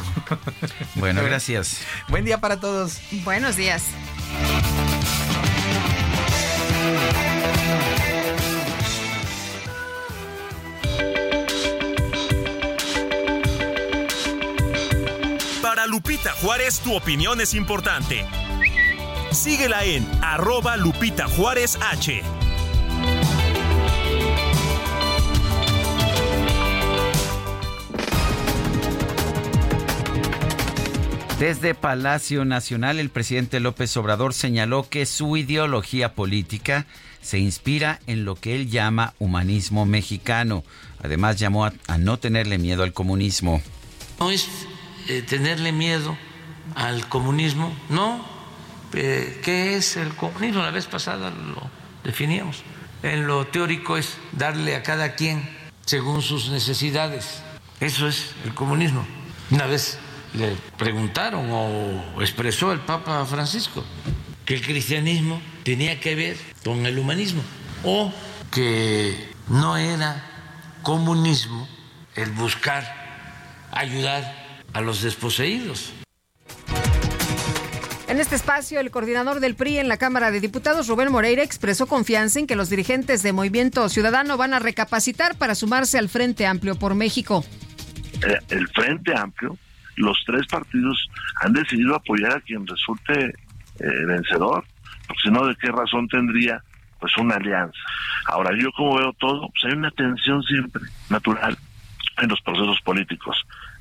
[laughs] bueno, gracias. Buen día para todos. Buenos días. Para Lupita Juárez, tu opinión es importante. Síguela en arroba Lupita Juárez H. Desde Palacio Nacional, el presidente López Obrador señaló que su ideología política se inspira en lo que él llama humanismo mexicano. Además, llamó a, no tenerle miedo al comunismo. No es eh, tenerle miedo al comunismo, no. Eh, ¿Qué es el comunismo? La vez pasada lo definíamos. En lo teórico es darle a cada quien según sus necesidades. Eso es el comunismo. Una vez le preguntaron o expresó el Papa Francisco que el cristianismo tenía que ver con el humanismo o que no era comunismo el buscar ayudar a los desposeídos. En este espacio, el coordinador del PRI en la Cámara de Diputados, Rubén Moreira, expresó confianza en que los dirigentes de Movimiento Ciudadano van a recapacitar para sumarse al Frente Amplio por México. El Frente Amplio los tres partidos han decidido apoyar a quien resulte eh, vencedor, porque si no, ¿de qué razón tendría pues una alianza? Ahora, yo como veo todo, pues hay una tensión siempre natural en los procesos políticos,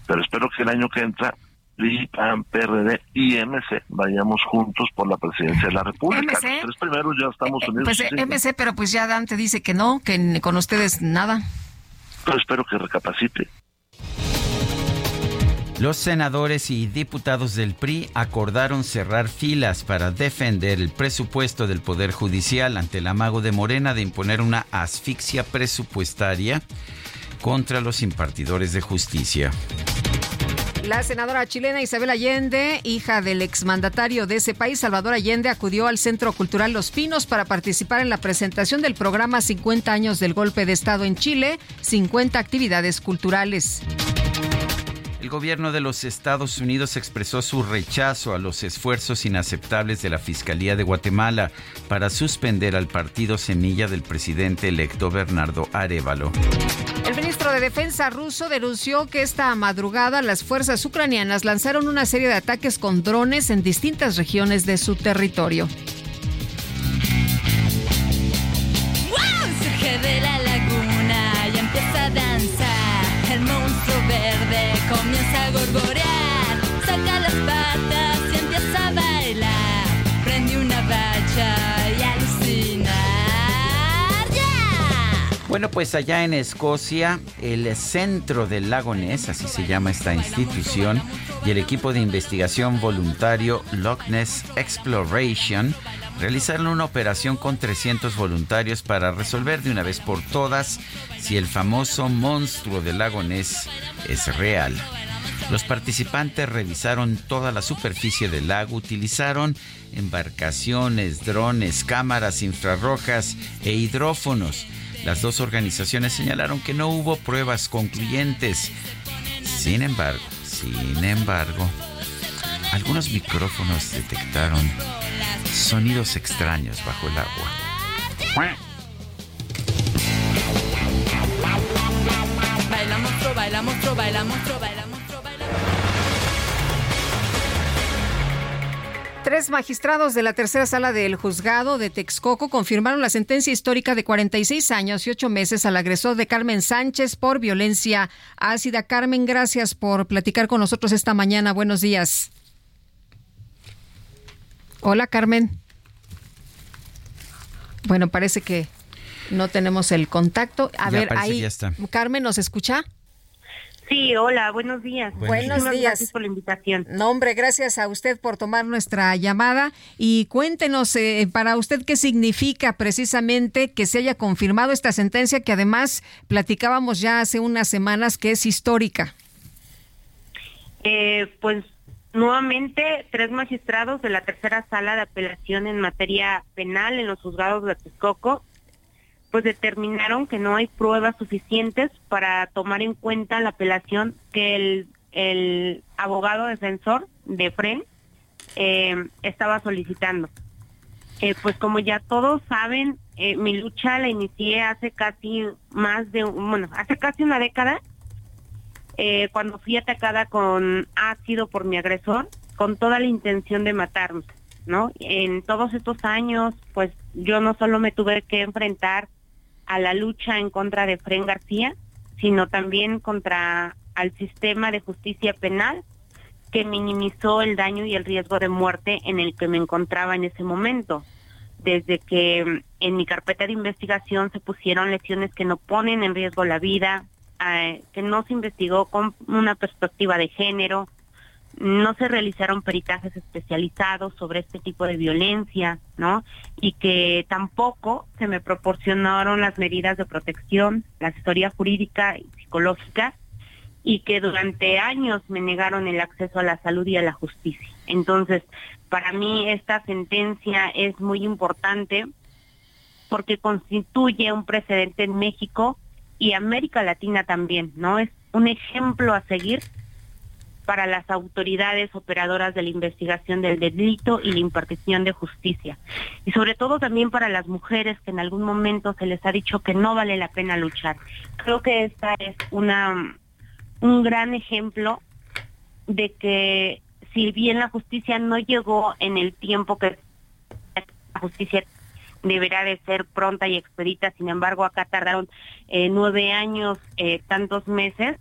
pero espero que el año que entra PRI, PAN, PRD y MC vayamos juntos por la presidencia de la República. Los tres primeros ya estamos eh, unidos. Pues MC, pero pues ya Dante dice que no, que con ustedes nada. Pero espero que recapacite. Los senadores y diputados del PRI acordaron cerrar filas para defender el presupuesto del Poder Judicial ante el amago de Morena de imponer una asfixia presupuestaria contra los impartidores de justicia. La senadora chilena Isabel Allende, hija del exmandatario de ese país, Salvador Allende, acudió al Centro Cultural Los Pinos para participar en la presentación del programa 50 años del golpe de Estado en Chile, 50 actividades culturales. El gobierno de los Estados Unidos expresó su rechazo a los esfuerzos inaceptables de la Fiscalía de Guatemala para suspender al partido semilla del presidente electo Bernardo Arevalo. El ministro de Defensa ruso denunció que esta madrugada las fuerzas ucranianas lanzaron una serie de ataques con drones en distintas regiones de su territorio. Bueno, pues allá en Escocia, el Centro del Lago Ness, así se llama esta institución, y el equipo de investigación voluntario Loch Ness Exploration realizaron una operación con 300 voluntarios para resolver de una vez por todas si el famoso monstruo del lago Ness es real. Los participantes revisaron toda la superficie del lago, utilizaron embarcaciones, drones, cámaras infrarrojas e hidrófonos. Las dos organizaciones señalaron que no hubo pruebas concluyentes. Sin embargo, sin embargo, algunos micrófonos detectaron sonidos extraños bajo el agua. Baila monstruo, baila monstruo, Tres magistrados de la tercera sala del juzgado de Texcoco confirmaron la sentencia histórica de 46 años y 8 meses al agresor de Carmen Sánchez por violencia ácida. Carmen, gracias por platicar con nosotros esta mañana. Buenos días. Hola, Carmen. Bueno, parece que no tenemos el contacto. A Ya ver, ahí. ya está. Carmen, ¿nos escucha? Sí, hola, buenos días. Buenos días. Gracias por la invitación. No, hombre, gracias a usted por tomar nuestra llamada y cuéntenos eh, para usted qué significa precisamente que se haya confirmado esta sentencia que además platicábamos ya hace unas semanas que es histórica. Eh, pues nuevamente tres magistrados de la tercera sala de apelación en materia penal en los juzgados de Texcoco pues determinaron que no hay pruebas suficientes para tomar en cuenta la apelación que el, el abogado defensor de FREN eh, estaba solicitando. Eh, pues como ya todos saben, eh, mi lucha la inicié hace casi más de, bueno, hace casi una década, eh, cuando fui atacada con ácido por mi agresor, con toda la intención de matarme, ¿no? En todos estos años, pues yo no solo me tuve que enfrentar a la lucha en contra de Fren García, sino también contra al sistema de justicia penal que minimizó el daño y el riesgo de muerte en el que me encontraba en ese momento. Desde que en mi carpeta de investigación se pusieron lesiones que no ponen en riesgo la vida, eh, que no se investigó con una perspectiva de género, no se realizaron peritajes especializados sobre este tipo de violencia, ¿no? Y que tampoco se me proporcionaron las medidas de protección, la asesoría jurídica y psicológica, y que durante años me negaron el acceso a la salud y a la justicia. Entonces, para mí esta sentencia es muy importante porque constituye un precedente en México y América Latina también, ¿no? Es un ejemplo a seguir para las autoridades operadoras de la investigación del delito y la impartición de justicia. Y sobre todo también para las mujeres que en algún momento se les ha dicho que no vale la pena luchar. Creo que esta es una un gran ejemplo de que si bien la justicia no llegó en el tiempo que la justicia deberá de ser pronta y expedita, sin embargo acá tardaron eh, nueve años, eh, tantos meses,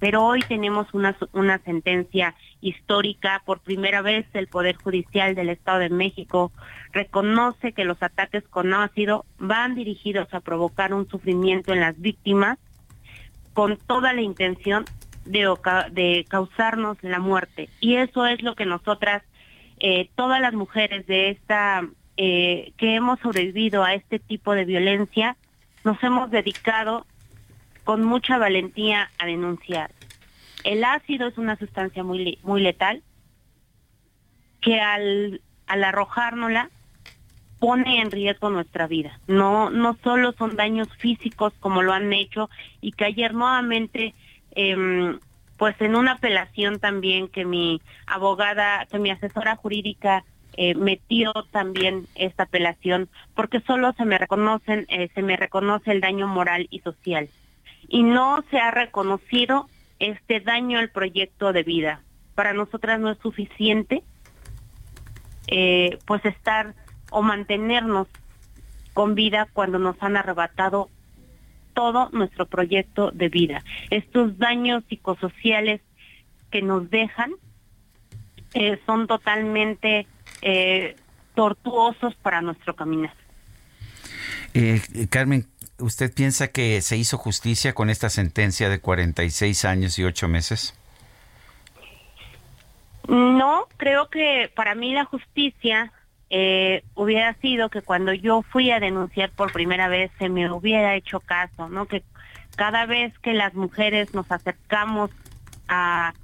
pero hoy tenemos una, una sentencia histórica. Por primera vez el Poder Judicial del Estado de México reconoce que los ataques con ácido van dirigidos a provocar un sufrimiento en las víctimas con toda la intención de, de causarnos la muerte. Y eso es lo que nosotras, eh, todas las mujeres de esta, eh, que hemos sobrevivido a este tipo de violencia, nos hemos dedicado con mucha valentía a denunciar. El ácido es una sustancia muy, muy letal que al, al arrojárnosla pone en riesgo nuestra vida. No, no solo son daños físicos como lo han hecho y que ayer nuevamente, em, pues en una apelación también que mi abogada, que mi asesora jurídica eh, metió también esta apelación porque solo se me reconocen, eh, se me reconoce el daño moral y social y no se ha reconocido este daño al proyecto de vida. Para nosotras no es suficiente eh, pues estar o mantenernos con vida cuando nos han arrebatado todo nuestro proyecto de vida. Estos daños psicosociales que nos dejan eh, son totalmente eh, tortuosos para nuestro caminar. Eh, Carmen, ¿usted piensa que se hizo justicia con esta sentencia de 46 años y 8 meses? No, creo que para mí la justicia eh, hubiera sido que cuando yo fui a denunciar por primera vez se me hubiera hecho caso, ¿no? Que cada vez que las mujeres nos acercamos a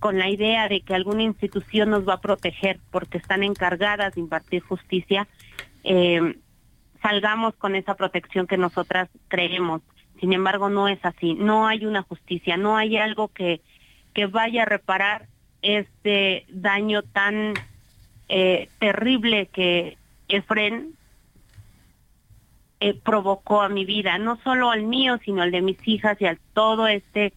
con la idea de que alguna institución nos va a proteger porque están encargadas de impartir justicia, eh, salgamos con esa protección que nosotras creemos. Sin embargo, no es así. No hay una justicia, no hay algo que, que vaya a reparar este daño tan eh, terrible que Efren eh, provocó a mi vida, no solo al mío, sino al de mis hijas y a todo este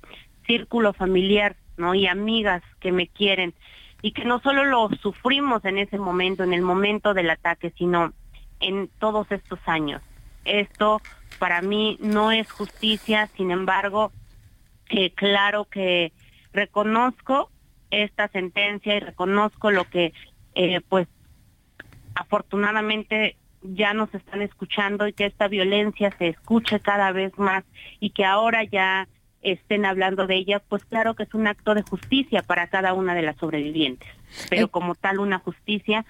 círculo familiar, ¿no? Y amigas que me quieren y que no solo lo sufrimos en ese momento, en el momento del ataque, sino en todos estos años. Esto para mí no es justicia, sin embargo, eh, claro que reconozco esta sentencia y reconozco lo que, eh, pues, afortunadamente ya nos están escuchando y que esta violencia se escuche cada vez más y que ahora ya estén hablando de ella, pues claro que es un acto de justicia para cada una de las sobrevivientes. Pero como tal, una justicia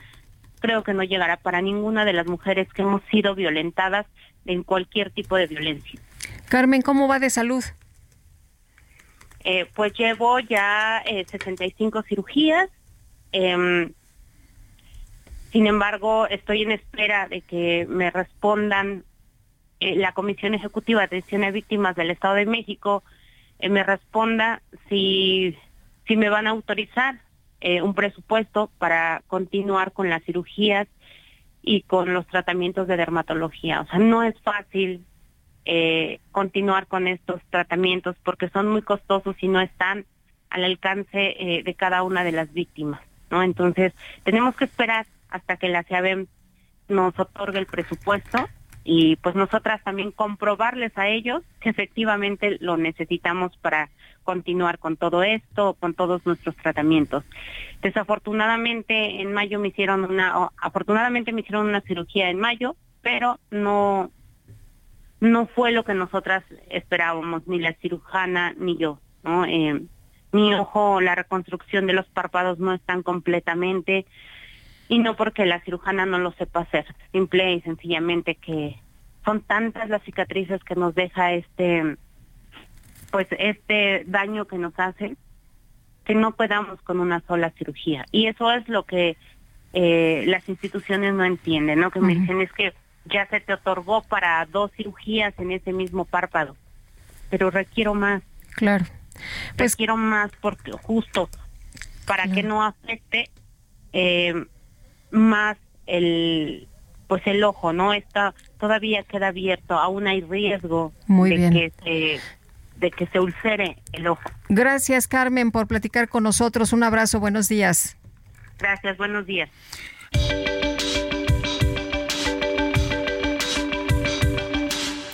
creo que no llegará para ninguna de las mujeres que hemos sido violentadas en cualquier tipo de violencia. Carmen, ¿cómo va de salud? Eh, pues llevo ya eh, 65 cirugías. Em, sin embargo, estoy en espera de que me respondan eh, la Comisión Ejecutiva de Atención a Víctimas del Estado de México, eh, me responda si, si me van a autorizar eh, un presupuesto para continuar con las cirugías y con los tratamientos de dermatología. O sea, no es fácil eh, continuar con estos tratamientos porque son muy costosos y no están al alcance eh, de cada una de las víctimas, ¿no? Entonces, tenemos que esperar hasta que la CIABEM nos otorgue el presupuesto y pues nosotras también comprobarles a ellos que efectivamente lo necesitamos para continuar con todo esto, con todos nuestros tratamientos. Desafortunadamente en mayo me hicieron una, afortunadamente me hicieron una cirugía en mayo, pero no, no fue lo que nosotras esperábamos, ni la cirujana ni yo, ¿no? Eh, mi ojo, la reconstrucción de los párpados no están completamente y no porque la cirujana no lo sepa hacer, simple y sencillamente que son tantas las cicatrices que nos deja este pues este daño que nos hace que no podamos con una sola cirugía. Y eso es lo que eh, las instituciones no entienden no que me dicen es que ya se te otorgó para dos cirugías en ese mismo párpado pero requiero más claro. Pues requiero más porque justo para que no afecte eh, más el pues el ojo no está todavía queda abierto aún hay riesgo Muy de bien. que se de que se ulcere el ojo Gracias, Carmen, por platicar con nosotros. Un abrazo, buenos días. gracias buenos días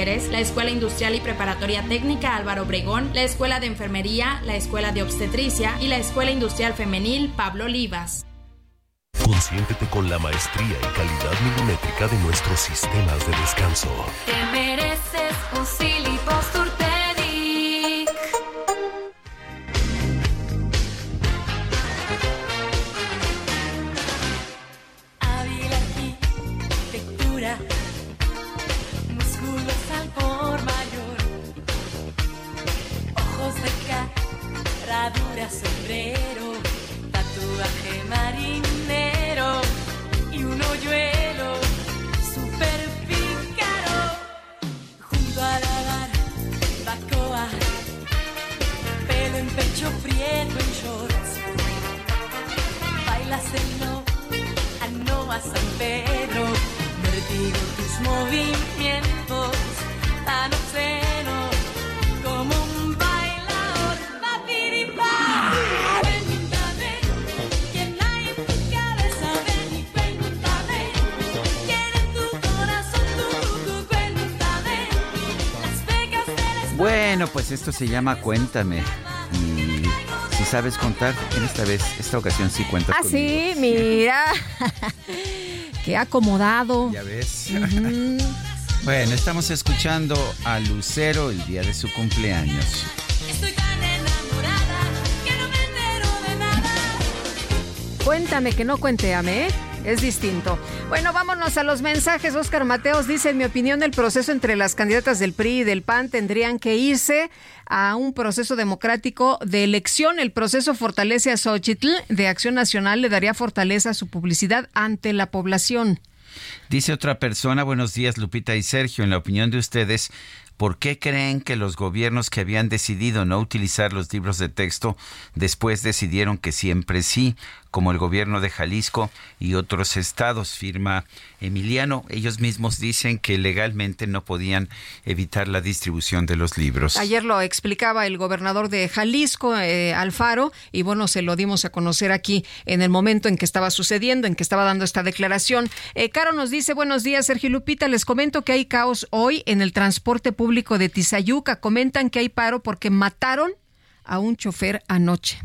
La Escuela Industrial y Preparatoria Técnica Álvaro Obregón, la Escuela de Enfermería, la Escuela de Obstetricia y la Escuela Industrial Femenil Pablo Olivas. Consiéntete con la maestría y calidad milimétrica de nuestros sistemas de descanso. Te mereces un Silly Músculos al por mayor, ojos de cadradura, sombrero, tatuaje marinero y un hoyuelo super pícaro. Junto a la barbacoa, pelo en pecho prieto en shorts, bailas en no, a San Pedro vertigo tus movimientos tan obscenos como un bailador. Papiripa, cuéntame quién hay en tu cabeza, ven y cuéntame quién en tu corazón, tú, tú, cuéntame las becas de la Bueno, pues esto se llama Cuéntame. Y si sabes contar, en esta vez, esta ocasión sí cuentas Ah, conmigo. sí, mira. [laughs] Qué acomodado. Ya ves. Bueno, estamos escuchando a Lucero el día de su cumpleaños. Estoy tan enamorada que no me entero de nada. Cuéntame que no cuenteame, ¿eh? Es distinto. Bueno, vámonos a los mensajes. Oscar Mateos dice, en mi opinión, el proceso entre las candidatas del PRI y del PAN tendrían que irse a un proceso democrático de elección. El proceso fortalece a Xochitl de Acción Nacional, le daría fortaleza a su publicidad ante la población. Dice otra persona, buenos días Lupita y Sergio, en la opinión de ustedes, ¿por qué creen que los gobiernos que habían decidido no utilizar los libros de texto después decidieron que siempre sí, como el gobierno de Jalisco y otros estados? Firma Emiliano. Ellos mismos dicen que legalmente no podían evitar la distribución de los libros. Ayer lo explicaba el gobernador de Jalisco, eh, Alfaro, y bueno, se lo dimos a conocer aquí en el momento en que estaba sucediendo, en que estaba dando esta declaración. Eh, Caro nos dice, buenos días, Sergio Lupita, les comento que hay caos hoy en el transporte público de Tizayuca. Comentan que hay paro porque mataron a un chofer anoche.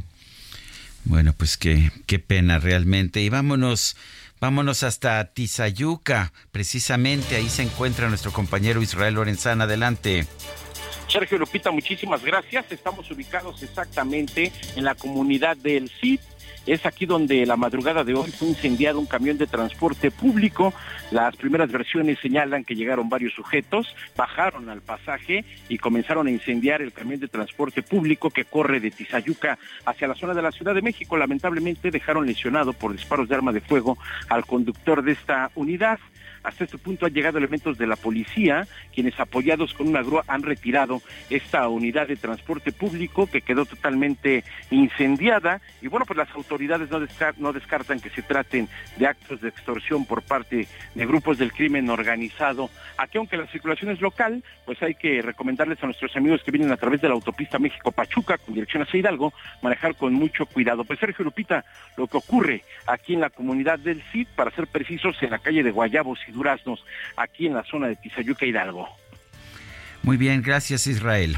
Bueno, pues qué, qué pena realmente. Y vámonos, vámonos hasta Tizayuca. Precisamente ahí se encuentra nuestro compañero Israel Lorenzana. Adelante. Sergio Lupita, muchísimas gracias. Estamos ubicados exactamente en la comunidad del CID. Es aquí donde la madrugada de hoy fue incendiado un camión de transporte público. Las primeras versiones señalan que llegaron varios sujetos, bajaron al pasaje y comenzaron a incendiar el camión de transporte público que corre de Tizayuca hacia la zona de la Ciudad de México. Lamentablemente dejaron lesionado por disparos de arma de fuego al conductor de esta unidad. Hasta este punto han llegado elementos de la policía, quienes apoyados con una grúa han retirado esta unidad de transporte público que quedó totalmente incendiada. Y bueno, pues las autoridades no, descar- no descartan que se traten de actos de extorsión por parte de grupos del crimen organizado. Aquí, aunque la circulación es local, pues hay que recomendarles a nuestros amigos que vienen a través de la autopista México-Pachuca con dirección hacia Hidalgo, manejar con mucho cuidado. Pues Sergio Lupita, lo que ocurre aquí en la comunidad del CID, para ser precisos, en la calle de Guayabos Duraznos, aquí en la zona de Tizayuca, Hidalgo. Muy bien, gracias Israel.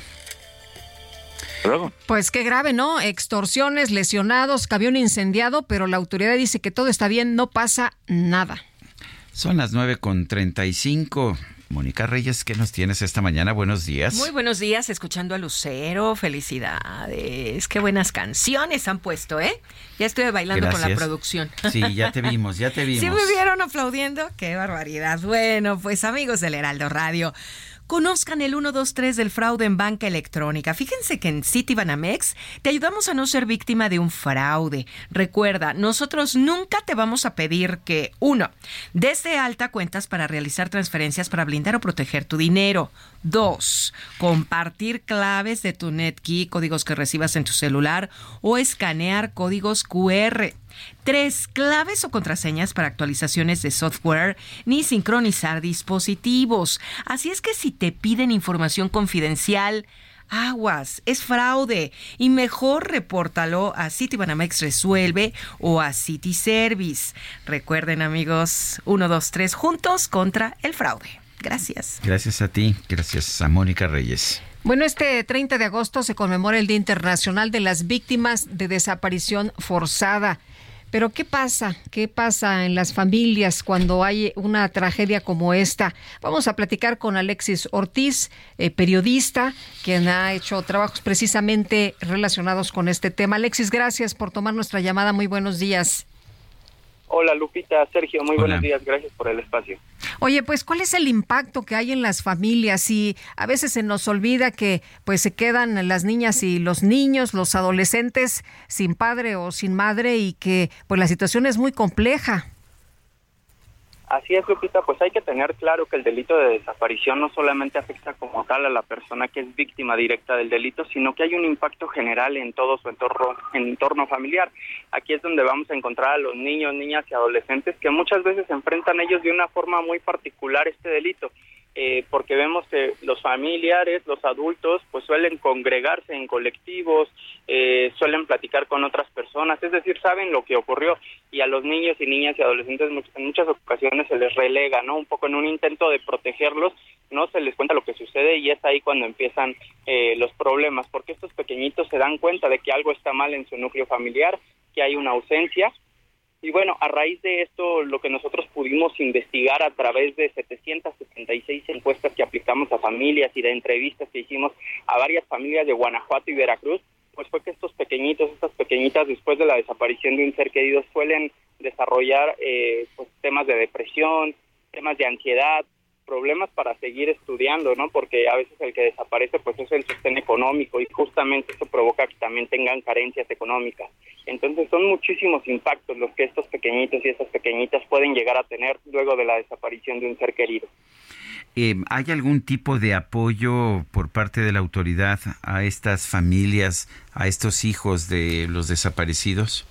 Luego. Pues qué grave, ¿no? Extorsiones, lesionados, camión incendiado, pero la autoridad dice que todo está bien, no pasa nada. Son las 9 con 35. Mónica Reyes, ¿qué nos tienes esta mañana? Buenos días. Muy buenos días, escuchando a Lucero. Felicidades. Qué buenas canciones han puesto, ¿eh? Ya estuve bailando con la producción. Sí, ya te [laughs] vimos, ya te vimos. ¿Sí me vieron aplaudiendo? ¡Qué barbaridad! Bueno, pues amigos del Heraldo Radio, conozcan el 123 del fraude en banca electrónica. Fíjense que en Citibanamex te ayudamos a no ser víctima de un fraude. Recuerda, nosotros nunca te vamos a pedir que, uno, des de alta cuentas para realizar transferencias para blindar o proteger tu dinero. Dos, compartir claves de tu NetKey, códigos que recibas en tu celular o escanear códigos QR. Tres, claves o contraseñas para actualizaciones de software ni sincronizar dispositivos. Así es que si te piden información confidencial, aguas, es fraude y mejor repórtalo a Citibanamex Resuelve o a City Service. Recuerden amigos, 1, 2, 3 juntos contra el fraude. Gracias. Gracias a ti, gracias a Mónica Reyes. Bueno, este 30 de agosto se conmemora el Día Internacional de las Víctimas de Desaparición Forzada. Pero ¿qué pasa? ¿Qué pasa en las familias cuando hay una tragedia como esta? Vamos a platicar con Alexis Ortiz, eh, periodista, quien ha hecho trabajos precisamente relacionados con este tema. Alexis, gracias por tomar nuestra llamada. Muy buenos días. Hola Lupita, Sergio, muy Hola. buenos días, gracias por el espacio. Oye, pues ¿cuál es el impacto que hay en las familias? Y a veces se nos olvida que pues se quedan las niñas y los niños, los adolescentes sin padre o sin madre y que pues la situación es muy compleja. Así es, Lupita, pues hay que tener claro que el delito de desaparición no solamente afecta como tal a la persona que es víctima directa del delito, sino que hay un impacto general en todo su entorno, entorno familiar. Aquí es donde vamos a encontrar a los niños, niñas y adolescentes que muchas veces enfrentan ellos de una forma muy particular este delito. Eh, porque vemos que los familiares, los adultos, pues suelen congregarse en colectivos, eh, suelen platicar con otras personas, es decir, saben lo que ocurrió y a los niños y niñas y adolescentes en muchas ocasiones se les relega, ¿no? Un poco en un intento de protegerlos, no se les cuenta lo que sucede y es ahí cuando empiezan eh, los problemas, porque estos pequeñitos se dan cuenta de que algo está mal en su núcleo familiar, que hay una ausencia y bueno, a raíz de esto, lo que nosotros pudimos investigar a través de 776 encuestas que aplicamos a familias y de entrevistas que hicimos a varias familias de Guanajuato y Veracruz, pues fue que estos pequeñitos, estas pequeñitas, después de la desaparición de un ser querido, suelen desarrollar eh, pues, temas de depresión, temas de ansiedad, problemas para seguir estudiando, ¿no? Porque a veces el que desaparece pues es el sostén económico y justamente eso provoca que también tengan carencias económicas. Entonces son muchísimos impactos los que estos pequeñitos y estas pequeñitas pueden llegar a tener luego de la desaparición de un ser querido. Eh, ¿Hay algún tipo de apoyo por parte de la autoridad a estas familias, a estos hijos de los desaparecidos?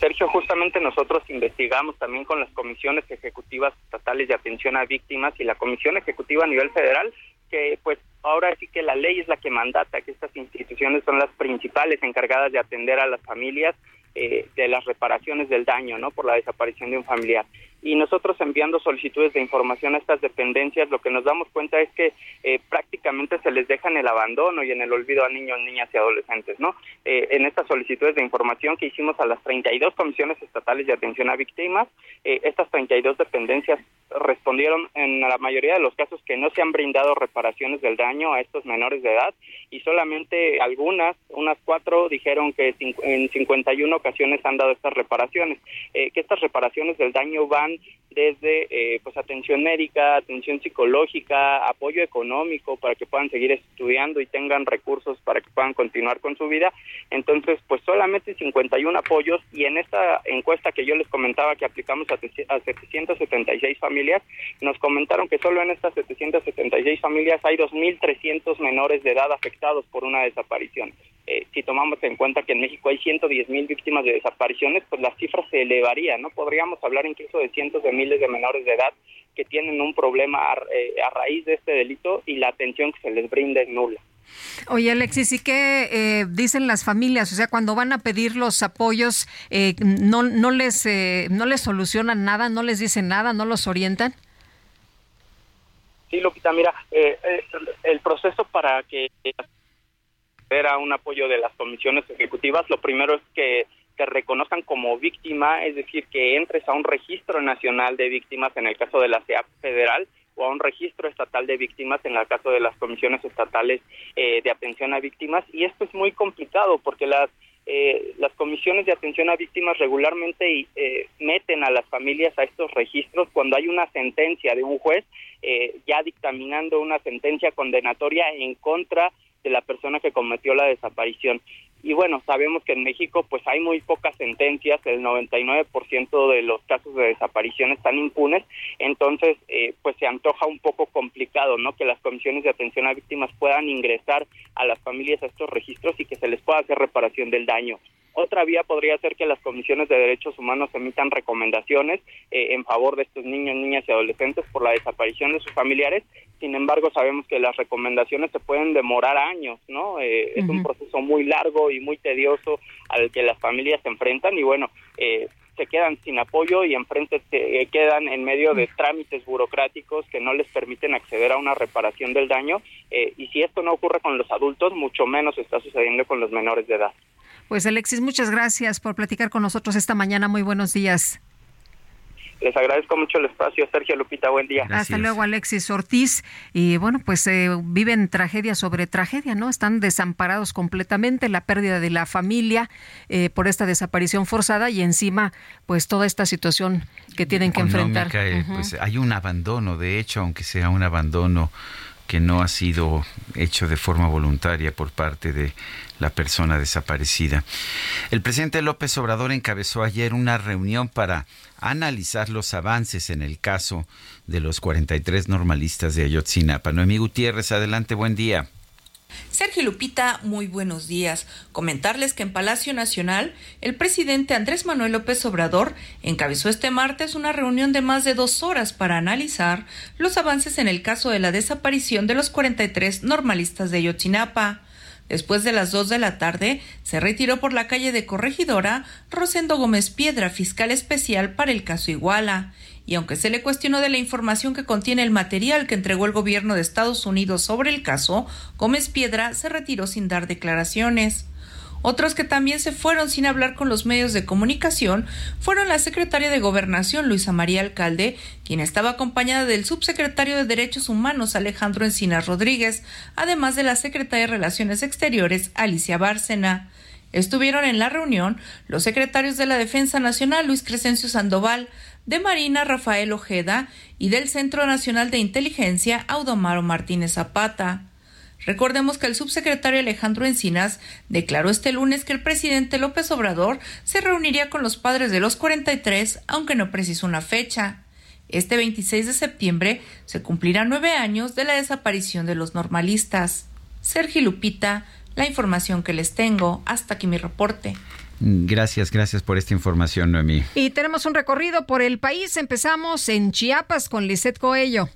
Sergio, justamente nosotros investigamos también con las comisiones ejecutivas estatales de atención a víctimas y la comisión ejecutiva a nivel federal, que pues ahora sí que la ley es la que mandata que estas instituciones son las principales encargadas de atender a las familias eh, de las reparaciones del daño, ¿no? Por la desaparición de un familiar y nosotros enviando solicitudes de información a estas dependencias, lo que nos damos cuenta es que eh, prácticamente se les deja en el abandono y en el olvido a niños, niñas y adolescentes, ¿no? Eh, en estas solicitudes de información que hicimos a las 32 comisiones estatales de atención a víctimas, eh, estas 32 dependencias respondieron en la mayoría de los casos que no se han brindado reparaciones del daño a estos menores de edad y solamente algunas, unas cuatro, dijeron que en 51 ocasiones han dado estas reparaciones, que estas reparaciones del daño van months desde eh, pues atención médica, atención psicológica, apoyo económico para que puedan seguir estudiando y tengan recursos para que puedan continuar con su vida. Entonces, pues solamente 51 apoyos y en esta encuesta que yo les comentaba que aplicamos a, a 776 familias, nos comentaron que solo en estas 776 familias hay 2.300 menores de edad afectados por una desaparición. Eh, si tomamos en cuenta que en México hay 110 mil víctimas de desapariciones, pues las cifras se elevarían, ¿no? Podríamos hablar incluso de cientos de miles de menores de edad que tienen un problema a, eh, raíz de este delito y la atención que se les brinda es nula. Oye, Alexis, ¿y qué eh, dicen las familias? O sea, cuando van a pedir los apoyos, no, no, les, ¿no les solucionan nada? ¿No les dicen nada? ¿No los orientan? Sí, Lupita, mira, el proceso para que a un apoyo de las comisiones ejecutivas, lo primero es que te reconozcan como víctima, es decir, que entres a un registro nacional de víctimas en el caso de la CEAP federal o a un registro estatal de víctimas en el caso de las comisiones estatales eh, de atención a víctimas. Y esto es muy complicado porque las eh, las comisiones de atención a víctimas regularmente eh, meten a las familias a estos registros cuando hay una sentencia de un juez ya dictaminando una sentencia condenatoria en contra de la persona que cometió la desaparición. Y bueno, sabemos que en México pues hay muy pocas sentencias, el 99% de los casos de desaparición están impunes, entonces eh, pues se antoja un poco complicado, ¿no? Que las comisiones de atención a víctimas puedan ingresar a las familias a estos registros y que se les pueda hacer reparación del daño. Otra vía podría ser que las comisiones de derechos humanos emitan recomendaciones eh, en favor de estos niños, niñas y adolescentes por la desaparición de sus familiares. Sin embargo, sabemos que las recomendaciones se pueden demorar años, ¿no? Eh, es un proceso muy largo y muy tedioso al que las familias se enfrentan y bueno, eh, se quedan sin apoyo y enfrente se quedan en medio de trámites burocráticos que no les permiten acceder a una reparación del daño y si esto no ocurre con los adultos, mucho menos está sucediendo con los menores de edad. Pues Alexis, muchas gracias por platicar con nosotros esta mañana. Muy buenos días. Les agradezco mucho el espacio, Sergio Lupita, buen día. Hasta luego, Alexis Ortiz. Y bueno, pues eh, viven tragedia sobre tragedia, ¿no? Están desamparados completamente, la pérdida de la familia eh, por esta desaparición forzada y encima, pues toda esta situación que tienen que enfrentar. Eh, pues hay un abandono, de hecho, aunque sea un abandono que no ha sido hecho de forma voluntaria por parte de la persona desaparecida. El presidente López Obrador encabezó ayer una reunión para analizar los avances en el caso de los 43 normalistas de Ayotzinapa. Noemí Gutiérrez, adelante, buen día. Sergio Lupita, muy buenos días. Comentarles que en Palacio Nacional, el presidente Andrés Manuel López Obrador encabezó este martes una reunión de más de dos horas para analizar los avances en el caso de la desaparición de los 43 normalistas de Ayotzinapa. Después de las dos de la tarde, se retiró por la calle de Corregidora Rosendo Gómez Piedra, fiscal especial para el caso Iguala. Y aunque se le cuestionó de la información que contiene el material que entregó el gobierno de Estados Unidos sobre el caso, Gómez Piedra se retiró sin dar declaraciones. Otros que también se fueron sin hablar con los medios de comunicación fueron la secretaria de Gobernación, Luisa María Alcalde, quien estaba acompañada del subsecretario de Derechos Humanos, Alejandro Encinas Rodríguez, además de la secretaria de Relaciones Exteriores, Alicia Bárcena. Estuvieron en la reunión los secretarios de la Defensa Nacional, Luis Crescencio Sandoval, de Marina, Rafael Ojeda, y del Centro Nacional de Inteligencia, Audomaro Martínez Zapata. Recordemos que el subsecretario Alejandro Encinas declaró este lunes que el presidente López Obrador se reuniría con los padres de los 43, aunque no precisó una fecha. Este 26 de septiembre se cumplirán nueve años de la desaparición de los normalistas. Sergio Lupita, la información que les tengo. Hasta aquí mi reporte. Gracias, gracias por esta información, Noemí. Y tenemos un recorrido por el país. Empezamos en Chiapas con Lisette Coello.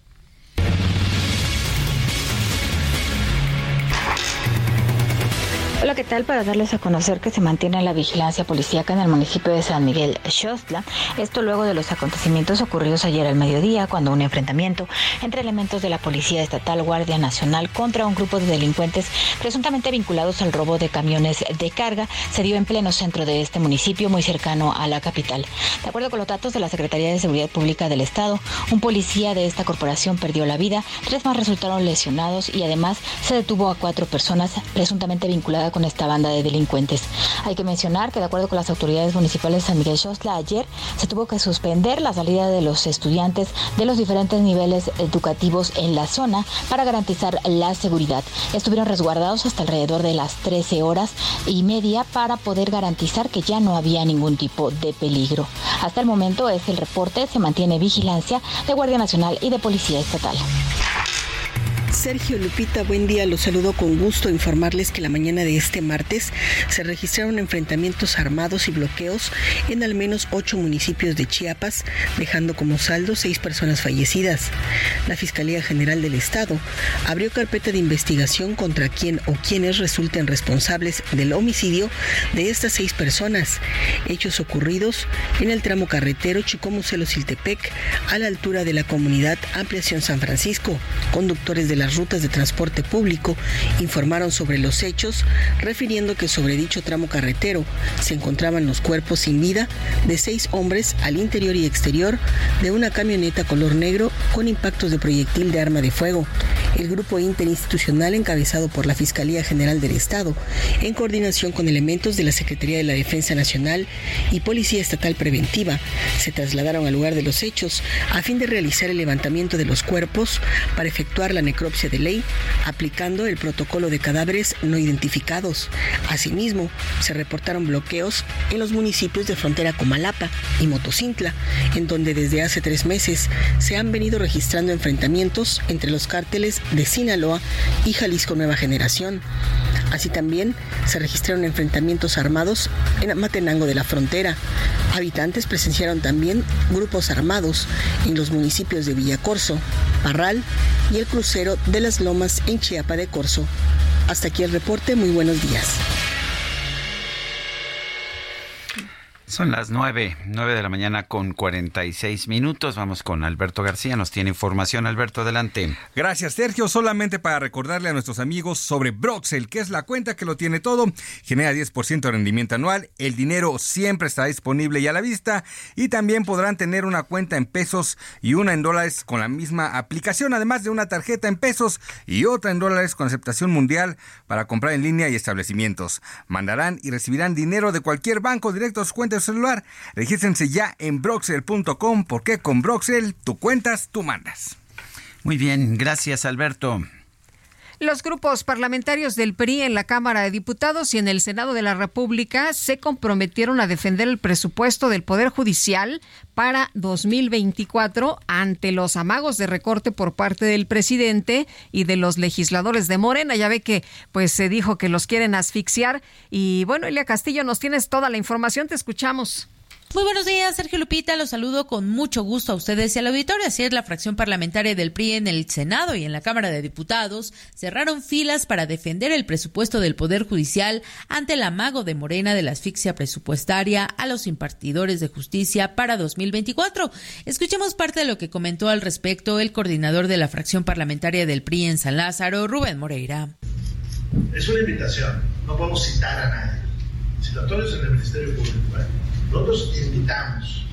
Hola, ¿qué tal? Para darles a conocer que se mantiene la vigilancia policíaca en el municipio de San Miguel Xostla. Esto luego de los acontecimientos ocurridos ayer al mediodía, cuando un enfrentamiento entre elementos de la Policía Estatal Guardia Nacional contra un grupo de delincuentes presuntamente vinculados al robo de camiones de carga se dio en pleno centro de este municipio, muy cercano a la capital. De acuerdo con los datos de la Secretaría de Seguridad Pública del Estado, un policía de esta corporación perdió la vida, tres más resultaron lesionados y además se detuvo a cuatro personas presuntamente vinculadas con esta banda de delincuentes. Hay que mencionar que de acuerdo con las autoridades municipales de San Miguel Xostla, ayer se tuvo que suspender la salida de los estudiantes de los diferentes niveles educativos en la zona para garantizar la seguridad. Estuvieron resguardados hasta alrededor de las 13 horas y media para poder garantizar que ya no había ningún tipo de peligro. Hasta el momento es el reporte, se mantiene vigilancia de Guardia Nacional y de Policía Estatal. Sergio Lupita, buen día. Los saludo con gusto. Informarles que la mañana de este martes se registraron enfrentamientos armados y bloqueos en al menos ocho municipios de Chiapas, dejando como saldo seis personas fallecidas. La Fiscalía General del Estado abrió carpeta de investigación contra quien o quienes resulten responsables del homicidio de estas seis personas. Hechos ocurridos en el tramo carretero Chicomucelo-Siltepec, a la altura de la comunidad Ampliación San Francisco. Conductores de las rutas de transporte público informaron sobre los hechos, refiriendo que sobre dicho tramo carretero se encontraban los cuerpos sin vida de seis hombres al interior y exterior de una camioneta color negro con impactos de proyectil de arma de fuego. El grupo interinstitucional encabezado por la Fiscalía General del Estado, en coordinación con elementos de la Secretaría de la Defensa Nacional y Policía Estatal Preventiva, se trasladaron al lugar de los hechos a fin de realizar el levantamiento de los cuerpos para efectuar la necropsia de ley, aplicando el protocolo de cadáveres no identificados. Asimismo, se reportaron bloqueos en los municipios de frontera Comalapa y Motocintla, en donde desde hace tres meses se han venido registrando enfrentamientos entre los cárteles de Sinaloa y Jalisco Nueva Generación. Así también se registraron enfrentamientos armados en Matenango de la Frontera. Habitantes presenciaron también grupos armados en los municipios de Villacorso, Parral y el crucero de las Lomas en Chiapa de Corzo. Hasta aquí el reporte, muy buenos días. Son las nueve, nueve de la mañana con 46 minutos. Vamos con Alberto García. Nos tiene información. Alberto, adelante. Gracias, Sergio. Solamente para recordarle a nuestros amigos sobre Broxel, que es la cuenta que lo tiene todo. Genera 10% de rendimiento anual. El dinero siempre está disponible y a la vista. Y también podrán tener una cuenta en pesos y una en dólares con la misma aplicación. Además de una tarjeta en pesos y otra en dólares con aceptación mundial para comprar en línea y establecimientos. Mandarán y recibirán dinero de cualquier banco directo a sus cuentas celular. Regístrense ya en broxel.com porque con Broxel tú cuentas, tú mandas. Muy bien, gracias Alberto. Los grupos parlamentarios del PRI en la Cámara de Diputados y en el Senado de la República se comprometieron a defender el presupuesto del Poder Judicial para 2024 ante los amagos de recorte por parte del presidente y de los legisladores de Morena. Ya ve que pues se dijo que los quieren asfixiar y bueno, Elia Castillo, nos tienes toda la información, te escuchamos. Muy buenos días, Sergio Lupita. Los saludo con mucho gusto a ustedes y al auditorio. Así es, la fracción parlamentaria del PRI en el Senado y en la Cámara de Diputados cerraron filas para defender el presupuesto del Poder Judicial ante el amago de Morena de la asfixia presupuestaria a los impartidores de justicia para 2024. Escuchemos parte de lo que comentó al respecto el coordinador de la fracción parlamentaria del PRI en San Lázaro, Rubén Moreira. Es una invitación, no podemos citar a nadie. Citatorios en el Ministerio Público. Nosotros invitamos.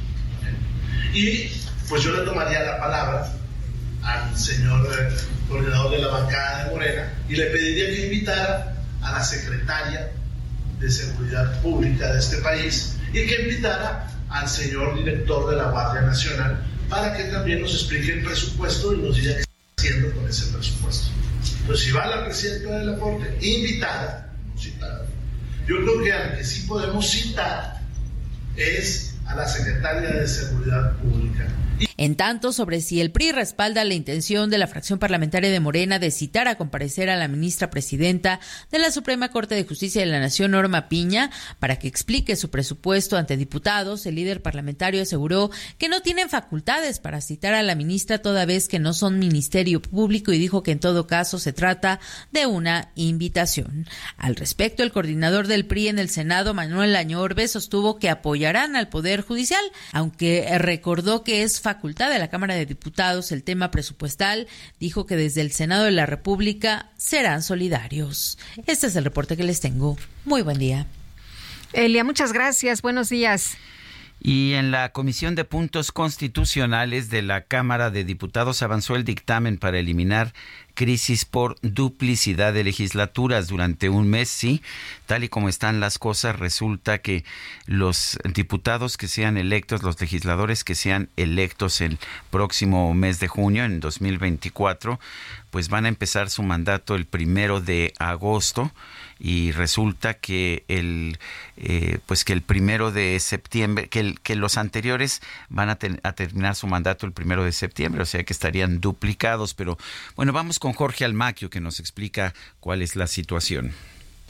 Y pues yo le tomaría la palabra al señor eh, coordinador de la bancada de Morena y le pediría que invitara a la secretaria de Seguridad Pública de este país y que invitara al señor director de la Guardia Nacional para que también nos explique el presupuesto y nos diga qué está haciendo con ese presupuesto. Entonces, si va la presidenta de la Corte invitada, no citada, yo creo que al que sí podemos citar es a la Secretaria de Seguridad Pública. En tanto, sobre si el PRI respalda la intención de la fracción parlamentaria de Morena de citar a comparecer a la ministra presidenta de la Suprema Corte de Justicia de la Nación, Norma Piña, para que explique su presupuesto ante diputados, el líder parlamentario aseguró que no tienen facultades para citar a la ministra toda vez que no son ministerio público y dijo que en todo caso se trata de una invitación. Al respecto, el coordinador del PRI en el Senado, Manuel Añorbe, sostuvo que apoyarán al Poder Judicial, aunque recordó que es facultad de la Cámara de Diputados el tema presupuestal, dijo que desde el Senado de la República serán solidarios. Este es el reporte que les tengo. Muy buen día. Elia, muchas gracias. Buenos días. Y en la Comisión de Puntos Constitucionales de la Cámara de Diputados avanzó el dictamen para eliminar crisis por duplicidad de legislaturas durante un mes, sí, tal y como están las cosas, resulta que los diputados que sean electos, los legisladores que sean electos el próximo mes de junio, en 2024, pues van a empezar su mandato el primero de agosto y resulta que el eh, pues que el primero de septiembre que, que los anteriores van a, a, terminar su mandato el primero de septiembre o sea que estarían duplicados pero bueno vamos con Jorge Almaquio que nos explica cuál es la situación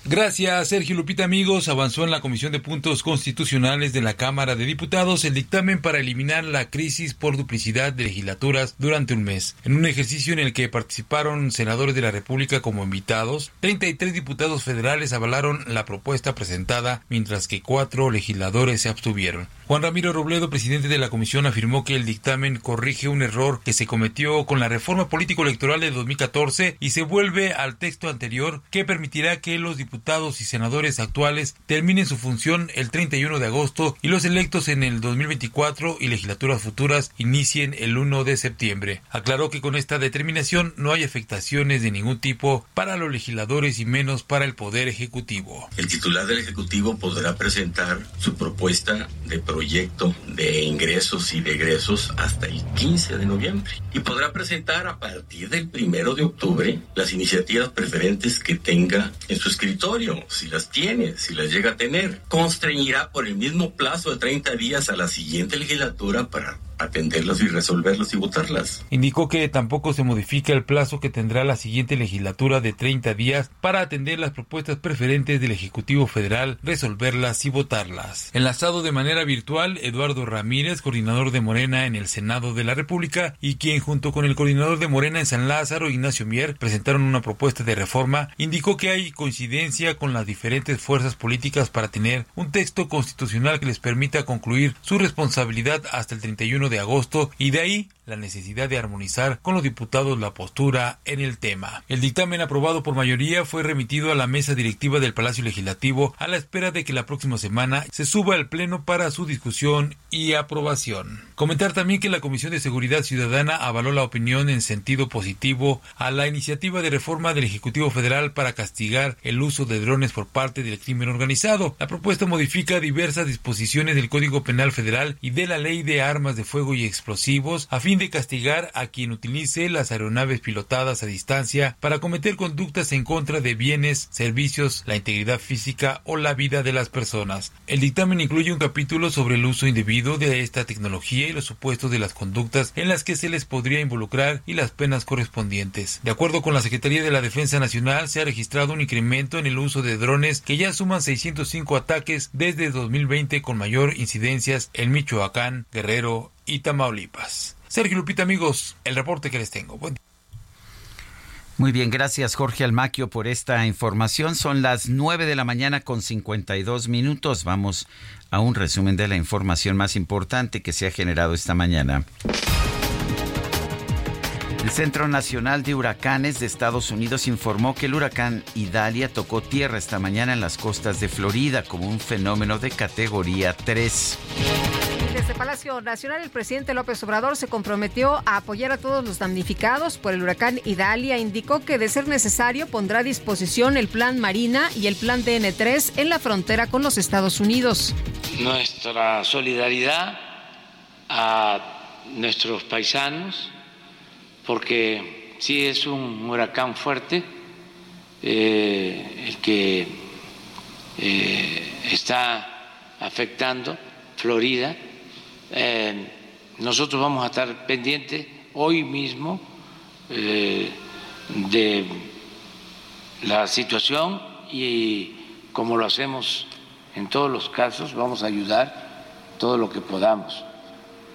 Gracias, Sergio Lupita amigos. Avanzó en la Comisión de Puntos Constitucionales de la Cámara de Diputados el dictamen para eliminar la crisis por duplicidad de legislaturas durante un mes. En un ejercicio en el que participaron senadores de la República como invitados, 33 diputados federales avalaron la propuesta presentada, mientras que cuatro legisladores se abstuvieron. Juan Ramiro Robledo, presidente de la comisión, afirmó que el dictamen corrige un error que se cometió con la reforma político-electoral de 2014 y se vuelve al texto anterior que permitirá que los diputados y senadores actuales terminen su función el 31 de agosto y los electos en el 2024 y legislaturas futuras inicien el 1 de septiembre. Aclaró que con esta determinación no hay afectaciones de ningún tipo para los legisladores y menos para el Poder Ejecutivo. El titular del Ejecutivo podrá presentar su propuesta de proyecto de ingresos y de egresos hasta el 15 de noviembre y podrá presentar a partir del 1 de octubre las iniciativas preferentes que tenga en su escritorio, si las tiene, si las llega a tener. Constreñirá por el mismo plazo de 30 días a la siguiente legislatura para atenderlas y resolverlas y votarlas. Indicó que tampoco se modifica el plazo que tendrá la siguiente legislatura de 30 días para atender las propuestas preferentes del Ejecutivo Federal, resolverlas y votarlas. Enlazado de manera virtual, Eduardo Ramírez, coordinador de Morena en el Senado de la República, y quien junto con el coordinador de Morena en San Lázaro, Ignacio Mier, presentaron una propuesta de reforma, indicó que hay coincidencia con las diferentes fuerzas políticas para tener un texto constitucional que les permita concluir su responsabilidad hasta el 31 de agosto y de ahí la necesidad de armonizar con los diputados la postura en el tema. El dictamen aprobado por mayoría fue remitido a la mesa directiva del Palacio Legislativo a la espera de que la próxima semana se suba al Pleno para su discusión y aprobación. Comentar también que la Comisión de Seguridad Ciudadana avaló la opinión en sentido positivo a la iniciativa de reforma del Ejecutivo Federal para castigar el uso de drones por parte del crimen organizado. La propuesta modifica diversas disposiciones del Código Penal Federal y de la Ley de Armas de Fuego y explosivos a fin de castigar a quien utilice las aeronaves pilotadas a distancia para cometer conductas en contra de bienes, servicios, la integridad física o la vida de las personas. El dictamen incluye un capítulo sobre el uso indebido de esta tecnología y los supuestos de las conductas en las que se les podría involucrar y las penas correspondientes. De acuerdo con la Secretaría de la Defensa Nacional, se ha registrado un incremento en el uso de drones que ya suman 605 ataques desde 2020 con mayor incidencias en Michoacán, Guerrero y Tamaulipas. Sergio Lupita, amigos, el reporte que les tengo. Muy bien, gracias Jorge Almaquio por esta información. Son las 9 de la mañana con 52 minutos. Vamos a un resumen de la información más importante que se ha generado esta mañana. El Centro Nacional de Huracanes de Estados Unidos informó que el huracán Idalia tocó tierra esta mañana en las costas de Florida como un fenómeno de categoría 3. Desde Palacio Nacional, el presidente López Obrador se comprometió a apoyar a todos los damnificados por el huracán Idalia. Indicó que, de ser necesario, pondrá a disposición el plan Marina y el plan DN3 en la frontera con los Estados Unidos. Nuestra solidaridad a nuestros paisanos porque sí es un huracán fuerte eh, el que eh, está afectando Florida. Eh, nosotros vamos a estar pendientes hoy mismo de la situación y como lo hacemos en todos los casos, vamos a ayudar todo lo que podamos.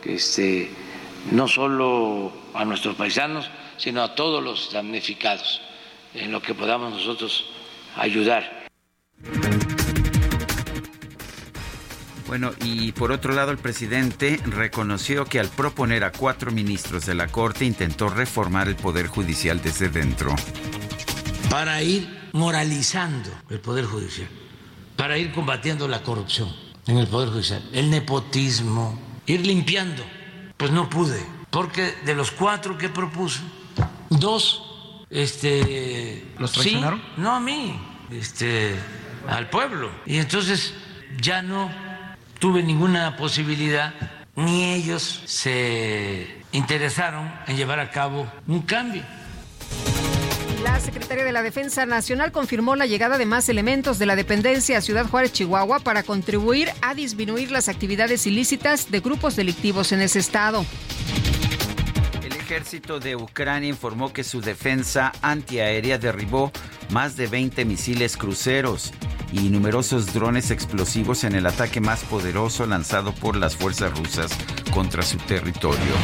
Este, no solo a nuestros paisanos, sino a todos los damnificados, en lo que podamos nosotros ayudar. Bueno, y por otro lado, el presidente reconoció que al proponer a cuatro ministros de la Corte intentó reformar el Poder Judicial desde dentro. Para ir moralizando el Poder Judicial, para ir combatiendo la corrupción en el Poder Judicial, el nepotismo, ir limpiando pues no pude, porque de los cuatro que propuse, dos, este... ¿Los traicionaron? no a mí, este, al pueblo. Y entonces ya no tuve ninguna posibilidad, ni ellos se interesaron en llevar a cabo un cambio. La secretaria de la Defensa Nacional confirmó la llegada de más elementos de la dependencia a Ciudad Juárez, Chihuahua, para contribuir a disminuir las actividades ilícitas de grupos delictivos en ese estado. El ejército de Ucrania informó que su defensa antiaérea derribó más de 20 misiles cruceros y numerosos drones explosivos en el ataque más poderoso lanzado por las fuerzas rusas contra su territorio.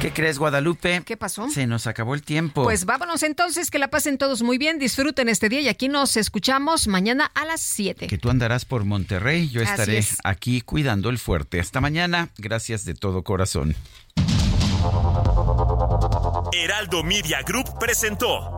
¿Qué crees, Guadalupe? ¿Qué pasó? Se nos acabó el tiempo. Pues vámonos entonces, que la pasen todos muy bien, disfruten este día y aquí nos escuchamos mañana a las 7. Que tú andarás por Monterrey, yo Así estaré es. aquí cuidando el fuerte. Hasta mañana, gracias de todo corazón. Heraldo Media Group presentó